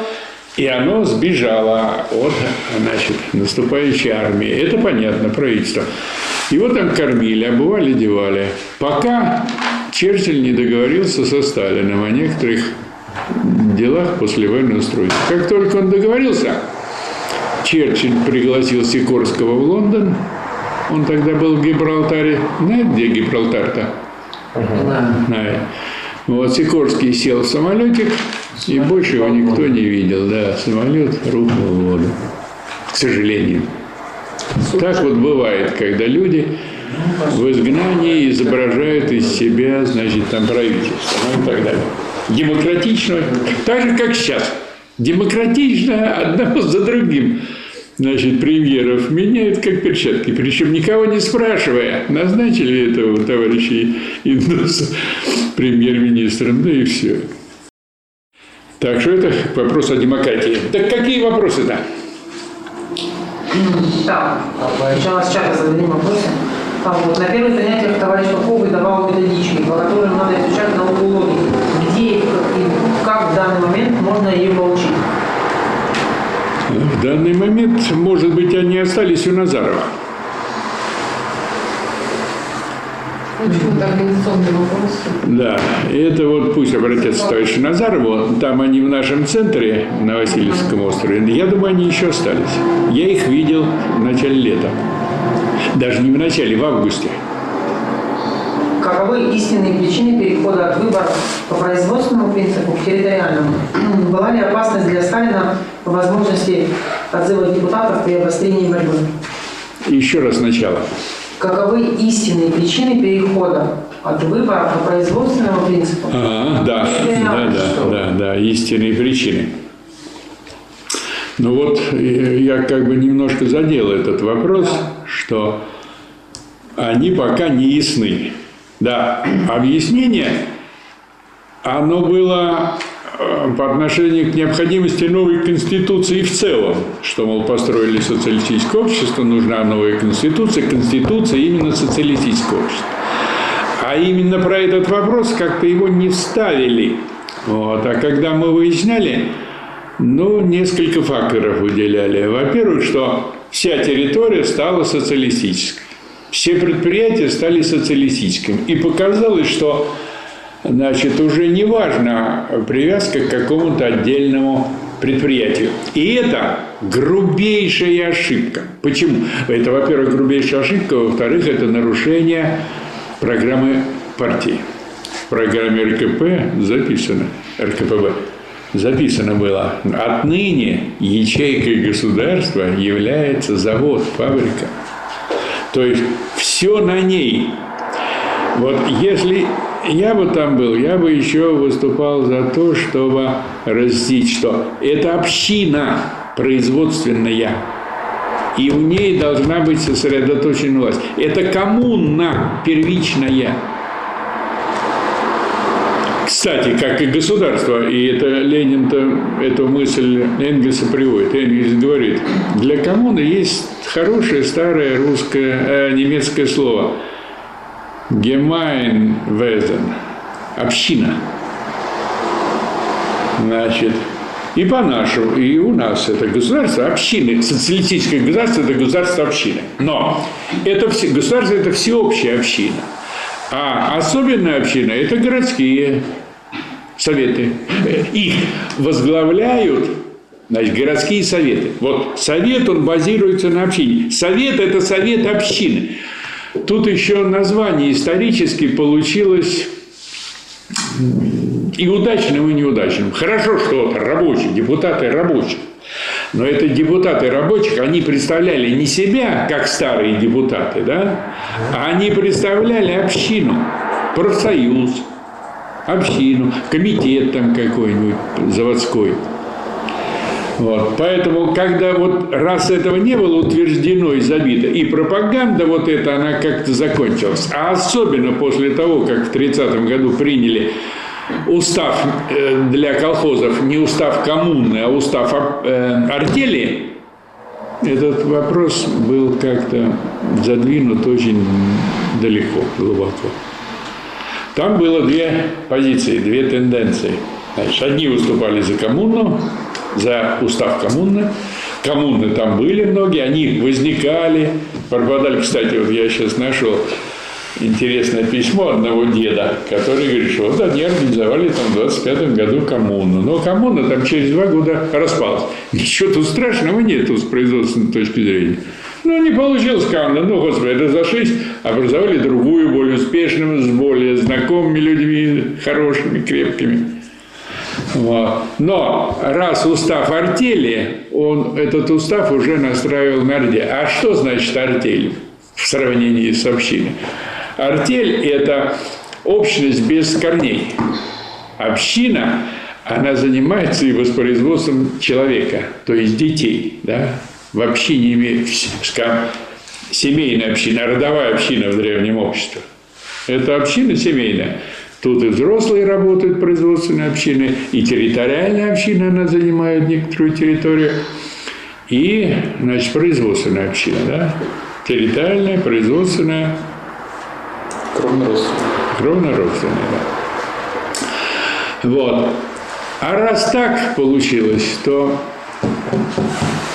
и оно сбежало от, значит, наступающей армии. Это понятно, правительство. Его там кормили, обували, девали. Пока Черчилль не договорился со Сталиным о некоторых делах послевоенного устройства. Как только он договорился, Черчилль пригласил Сикорского в Лондон. Он тогда был в Гибралтаре. Знаете, где Гибралтар-то? Знаю. Вот Сикорский сел в самолетик, и больше его никто не видел. Да, самолет рухнул в воду. К сожалению. Так вот бывает, когда люди в изгнании изображают из себя, значит, там правительство, ну и так далее. Демократично, так же, как сейчас. Демократично одного за другим. Значит, премьеров меняют как перчатки, причем никого не спрашивая. Назначили этого товарища Индуса премьер-министром, да и все. Так что это вопрос о демократии. Так какие вопросы-то? Так, сначала с чата зададим вопросы. А вот, на первых занятиях товарищ Попов выдавал методички, по которым надо изучать науку логики. Где и как в данный момент можно ее получить? В данный момент, может быть, они остались у Назарова. Почему-то организационный вопрос. Да, и это вот пусть обратятся к товарищу Назарову. Там они в нашем центре на Васильевском острове. Я думаю, они еще остались. Я их видел в начале лета. Даже не в начале, в августе. Каковы истинные причины перехода от выбора по производственному принципу к территориальному? Была ли опасность для Сталина по возможности отзыва депутатов при обострении борьбы? Еще раз сначала. Каковы истинные причины перехода от выбора по производственному принципу? А, да, да, да, да, да, истинные причины. Ну вот э, я как бы немножко задел этот вопрос, что они пока не ясны. Да, объяснение, оно было по отношению к необходимости новой конституции в целом, что, мол, построили социалистическое общество, нужна новая конституция, конституция именно социалистического общества. А именно про этот вопрос как-то его не вставили. Вот. А когда мы выясняли, ну, несколько факторов выделяли. Во-первых, что вся территория стала социалистической. Все предприятия стали социалистическими. И показалось, что значит, уже не важна привязка к какому-то отдельному предприятию. И это грубейшая ошибка. Почему? Это, во-первых, грубейшая ошибка, во-вторых, это нарушение программы партии. В программе РКП записано, РКПБ, записано было, отныне ячейкой государства является завод, фабрика. То есть все на ней. Вот если я бы там был, я бы еще выступал за то, чтобы разделить, что это община производственная, и в ней должна быть сосредоточена власть. Это коммуна первичная. Кстати, как и государство, и это Ленин-то эту мысль Энгельса приводит. Энгельс говорит, для коммуны есть хорошее старое русское, э, немецкое слово Gemeinwesen – община. Значит, И по-нашему, и у нас это государство общины, социалистическое государство – это государство общины. Но это все, государство – это всеобщая община. А особенная община – это городские советы. Их возглавляют значит, городские советы. Вот совет, он базируется на общине. Совет – это совет общины. Тут еще название исторически получилось и удачным, и неудачным. Хорошо, что вот рабочие, депутаты рабочих. Но это депутаты рабочих, они представляли не себя, как старые депутаты, да, а они представляли общину, профсоюз, общину, комитет там какой-нибудь заводской. Вот. Поэтому, когда вот раз этого не было утверждено и забито, и пропаганда вот эта, она как-то закончилась. А особенно после того, как в 30-м году приняли устав э, для колхозов, не устав коммуны, а устав э, артели, этот вопрос был как-то задвинут очень далеко, глубоко. Там было две позиции, две тенденции. Значит, одни выступали за коммуну, за устав коммуны. Коммуны там были многие, они возникали, пропадали. Кстати, вот я сейчас нашел интересное письмо одного деда, который говорит, что вот они организовали там в 25 году коммуну. Но коммуна там через два года распалась. Ничего тут страшного нету с производственной точки зрения. Ну, не получилось коммуна. Ну, господи, разошлись, образовали другую, более успешную, с более знакомыми людьми, хорошими, крепкими. Вот. Но раз устав артели, он этот устав уже настраивал на артель. А что значит артель в сравнении с общиной? Артель – это общность без корней. Община, она занимается и воспроизводством человека, то есть детей. Да? В общине скажем, семейная община, родовая община в древнем обществе. Это община семейная. Тут и взрослые работают производственные общины, и территориальная община, она занимает некоторую территорию, и, значит, производственная община, да? Территориальная, производственная. Кровно-родственная. Кровно-родственная, да. Вот. А раз так получилось, то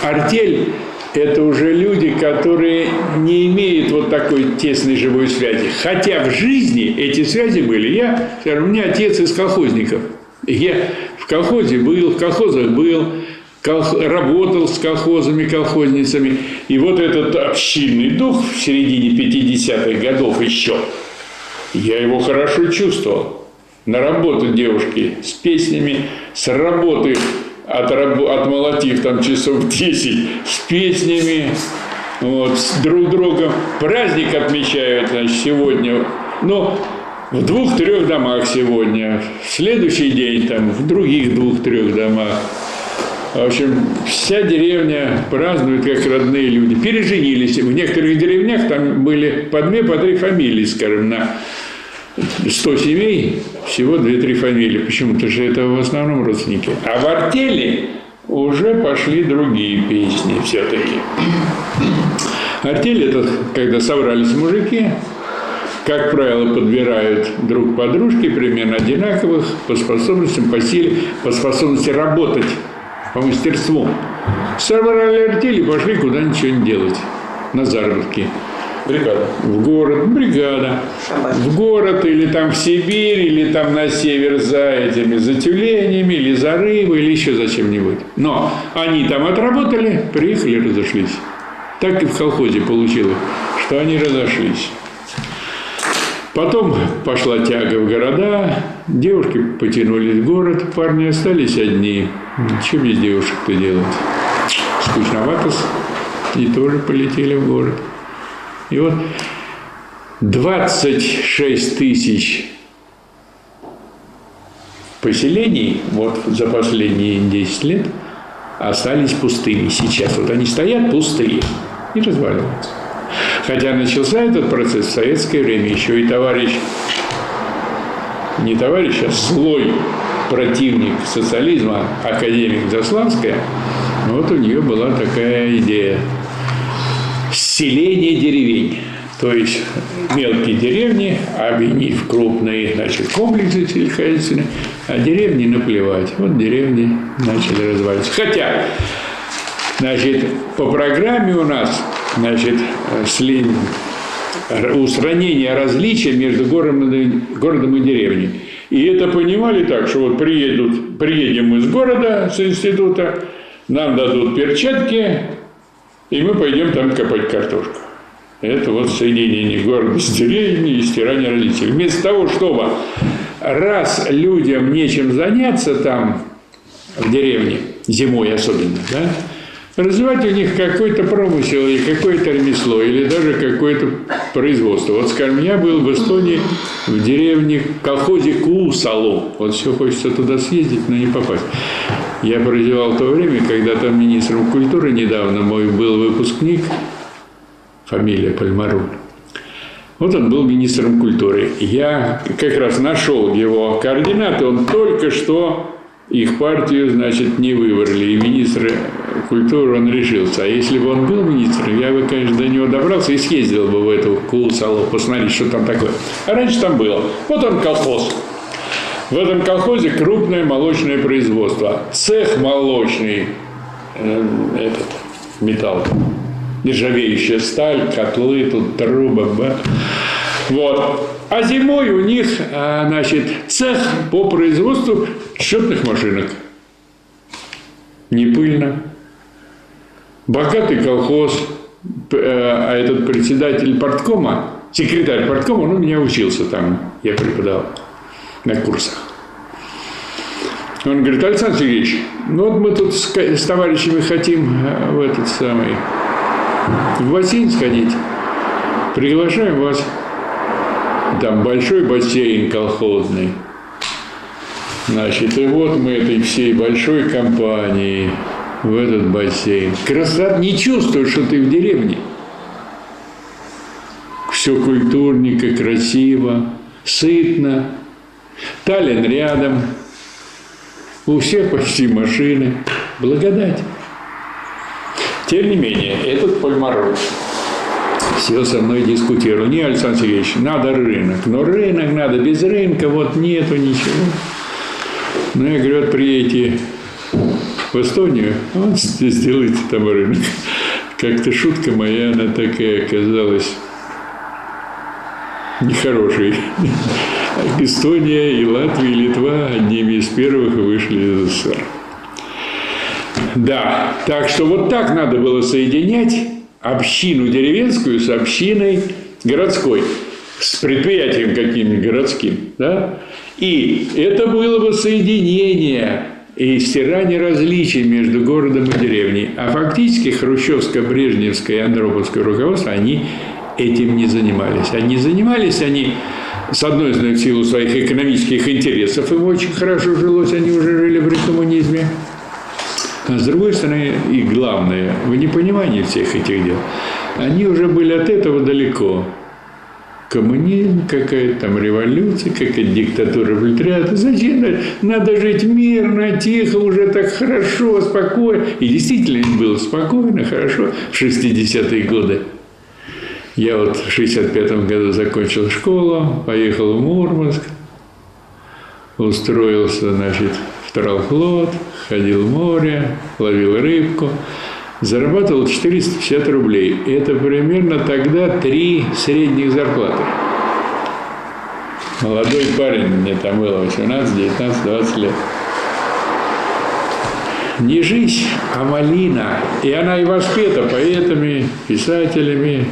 артель это уже люди, которые не имеют вот такой тесной живой связи. Хотя в жизни эти связи были. Я, скажем, у меня отец из колхозников. Я в колхозе был, в колхозах был, работал с колхозами, колхозницами. И вот этот общинный дух в середине 50-х годов еще, я его хорошо чувствовал. На работу девушки с песнями, с работы от, отмолотив там часов 10 с песнями, вот, с друг другом. Праздник отмечают, значит, сегодня. Но в двух-трех домах сегодня. В следующий день там в других двух-трех домах. В общем, вся деревня празднует, как родные люди. Переженились. В некоторых деревнях там были по две, по три фамилии, скажем, на 100 семей, всего 2-3 фамилии. Почему-то же это в основном родственники. А в артели уже пошли другие песни все-таки. Артель – это когда собрались мужики, как правило, подбирают друг подружки, примерно одинаковых, по способностям, по силе, по способности работать, по мастерству. Собрали артели, пошли куда-нибудь что-нибудь делать на заработки. Бригада. В город, бригада. В город или там в Сибирь, или там на север за этими, за тюленями, или за рыбой, или еще за чем-нибудь. Но они там отработали, приехали, разошлись. Так и в колхозе получилось, что они разошлись. Потом пошла тяга в города, девушки потянулись в город, парни остались одни. Что без девушек-то делать? Скучновато, и тоже полетели в город. И вот 26 тысяч поселений вот за последние 10 лет остались пустыми сейчас. Вот они стоят пустые и разваливаются. Хотя начался этот процесс в советское время, еще и товарищ, не товарищ, а злой противник социализма, академик Заславская, вот у нее была такая идея селение деревень. То есть мелкие деревни объединить в крупные значит, комплексы сельскохозяйственные, а деревни наплевать. Вот деревни начали разваливаться. Хотя, значит, по программе у нас, значит, сли- устранение различия между городом городом и деревней. И это понимали так, что вот приедут, приедем с города, с института, нам дадут перчатки, и мы пойдем там копать картошку. Это вот соединение города с деревней и стирание различий. Вместо того, чтобы раз людям нечем заняться там, в деревне, зимой особенно, да, развивать у них какой-то промысел или какое-то ремесло, или даже какое-то производство. Вот, скажем, я был в Эстонии в деревне, колхозе Кусалу. Вот все хочется туда съездить, но не попасть. Я прозевал то время, когда там министром культуры недавно мой был выпускник, фамилия Пальмаруль. Вот он был министром культуры. Я как раз нашел его координаты, он только что их партию, значит, не выбрали, и министр культуры он решился. А если бы он был министром, я бы, конечно, до него добрался и съездил бы в эту Кулсалу, посмотреть, что там такое. А раньше там было. Вот он колхоз. В этом колхозе крупное молочное производство. Цех молочный, э, этот, металл, нержавеющая сталь, котлы, тут трубы, ба. Вот. А зимой у них, а, значит, цех по производству счетных машинок. Не пыльно. Богатый колхоз, э, а этот председатель порткома, секретарь порткома, он у меня учился там, я преподавал на курсах. Он говорит, Александр Сергеевич, ну вот мы тут с товарищами хотим э, в этот самый, в бассейн сходить. Приглашаем вас. Там большой бассейн колхозный. Значит, и вот мы этой всей большой компанией в этот бассейн. Красота, не чувствуешь, что ты в деревне. Все культурненько, красиво, сытно. Таллин рядом. У всех почти машины. Благодать. Тем не менее, этот Пальмаров все со мной дискутировал. Не, Александр Сергеевич, надо рынок. Но рынок надо, без рынка вот нету ничего. Ну, я говорю, вот приедете в Эстонию, вот сделайте там рынок. (laughs) Как-то шутка моя, она такая оказалась нехорошей. (laughs) Эстония и Латвия, и Литва одними из первых вышли из СССР. Да, так что вот так надо было соединять общину деревенскую с общиной городской, с предприятием каким-нибудь городским, да? И это было бы соединение и стирание различий между городом и деревней. А фактически хрущевско-брежневское и андроповское руководство, они этим не занимались. Они занимались, они, с одной стороны, в силу своих экономических интересов, им очень хорошо жилось, они уже жили при коммунизме. А с другой стороны, и главное, в непонимании всех этих дел, они уже были от этого далеко. Коммунизм, какая-то там революция, какая-то диктатура пролетариата. Зачем? Надо жить мирно, тихо, уже так хорошо, спокойно. И действительно им было спокойно, хорошо в 60-е годы. Я вот в 65 году закончил школу, поехал в Мурманск, устроился, значит, в Тралфлот, ходил в море, ловил рыбку, зарабатывал 450 рублей. Это примерно тогда три средних зарплаты. Молодой парень, мне там было 18, 19, 20 лет. Не жизнь, а малина. И она и воспета поэтами, писателями.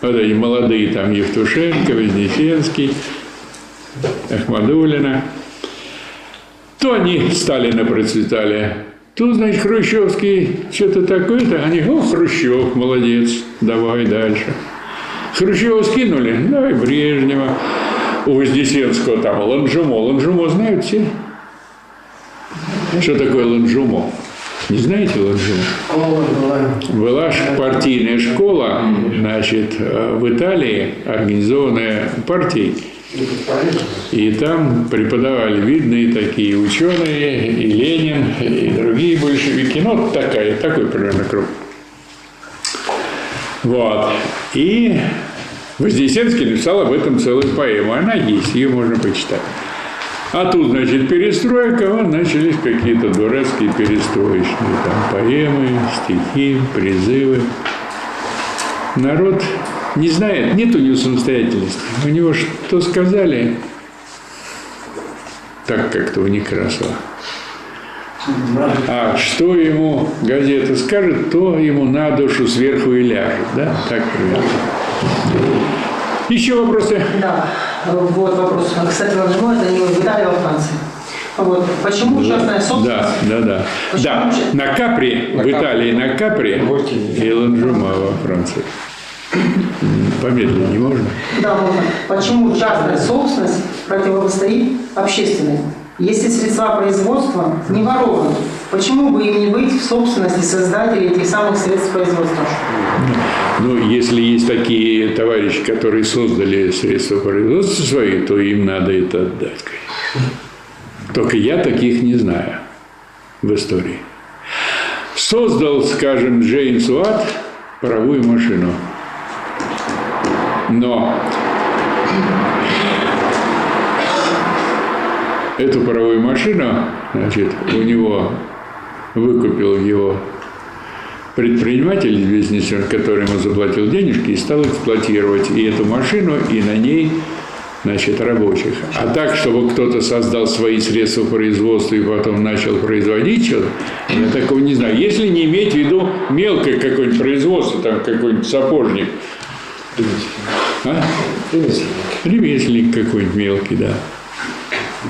Вот эти молодые, там Евтушенко, Вознесенский, Ахмадулина. То они Сталина процветали, то, значит, Хрущевский что-то такое-то. Они, о, Хрущев, молодец, давай дальше. Хрущева скинули, давай Брежнева. У Вознесенского там Ланжумо. Ланжумо знают все? Что такое Ланжумо? Не знаете Ланжумо? Была партийная школа, значит, э, в Италии, организованная партией. И там преподавали видные такие ученые, и Ленин, и другие большевики. Ну, такая, такой примерно круг. Вот. И Вознесенский написал об этом целую поэму. Она есть, ее можно почитать. А тут, значит, перестройка, вот начались какие-то дурацкие перестроечные там поэмы, стихи, призывы. Народ не знает, нет у него самостоятельности. У него что сказали, так как-то у Некрасова. А что ему газета скажет, то ему на душу сверху и ляжет. Да? Так примерно. Еще вопросы? Да, вот вопрос. Кстати, Ланжмо это не в Италии, а во Франции. Вот. Почему частная Да, собственность? да, да. Почему Да, же- на Капри, в Италии на Капри и Ланжума во Франции. Помедленнее не можно? Да, можно. Почему частная собственность противостоит общественной? Если средства производства не ворованы, почему бы им не быть в собственности создателей этих самых средств производства? Ну, если есть такие товарищи, которые создали средства производства свои, то им надо это отдать. конечно. Только я таких не знаю в истории. Создал, скажем, Джеймс Уатт паровую машину. Но эту паровую машину, значит, у него выкупил его предприниматель, бизнесмен, который ему заплатил денежки и стал эксплуатировать и эту машину, и на ней значит, рабочих. А так, чтобы кто-то создал свои средства производства и потом начал производить что-то, я такого не знаю. Если не иметь в виду мелкое какое-нибудь производство, там какой-нибудь сапожник, а? ремесленник какой-нибудь мелкий, да.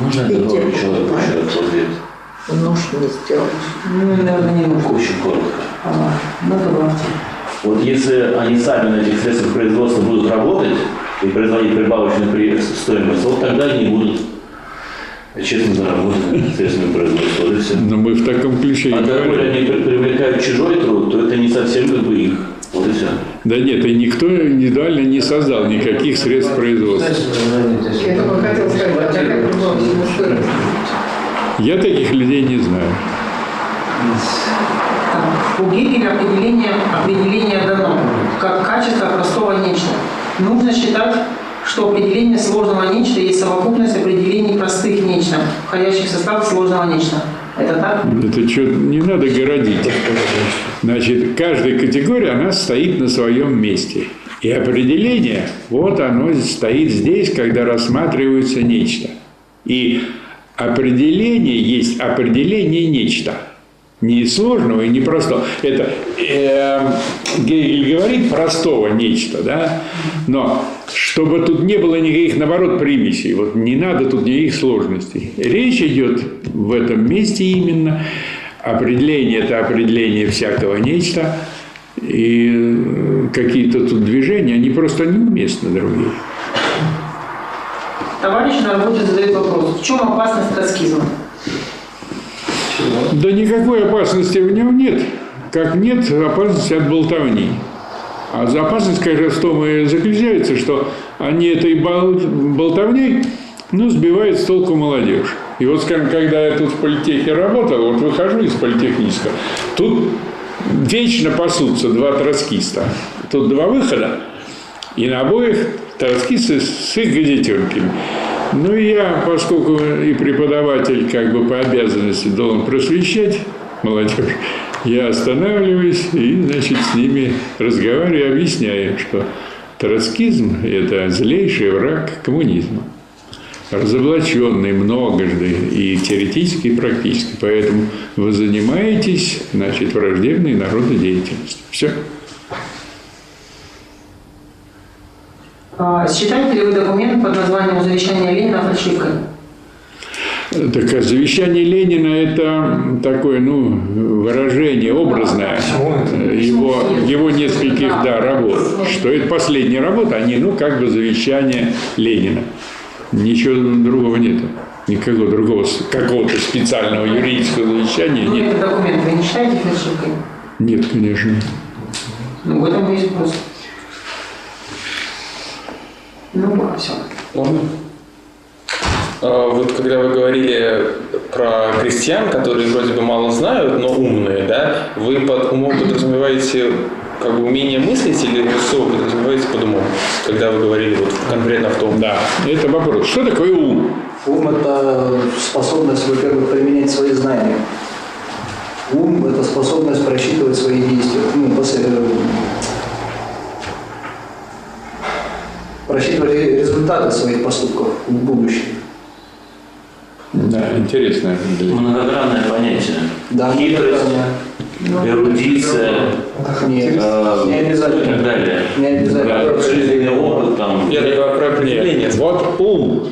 Можно еще раз ответ? Нож не сделаешь. Ну, наверное, не нужно. Очень коротко. А, ну, добавьте. Вот если они сами на этих средствах производства будут работать и производить прибавочную при- стоимость, вот тогда они будут честно заработать средствами производства. Вот и все. Но мы в таком ключе А говорим. они при- привлекают чужой труд, то это не совсем как бы их. Вот и все. Да нет, и никто индивидуально не создал никаких средств производства. Я а таких людей не знаю. У Гегеля определение, определение дано, как качество простого нечто. Нужно считать, что определение сложного нечто есть совокупность определений простых нечто, входящих в состав сложного нечто. Это так? Это что, не надо городить. Значит, каждая категория, она стоит на своем месте. И определение, вот оно стоит здесь, когда рассматривается нечто. И определение есть определение нечто. Не сложного и не простого. Это э, Гегель говорит простого нечто, да? Но чтобы тут не было никаких, наоборот, примесей, вот не надо тут никаких сложностей. Речь идет в этом месте именно. Определение – это определение всякого нечто. И э, какие-то тут движения, они просто неуместны другие. Товарищ на работе задает вопрос, в чем опасность троцкизма? Да никакой опасности в нем нет, как нет опасности от болтовни. А за опасность, конечно, в том и заключается, что они этой бол- болтовней ну, сбивают с толку молодежь. И вот, скажем, когда я тут в политехе работал, вот выхожу из политехнического, тут вечно пасутся два троцкиста. Тут два выхода, и на обоих троцкисты с их газетенками. Ну, я, поскольку и преподаватель как бы по обязанности должен просвещать молодежь, я останавливаюсь и, значит, с ними разговариваю, объясняю, что троцкизм – это злейший враг коммунизма разоблаченный многожды и теоретически, и практически. Поэтому вы занимаетесь, значит, враждебной народной деятельностью. Все. А, Считаете ли вы документ под названием «Завещание Ленина» фальшивкой? Так, а завещание Ленина – это такое, ну, выражение образное его, его нескольких, да, работ. Что это последняя работа, они, ну, как бы завещание Ленина. Ничего другого нету. Никакого другого, какого-то специального юридического завещания Ну, нет. этот документ вы не считаете фальшивкой? Нет, конечно. Ну, в этом есть вопрос. Ну, пока все. Можно? А, Вот когда вы говорили про крестьян, которые вроде бы мало знают, но умные, да, вы под умом подразумеваете как бы умение мыслить или все подразумевается под умом, когда вы говорили вот конкретно в том? Да, это вопрос. Что такое ум? Ум – это способность, во-первых, применять свои знания. Ум – это способность просчитывать свои действия. Ну, после- э, просчитывать результаты своих поступков в будущем. Да, интересно. Многогранное понятие. Да, Хитрость, эрудиция, Нет, э, не и так обязательно. далее. Не обязательно. Да, Жизненный опыт там. Определение. Нет, вот ум.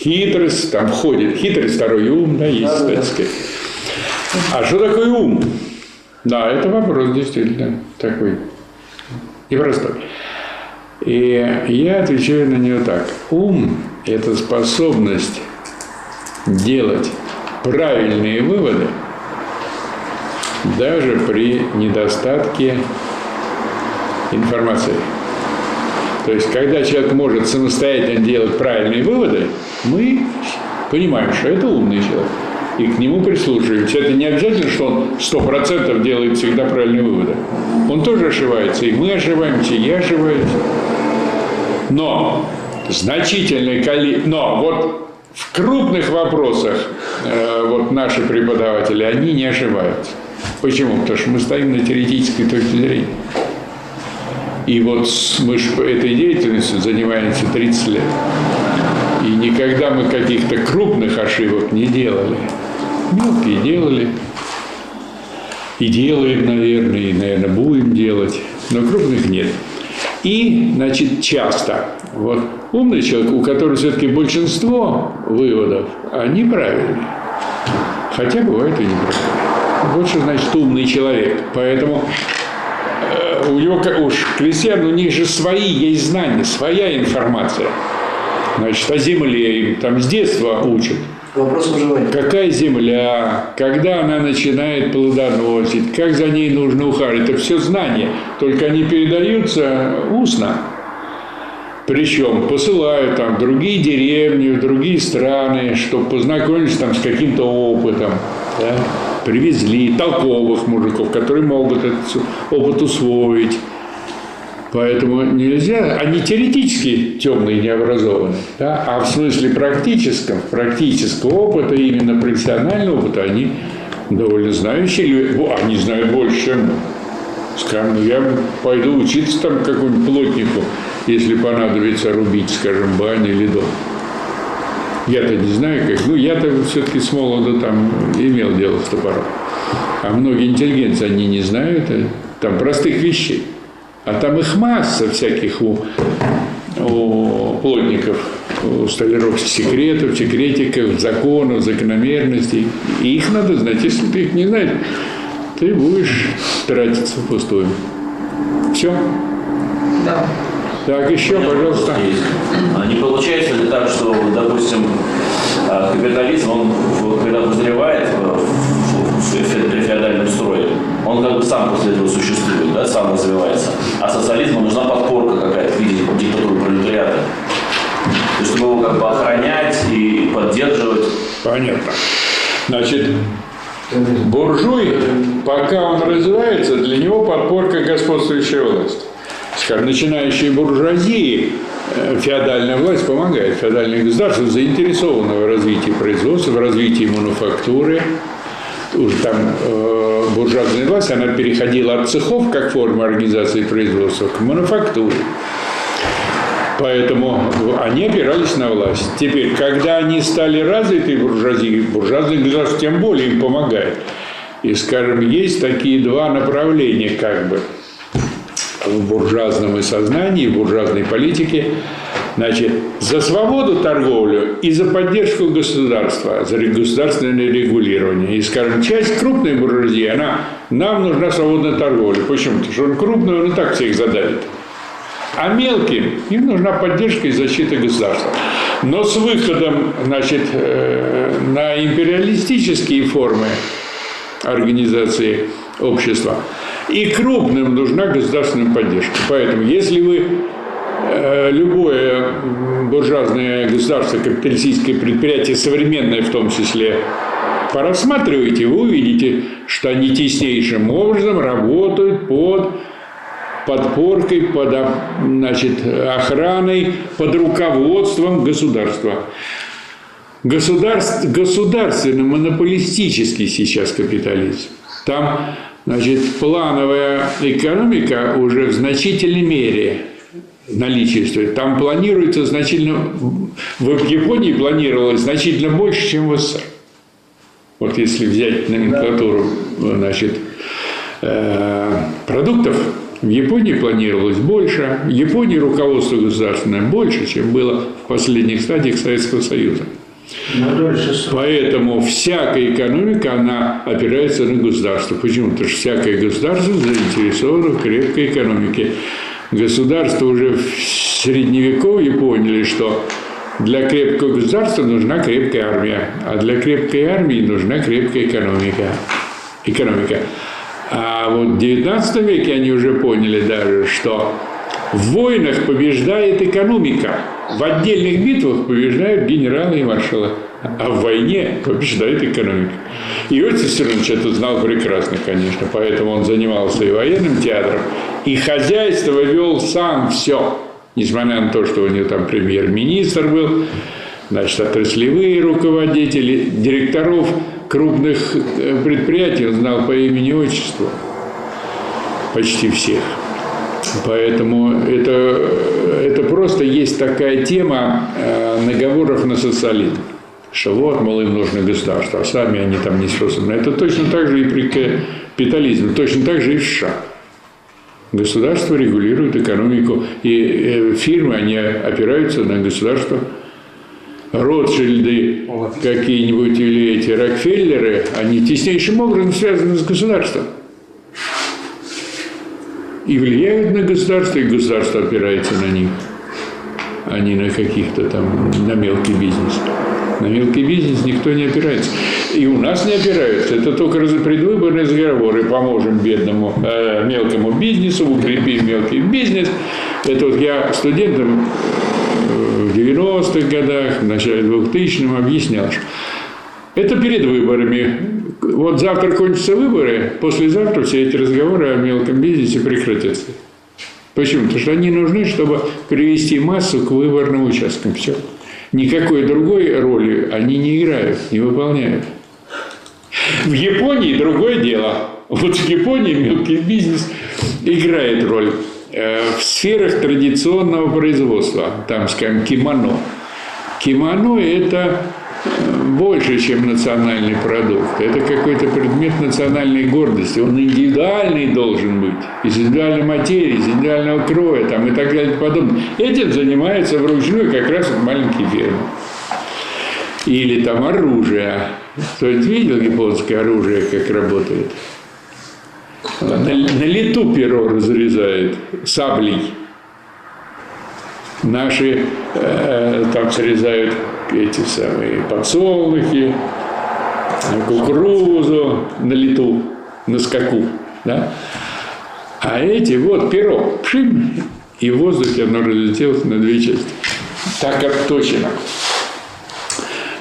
Хитрость, там входит хитрость, второй ум, да, есть, Да, так да. сказать. А что такое ум? Да, это вопрос действительно такой непростой. И я отвечаю на него так. Ум – это способность делать правильные выводы даже при недостатке информации. То есть, когда человек может самостоятельно делать правильные выводы, мы понимаем, что это умный человек. И к нему прислушиваемся. Это не обязательно, что он сто процентов делает всегда правильные выводы. Он тоже ошибается, и мы ошибаемся, и я ошибаюсь. Но значительное количество... Но вот в крупных вопросах э, вот наши преподаватели, они не ошибаются. Почему? Потому что мы стоим на теоретической точке зрения. И вот мы же этой деятельностью занимаемся 30 лет. И никогда мы каких-то крупных ошибок не делали. Мелкие делали. И делаем, наверное, и, наверное, будем делать. Но крупных нет. И, значит, часто вот умный человек, у которого все-таки большинство выводов, они правильные. Хотя бывает и неправильные. Вот что значит умный человек. Поэтому э, у него, уж крестьян, у них же свои есть знания, своя информация. Значит, о земле им там с детства учат. Вопрос выживания. Какая земля, когда она начинает плодоносить, как за ней нужно ухаживать. Это все знания, только они передаются устно. Причем посылают там в другие деревни, в другие страны, чтобы познакомились там с каким-то опытом. да. Привезли толковых мужиков, которые могут этот опыт усвоить. Поэтому нельзя, они теоретически темные, необразованные, да, а в смысле практическом, практического опыта, именно профессионального опыта, они довольно знающие Во, они знают больше, чем. Скажем, я пойду учиться там какому-нибудь плотнику, если понадобится рубить, скажем, баню или дом. Я-то не знаю, как. Ну, я-то все-таки с молода там имел дело с топором. А многие интеллигенции, они не знают э, там простых вещей. А там их масса всяких у, у плотников, у столяров секретов, секретиков, законов, закономерностей. И их надо знать. Если ты их не знаешь, ты будешь тратиться впустую. Все. Да. Так, еще, пожалуйста. А не получается ли так, что, допустим, а, капитализм, он вот, когда вызревает в фе- феодальном строе, он как бы сам после этого существует, да, сам развивается. А социализму нужна подпорка какая-то в виде диктатуры пролетариата. То есть, чтобы его как бы охранять и поддерживать. Понятно. Значит, буржуй, пока он развивается, для него подпорка господствующая власть. Скажем, начинающие буржуазии, э, феодальная власть помогает. Феодальное государство заинтересовано в развитии производства, в развитии мануфактуры. Уже там э, буржуазная власть, она переходила от цехов, как форма организации производства, к мануфактуре. Поэтому они опирались на власть. Теперь, когда они стали развитой буржуазией, буржуазное государство тем более им помогает. И, скажем, есть такие два направления, как бы, в буржуазном сознании, в буржуазной политике. Значит, за свободу торговлю и за поддержку государства, за государственное регулирование. И, скажем, часть крупной буржуазии, она, нам нужна свободная торговля. Почему? Потому что он крупный, он и так всех задавит. А мелким им нужна поддержка и защита государства. Но с выходом значит, э, на империалистические формы организации общества и крупным нужна государственная поддержка. Поэтому если вы э, любое буржуазное государство, капиталистическое предприятие, современное в том числе, порассматривайте, вы увидите, что они теснейшим образом работают под подпоркой, под значит, охраной, под руководством государства. Государств, государственно-монополистический сейчас капитализм. Там значит, плановая экономика уже в значительной мере наличествует. Там планируется значительно... В Японии планировалось значительно больше, чем в СССР. Вот если взять номенклатуру значит, э, продуктов, в Японии планировалось больше. В Японии руководство государственное больше, чем было в последних стадиях Советского Союза. Поэтому всякая экономика, она опирается на государство. Почему? Потому что всякое государство заинтересовано в крепкой экономике. Государство уже в Средневековье поняли, что для крепкого государства нужна крепкая армия, а для крепкой армии нужна крепкая экономика. экономика. А вот в XIX веке они уже поняли даже, что в войнах побеждает экономика. В отдельных битвах побеждают генералы и маршалы. А в войне побеждает экономика. И Иосиф Виссарионович это знал прекрасно, конечно. Поэтому он занимался и военным театром, и хозяйство вел сам все. Несмотря на то, что у него там премьер-министр был, значит, отраслевые руководители, директоров крупных э, предприятий он знал по имени и отчеству. Почти всех. Поэтому это, это просто есть такая тема э, наговоров на социализм. Что вот, мол, им нужно государство, а сами они там не способны. Это точно так же и при капитализме, точно так же и в США. Государство регулирует экономику, и э, фирмы, они опираются на государство. Ротшильды какие-нибудь или эти Рокфеллеры, они теснейшим образом связаны с государством и влияют на государство, и государство опирается на них, а не на каких-то там, на мелкий бизнес. На мелкий бизнес никто не опирается. И у нас не опираются. Это только предвыборные разговоры. Поможем бедному э, мелкому бизнесу, укрепим мелкий бизнес. Это вот я студентам э, в 90-х годах, в начале 2000-х объяснял, что это перед выборами вот завтра кончатся выборы, послезавтра все эти разговоры о мелком бизнесе прекратятся. Почему? Потому что они нужны, чтобы привести массу к выборным участкам. Все. Никакой другой роли они не играют, не выполняют. В Японии другое дело. Вот в Японии мелкий бизнес играет роль э, в сферах традиционного производства. Там, скажем, кимоно. Кимоно – это больше, чем национальный продукт. Это какой-то предмет национальной гордости. Он индивидуальный должен быть. Из индивидуальной материи, из индивидуального кроя там, и так далее и подобное. Этим занимается вручную как раз вот маленькие фирмы. Или там оружие. Кто-нибудь видел японское оружие, как работает? На, на лету перо разрезает саблей. Наши э, там срезают эти самые подсолнухи, кукурузу на лету, на скаку. Да? А эти, вот перо, пшим, и в воздухе оно разлетелось на две части. Так отточено.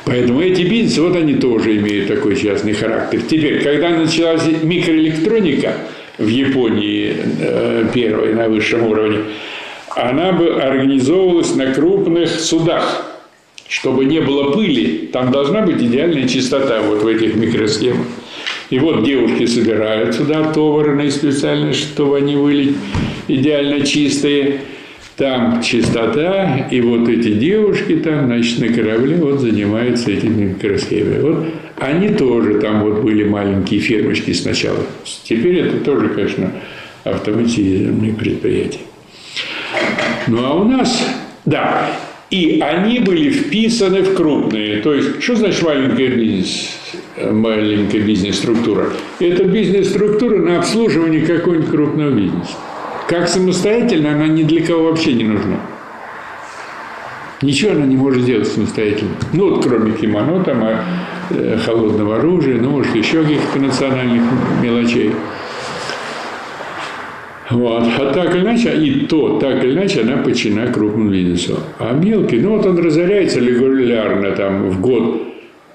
Поэтому эти бизнесы, вот они тоже имеют такой частный характер. Теперь, когда началась микроэлектроника в Японии э, первой на высшем уровне, она бы организовывалась на крупных судах чтобы не было пыли, там должна быть идеальная чистота вот в этих микросхемах. И вот девушки собирают сюда товары специально, чтобы они были идеально чистые. Там чистота, и вот эти девушки там, значит, на корабле вот занимаются этими микросхемами. Вот они тоже там вот были маленькие фермочки сначала. Теперь это тоже, конечно, автоматизированные предприятия. Ну а у нас, да, и они были вписаны в крупные. То есть, что значит маленькая бизнес? Маленькая бизнес-структура. Это бизнес-структура на обслуживание какого-нибудь крупного бизнеса. Как самостоятельно она ни для кого вообще не нужна. Ничего она не может сделать самостоятельно. Ну, вот кроме кимоно, там, э, холодного оружия, ну, может, еще каких-то национальных мелочей. Вот. А так или иначе, и то, так или иначе, она подчинена крупному бизнесу. А мелкий, ну вот он разоряется регулярно там в год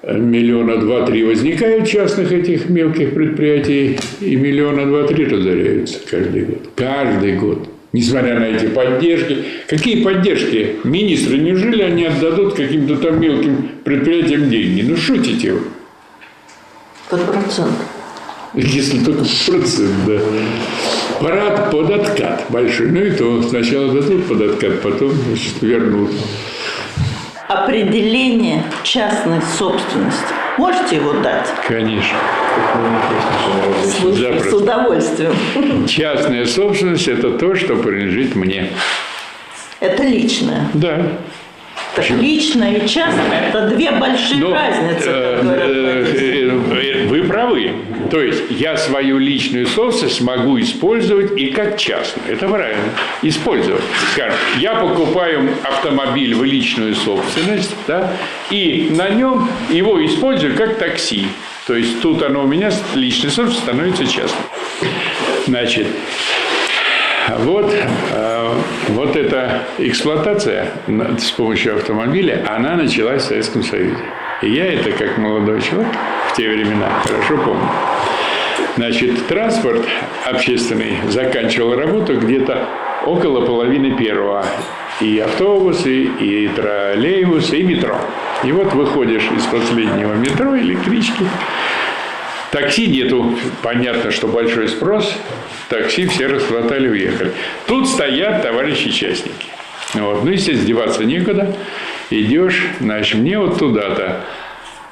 миллиона два-три возникают частных этих мелких предприятий, и миллиона два-три разоряются каждый год. Каждый год. Несмотря на эти поддержки. Какие поддержки? Министры, неужели они отдадут каким-то там мелким предприятиям деньги? Ну, шутите вы. Под процент. Если только процент, да. Парад под откат большой. Ну и то сначала дадут под откат, потом значит, вернут. Определение частной собственности. Можете его дать? Конечно. Запросто. с удовольствием. Частная собственность – это то, что принадлежит мне. Это личное. Да. Так личное и частное – это две большие Но, разницы, э, э, э, Вы правы. То есть я свою личную собственность могу использовать и как частную. Это правильно. Использовать. Скажем, я покупаю автомобиль в личную собственность, да, и на нем его использую как такси. То есть тут оно у меня личная собственность становится частной. Значит, вот, э, вот эта эксплуатация с помощью автомобиля, она началась в Советском Союзе. И я это, как молодой человек в те времена, хорошо помню. Значит, транспорт общественный заканчивал работу где-то около половины первого. И автобусы, и троллейбусы, и метро. И вот выходишь из последнего метро, электрички, Такси нету. Понятно, что большой спрос. Такси все расхватали, уехали. Тут стоят товарищи частники. Вот. Ну, естественно, деваться некуда. Идешь, значит, мне вот туда-то.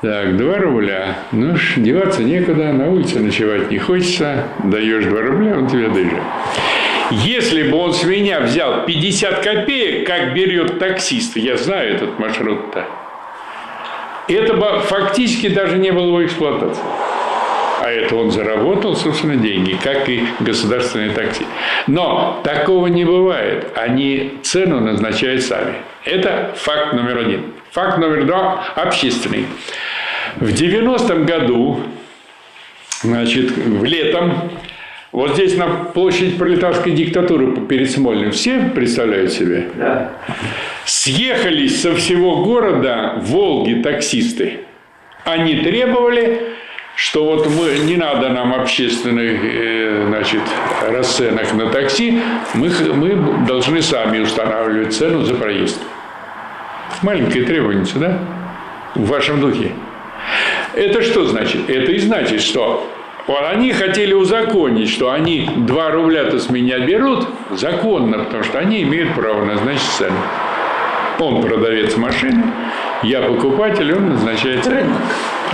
Так, 2 рубля. Ну ж, деваться некуда, на улице ночевать не хочется. Даешь 2 рубля, он тебя доезжает. Если бы он с меня взял 50 копеек, как берет таксист, я знаю этот маршрут-то, это бы фактически даже не было бы эксплуатации. Это он заработал, собственно, деньги, как и государственные такси. Но такого не бывает. Они цену назначают сами. Это факт номер один. Факт номер два – общественный. В 90-м году, значит, в летом, вот здесь на площадь пролетарской диктатуры перед Смольным, все представляют себе? Да. Съехались со всего города Волги таксисты. Они требовали, что вот мы, не надо нам общественных э, значит, расценок на такси, мы, мы должны сами устанавливать цену за проезд. Маленькое требование, да? В вашем духе. Это что значит? Это и значит, что они хотели узаконить, что они 2 рубля-то с меня берут законно, потому что они имеют право назначить цену. Он продавец машины, я покупатель, он назначает. Рынок.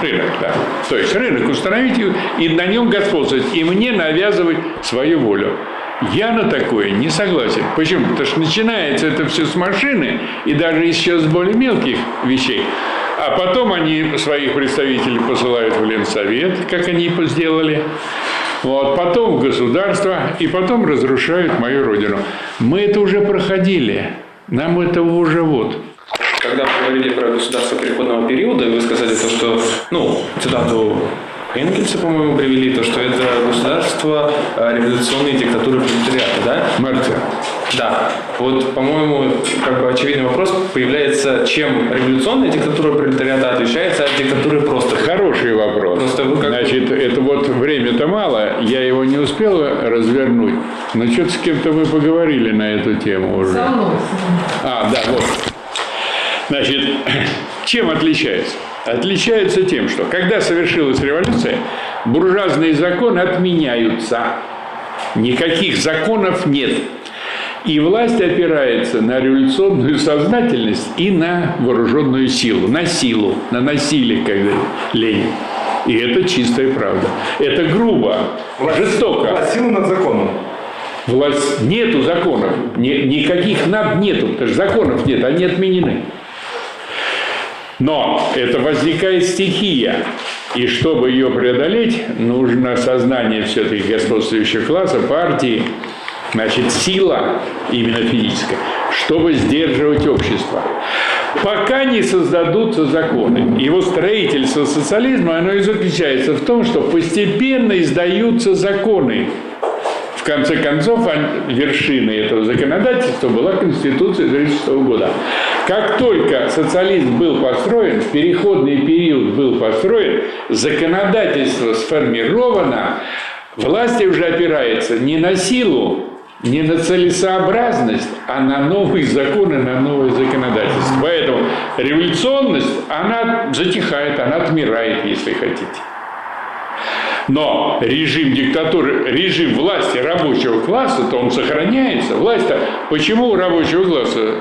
Рынок, да. То есть рынок установить и- на нем господствовать, и мне навязывать свою волю. Я на такое не согласен. Почему? Потому что начинается это все с машины, и даже еще с более мелких вещей. А потом они своих представителей посылают в Ленсовет, как они сделали. Вот, потом в государство, и потом разрушают мою родину. Мы это уже проходили. Нам этого уже вот. Когда вы говорили про государство переходного периода, вы сказали то, что, ну, цитату Энгельса, по-моему, привели, то, что это государство э, революционной диктатуры пролетариата, да? Марксизм. Да. Вот, по-моему, как бы очевидный вопрос появляется, чем революционная диктатура пролетариата отличается от диктатуры просто. Хороший вопрос. Просто вы как- Значит, это вот время-то мало, я его не успел развернуть, но что-то с кем-то мы поговорили на эту тему уже. А, да, вот. Значит, (clears throat) чем отличается? Отличается тем, что когда совершилась революция, буржуазные законы отменяются. Никаких законов нет. И власть опирается на революционную сознательность и на вооруженную силу, на силу, на насилие, как говорит Ленин. И это чистая правда. Это грубо, жестоко. сила над законом. Власть нету законов, ни- никаких над нету, потому что законов нет, они отменены. Но это возникает стихия, и чтобы ее преодолеть, нужно сознание все-таки господствующего класса, партии, значит, сила именно физическая, чтобы сдерживать общество. Пока не создадутся законы. Его строительство социализма, оно и заключается в том, что постепенно издаются законы, в конце концов, он- вершиной этого законодательства была Конституция 1936 года. Как только социализм был построен, переходный период был построен, законодательство сформировано, власть уже опирается не на силу, не на целесообразность, а на новые законы, на новое законодательство. Поэтому революционность, она затихает, она отмирает, если хотите. Но режим диктатуры, режим власти рабочего класса, то он сохраняется. Власть-то почему у рабочего класса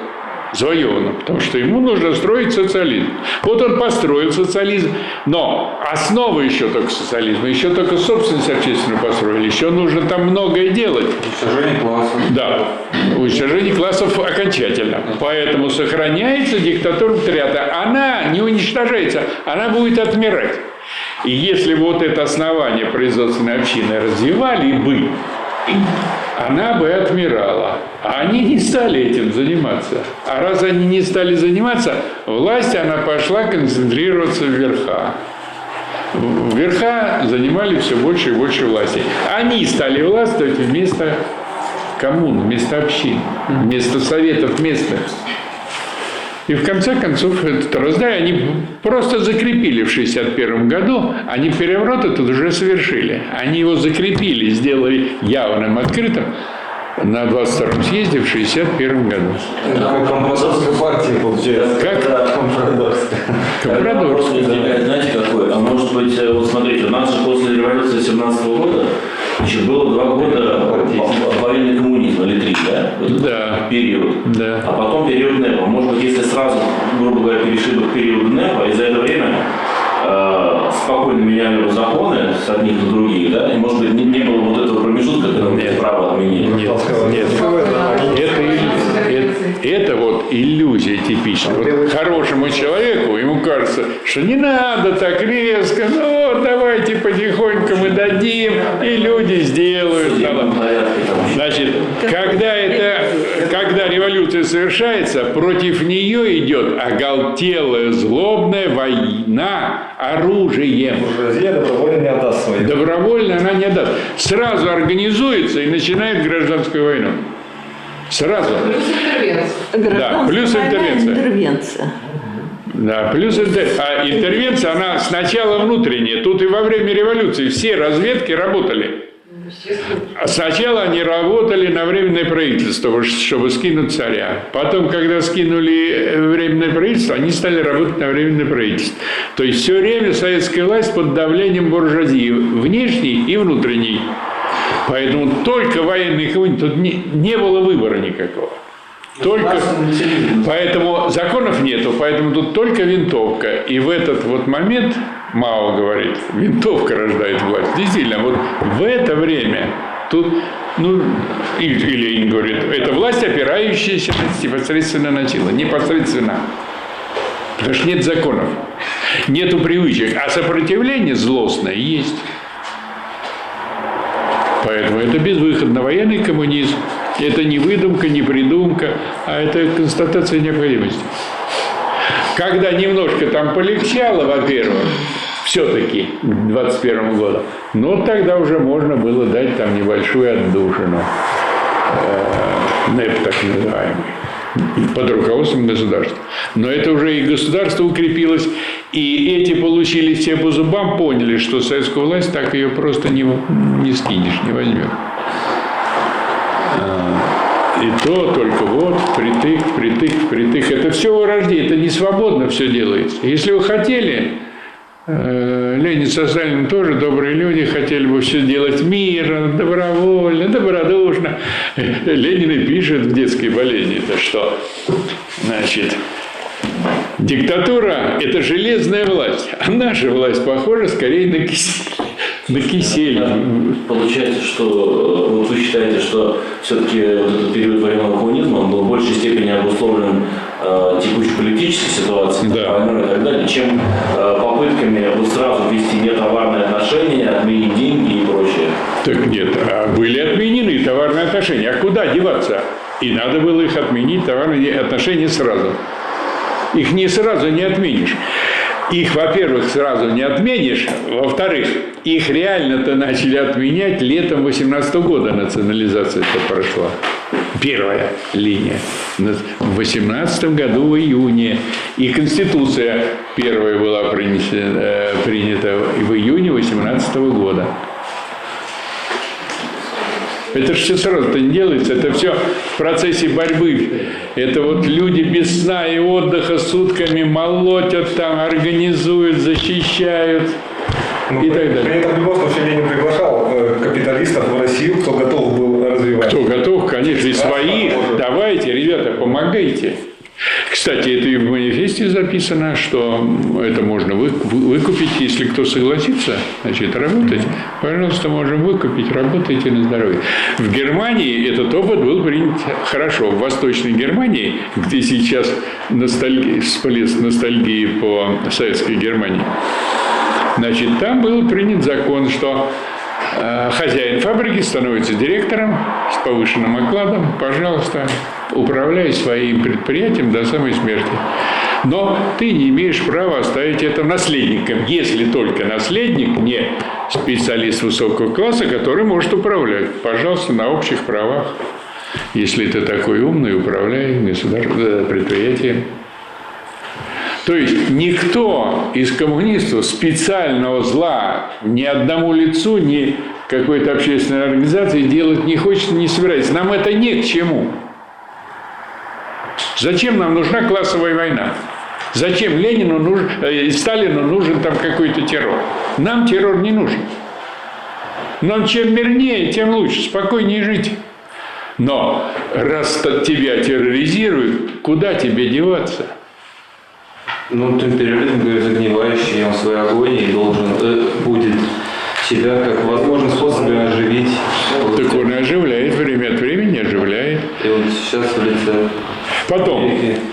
завоевана? Потому что ему нужно строить социализм. Вот он построил социализм, но основа еще только социализма, еще только собственность общественную построили, еще нужно там многое делать. Уничтожение классов. Да, уничтожение классов окончательно. Поэтому сохраняется диктатура пролетариата. Она не уничтожается, она будет отмирать. И если вот это основание производственной общины развивали бы, она бы отмирала. А они не стали этим заниматься. А раз они не стали заниматься, власть, она пошла концентрироваться в верха. Верха занимали все больше и больше власти. Они стали властвовать вместо коммун, вместо общин, вместо советов местных. И в конце концов этот раздай они просто закрепили в 1961 году, они переворот этот уже совершили. Они его закрепили, сделали явным, открытым на 22-м съезде в 1961 году. Как компрадорская партия получается. Как? Компрадорская. Компрадорская, возникает, знаете, какой? А может быть, э, вот смотрите, у нас же после революции 17 года еще было два года военный коммунизм, или три, да? Вот Да. Период. Да. А потом период НЭПа. Может быть, если сразу, грубо говоря, перешли бы к периоду НЭПа, и за это время э, спокойно меняли бы законы с одних на других, да, и, может быть, не, не было вот этого промежутка, когда мы эти права отменили. Нет, нет. Это, это, это вот иллюзия типичная. Вот хорошему человеку ему кажется, что не надо так резко, ну вот давайте потихоньку мы дадим, и люди сделают. Значит, когда, это, когда революция совершается, против нее идет оголтелая, злобная война оружием. Буржуазия добровольно не отдаст свои. Добровольно она не отдаст. Сразу организуется и начинает гражданскую войну. Сразу. Плюс интервенция. Гражданская плюс интервенция. интервенция. Да, плюс интер- а интервенция, она сначала внутренняя. Тут и во время революции все разведки работали. А Сначала они работали на временное правительство, чтобы скинуть царя. Потом, когда скинули э, временное правительство, они стали работать на временное правительство. То есть все время советская власть под давлением буржуазии, внешней и внутренней. Поэтому только военный коммунизм, тут не, не было выбора никакого. Только, поэтому законов нету, поэтому тут только винтовка. И в этот вот момент, Мао говорит, винтовка рождает власть. Действительно, вот в это время тут, ну, и, и Ленин говорит, это власть, опирающаяся непосредственно на силу, непосредственно. Потому что нет законов, нету привычек, а сопротивление злостное есть. Поэтому это безвыходно. Военный коммунизм – это не выдумка, не придумка, а это констатация необходимости. Когда немножко там полегчало, во-первых, все-таки к 21 году, но тогда уже можно было дать там небольшую отдушину. Э, НЭП так называемый под руководством государства. Но это уже и государство укрепилось, и эти получили все по зубам, поняли, что советскую власть так ее просто не, не скинешь, не возьмешь. А, И то только вот притык, притык, притык. Это все вырождение, это не свободно все делается. Если вы хотели, Ленин со Сталиным тоже добрые люди, хотели бы все делать мирно, добровольно, добродушно. Ленин и пишет в детской болезни, это что? Значит, диктатура – это железная власть, а наша власть похожа скорее на кисель. На кисель. Получается, что э, вот вы считаете, что все-таки вот этот период военного коммунизма он был в большей степени обусловлен э, текущей политической ситуацией, Да. войной и так далее, чем э, попытками вот сразу ввести нетоварные отношения, отменить деньги и прочее. Так нет, а были отменены товарные отношения. А куда деваться? И надо было их отменить, товарные отношения сразу. Их не сразу не отменишь. Их, во-первых, сразу не отменишь. Во-вторых, их реально-то начали отменять летом 18 года национализация это прошла. Первая линия. В 18 году в июне. И Конституция первая была принята, э, принята в июне 18 года. Это же все сразу-то не делается, это все в процессе борьбы. Это вот люди без сна и отдыха сутками молотят там, организуют, защищают и так далее. При этом, в любом случае, Ленин приглашал э, капиталистов в Россию, кто готов был. Кто готов, конечно, и свои. Давайте, ребята, помогайте. Кстати, это и в манифесте записано, что это можно вы- вы- выкупить, если кто согласится, значит, работать. Пожалуйста, можем выкупить, работайте на здоровье. В Германии этот опыт был принят хорошо. В Восточной Германии, где сейчас ностальги, всплеск ностальгии по советской Германии, Значит, там был принят закон, что хозяин фабрики становится директором с повышенным окладом. Пожалуйста, управляй своим предприятием до самой смерти. Но ты не имеешь права оставить это наследникам, если только наследник не специалист высокого класса, который может управлять. Пожалуйста, на общих правах. Если ты такой умный, управляй э, предприятием. То есть никто из коммунистов специального зла ни одному лицу, ни какой-то общественной организации делать не хочет, не собирается. Нам это не к чему. Зачем нам нужна классовая война? Зачем Ленину нужен, э, Сталину нужен там какой-то террор? Нам террор не нужен. Нам чем мирнее, тем лучше, спокойнее жить. Но раз тебя терроризируют, куда тебе деваться? Ну, империализм, говорит, загнивающий, он в своей агонии должен, э, будет себя как возможный способ оживить. Так он и оживляет, время от времени оживляет. И вот сейчас в лице Потом,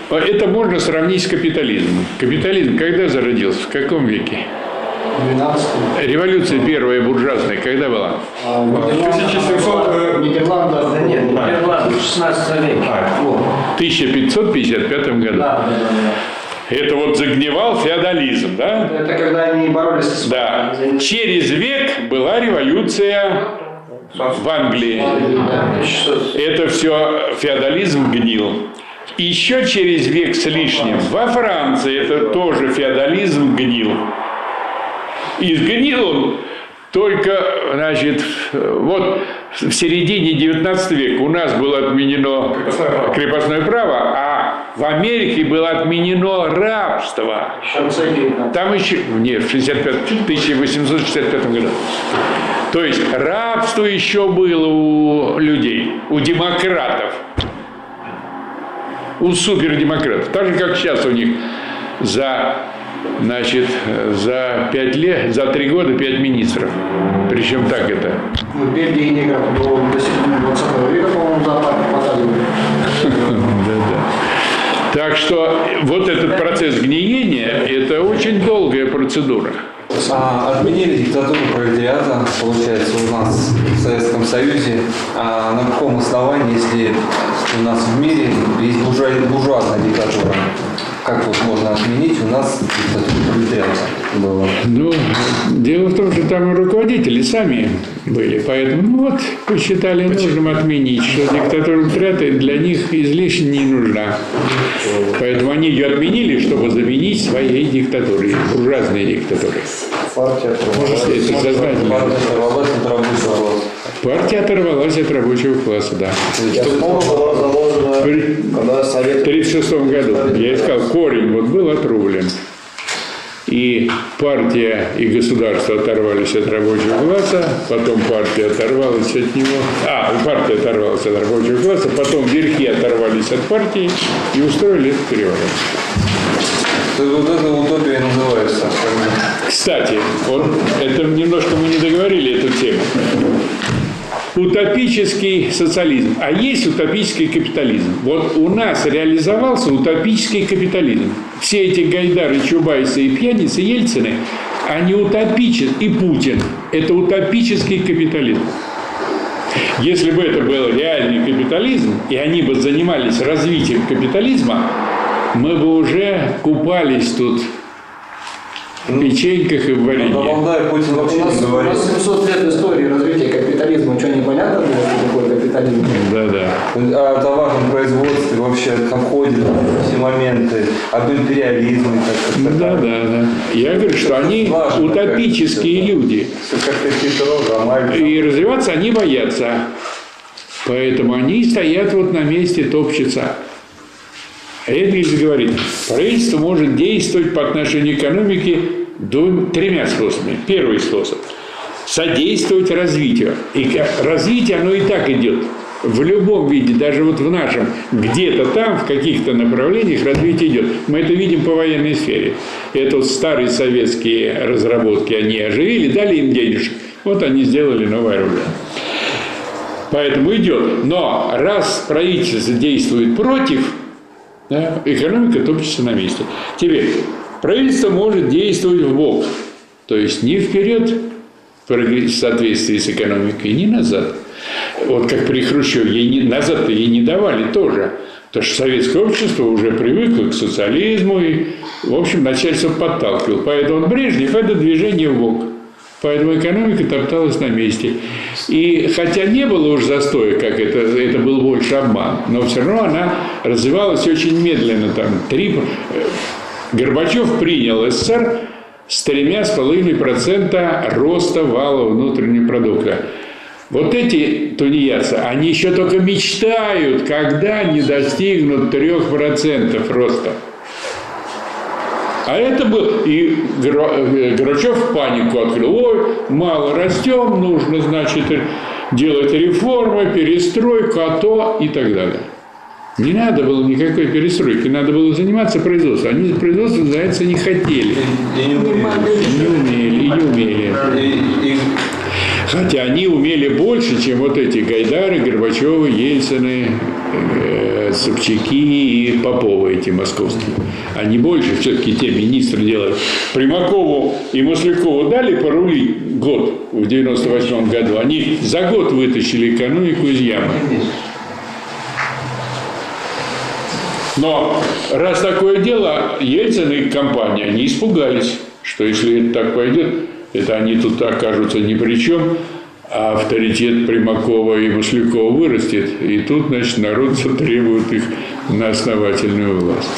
это можно сравнить с капитализмом. Капитализм когда зародился? В каком веке? 12 Революция первая буржуазная когда была? а, в 1700, э, Нидерландах. Да нет, Нидерланды, 16 век. В 1555 году. Да, да, да, Это вот загнивал феодализм, да? Это когда они боролись с Да. Через век была революция в Англии. Это все феодализм гнил. Еще через век с лишним во Франции это тоже феодализм гнил. И сгнил он только, значит, вот в середине 19 века у нас было отменено Крепостное право. крепостное право, а в Америке было отменено рабство. В конце 19 Там еще, нет, в 65, 1865 году. То есть рабство еще было у людей, у демократов, у супердемократов. Так же, как сейчас у них за, значит, за пять лет, за три года пять министров. Причем так это. Ну, Бельгии негров до, до середины 20 века, по-моему, зоопарк показывали. (laughs) Да-да. Так что вот этот процесс гниения – это очень долгая процедура. А, отменили диктатуру пролетариата, получается, у нас в Советском Союзе. А на каком основании, если у нас в мире есть буржуа- буржуазная диктатура? Как вот можно отменить у нас диктатуру пролетариата? Было. Ну, дело в том, что там руководители сами были, поэтому ну вот посчитали нужным отменить, что диктатура траты для них излишне не нужна. Поэтому они ее отменили, чтобы заменить своей диктатурой, буржуазной диктатурой. Партия Это сознательно. Партия Партия оторвалась от рабочего класса, да. Основа была заложена, При- когда В Совет 1936 году, я искал, корень вот был отрублен. И партия и государство оторвались от рабочего класса, потом партия оторвалась от него, а, партия оторвалась от рабочего класса, потом верхи оторвались от партии и устроили этот переворот. То вот это утопия называется. Кстати, вот это немножко мы не договорили эту тему. Утопический социализм. А есть утопический капитализм. Вот у нас реализовался утопический капитализм. Все эти Гайдары, Чубайсы и пьяницы, Ельцины, они утопические. И Путин. Это утопический капитализм. Если бы это был реальный капитализм, и они бы занимались развитием капитализма, мы бы уже купались тут в печеньках и в варенье. Валдае Путин У вообще нас, не у говорит. нас 700 лет истории развития капитализма. Что, непонятно было, что такое капитализм? Да-да. О товарном производстве вообще там ходят все моменты, об империализме. Как это Да, да, да. Я говорю, что они Важно, утопические люди. Как розы, И развиваться они боятся. Поэтому они стоят вот на месте, топчутся. Энгельс говорит, правительство может действовать по отношению к экономике тремя способами. Первый способ – содействовать развитию. И развитие, оно и так идет. В любом виде, даже вот в нашем, где-то там, в каких-то направлениях развитие идет. Мы это видим по военной сфере. Это вот старые советские разработки они оживили, дали им денежек. Вот они сделали новое оружие. Поэтому идет. Но раз правительство действует против, да, экономика топчется на месте. Теперь, правительство может действовать в бок. То есть не вперед в соответствии с экономикой, не назад. Вот как при Хрущеве, ей не, назад-то ей не давали тоже. Потому что советское общество уже привыкло к социализму, и, в общем, начальство подталкивало. Поэтому Брежнев – это движение в бок. Поэтому экономика топталась на месте. И хотя не было уж застоя, как это, это был больше обман, но все равно она развивалась очень медленно. Там, три, э, Горбачев принял СССР с тремя с половиной процента роста валового внутреннего продукта. Вот эти тунеядцы, они еще только мечтают, когда они достигнут 3% роста. А это был, и Гро- э, панику открыл, ой, мало растем, нужно, значит, делать реформы, перестройку, а то и так далее. Не надо было никакой перестройки, надо было заниматься производством. Они производством заняться не хотели, И не умеют. не умели и не умели. И- и Хотя они умели больше, чем вот эти Гайдары, Горбачевы, Ельцины, э, Собчаки и Поповы эти московские. Они больше все-таки те министры делали. Примакову и Маслякову дали порулить год в 98 году. Они за год вытащили экономику из ямы. Но раз такое дело, Ельцин и компания, они испугались, что если это так пойдет, это они тут окажутся ни при чем, а авторитет Примакова и Маслякова вырастет, и тут, значит, народ затребует их на основательную власть.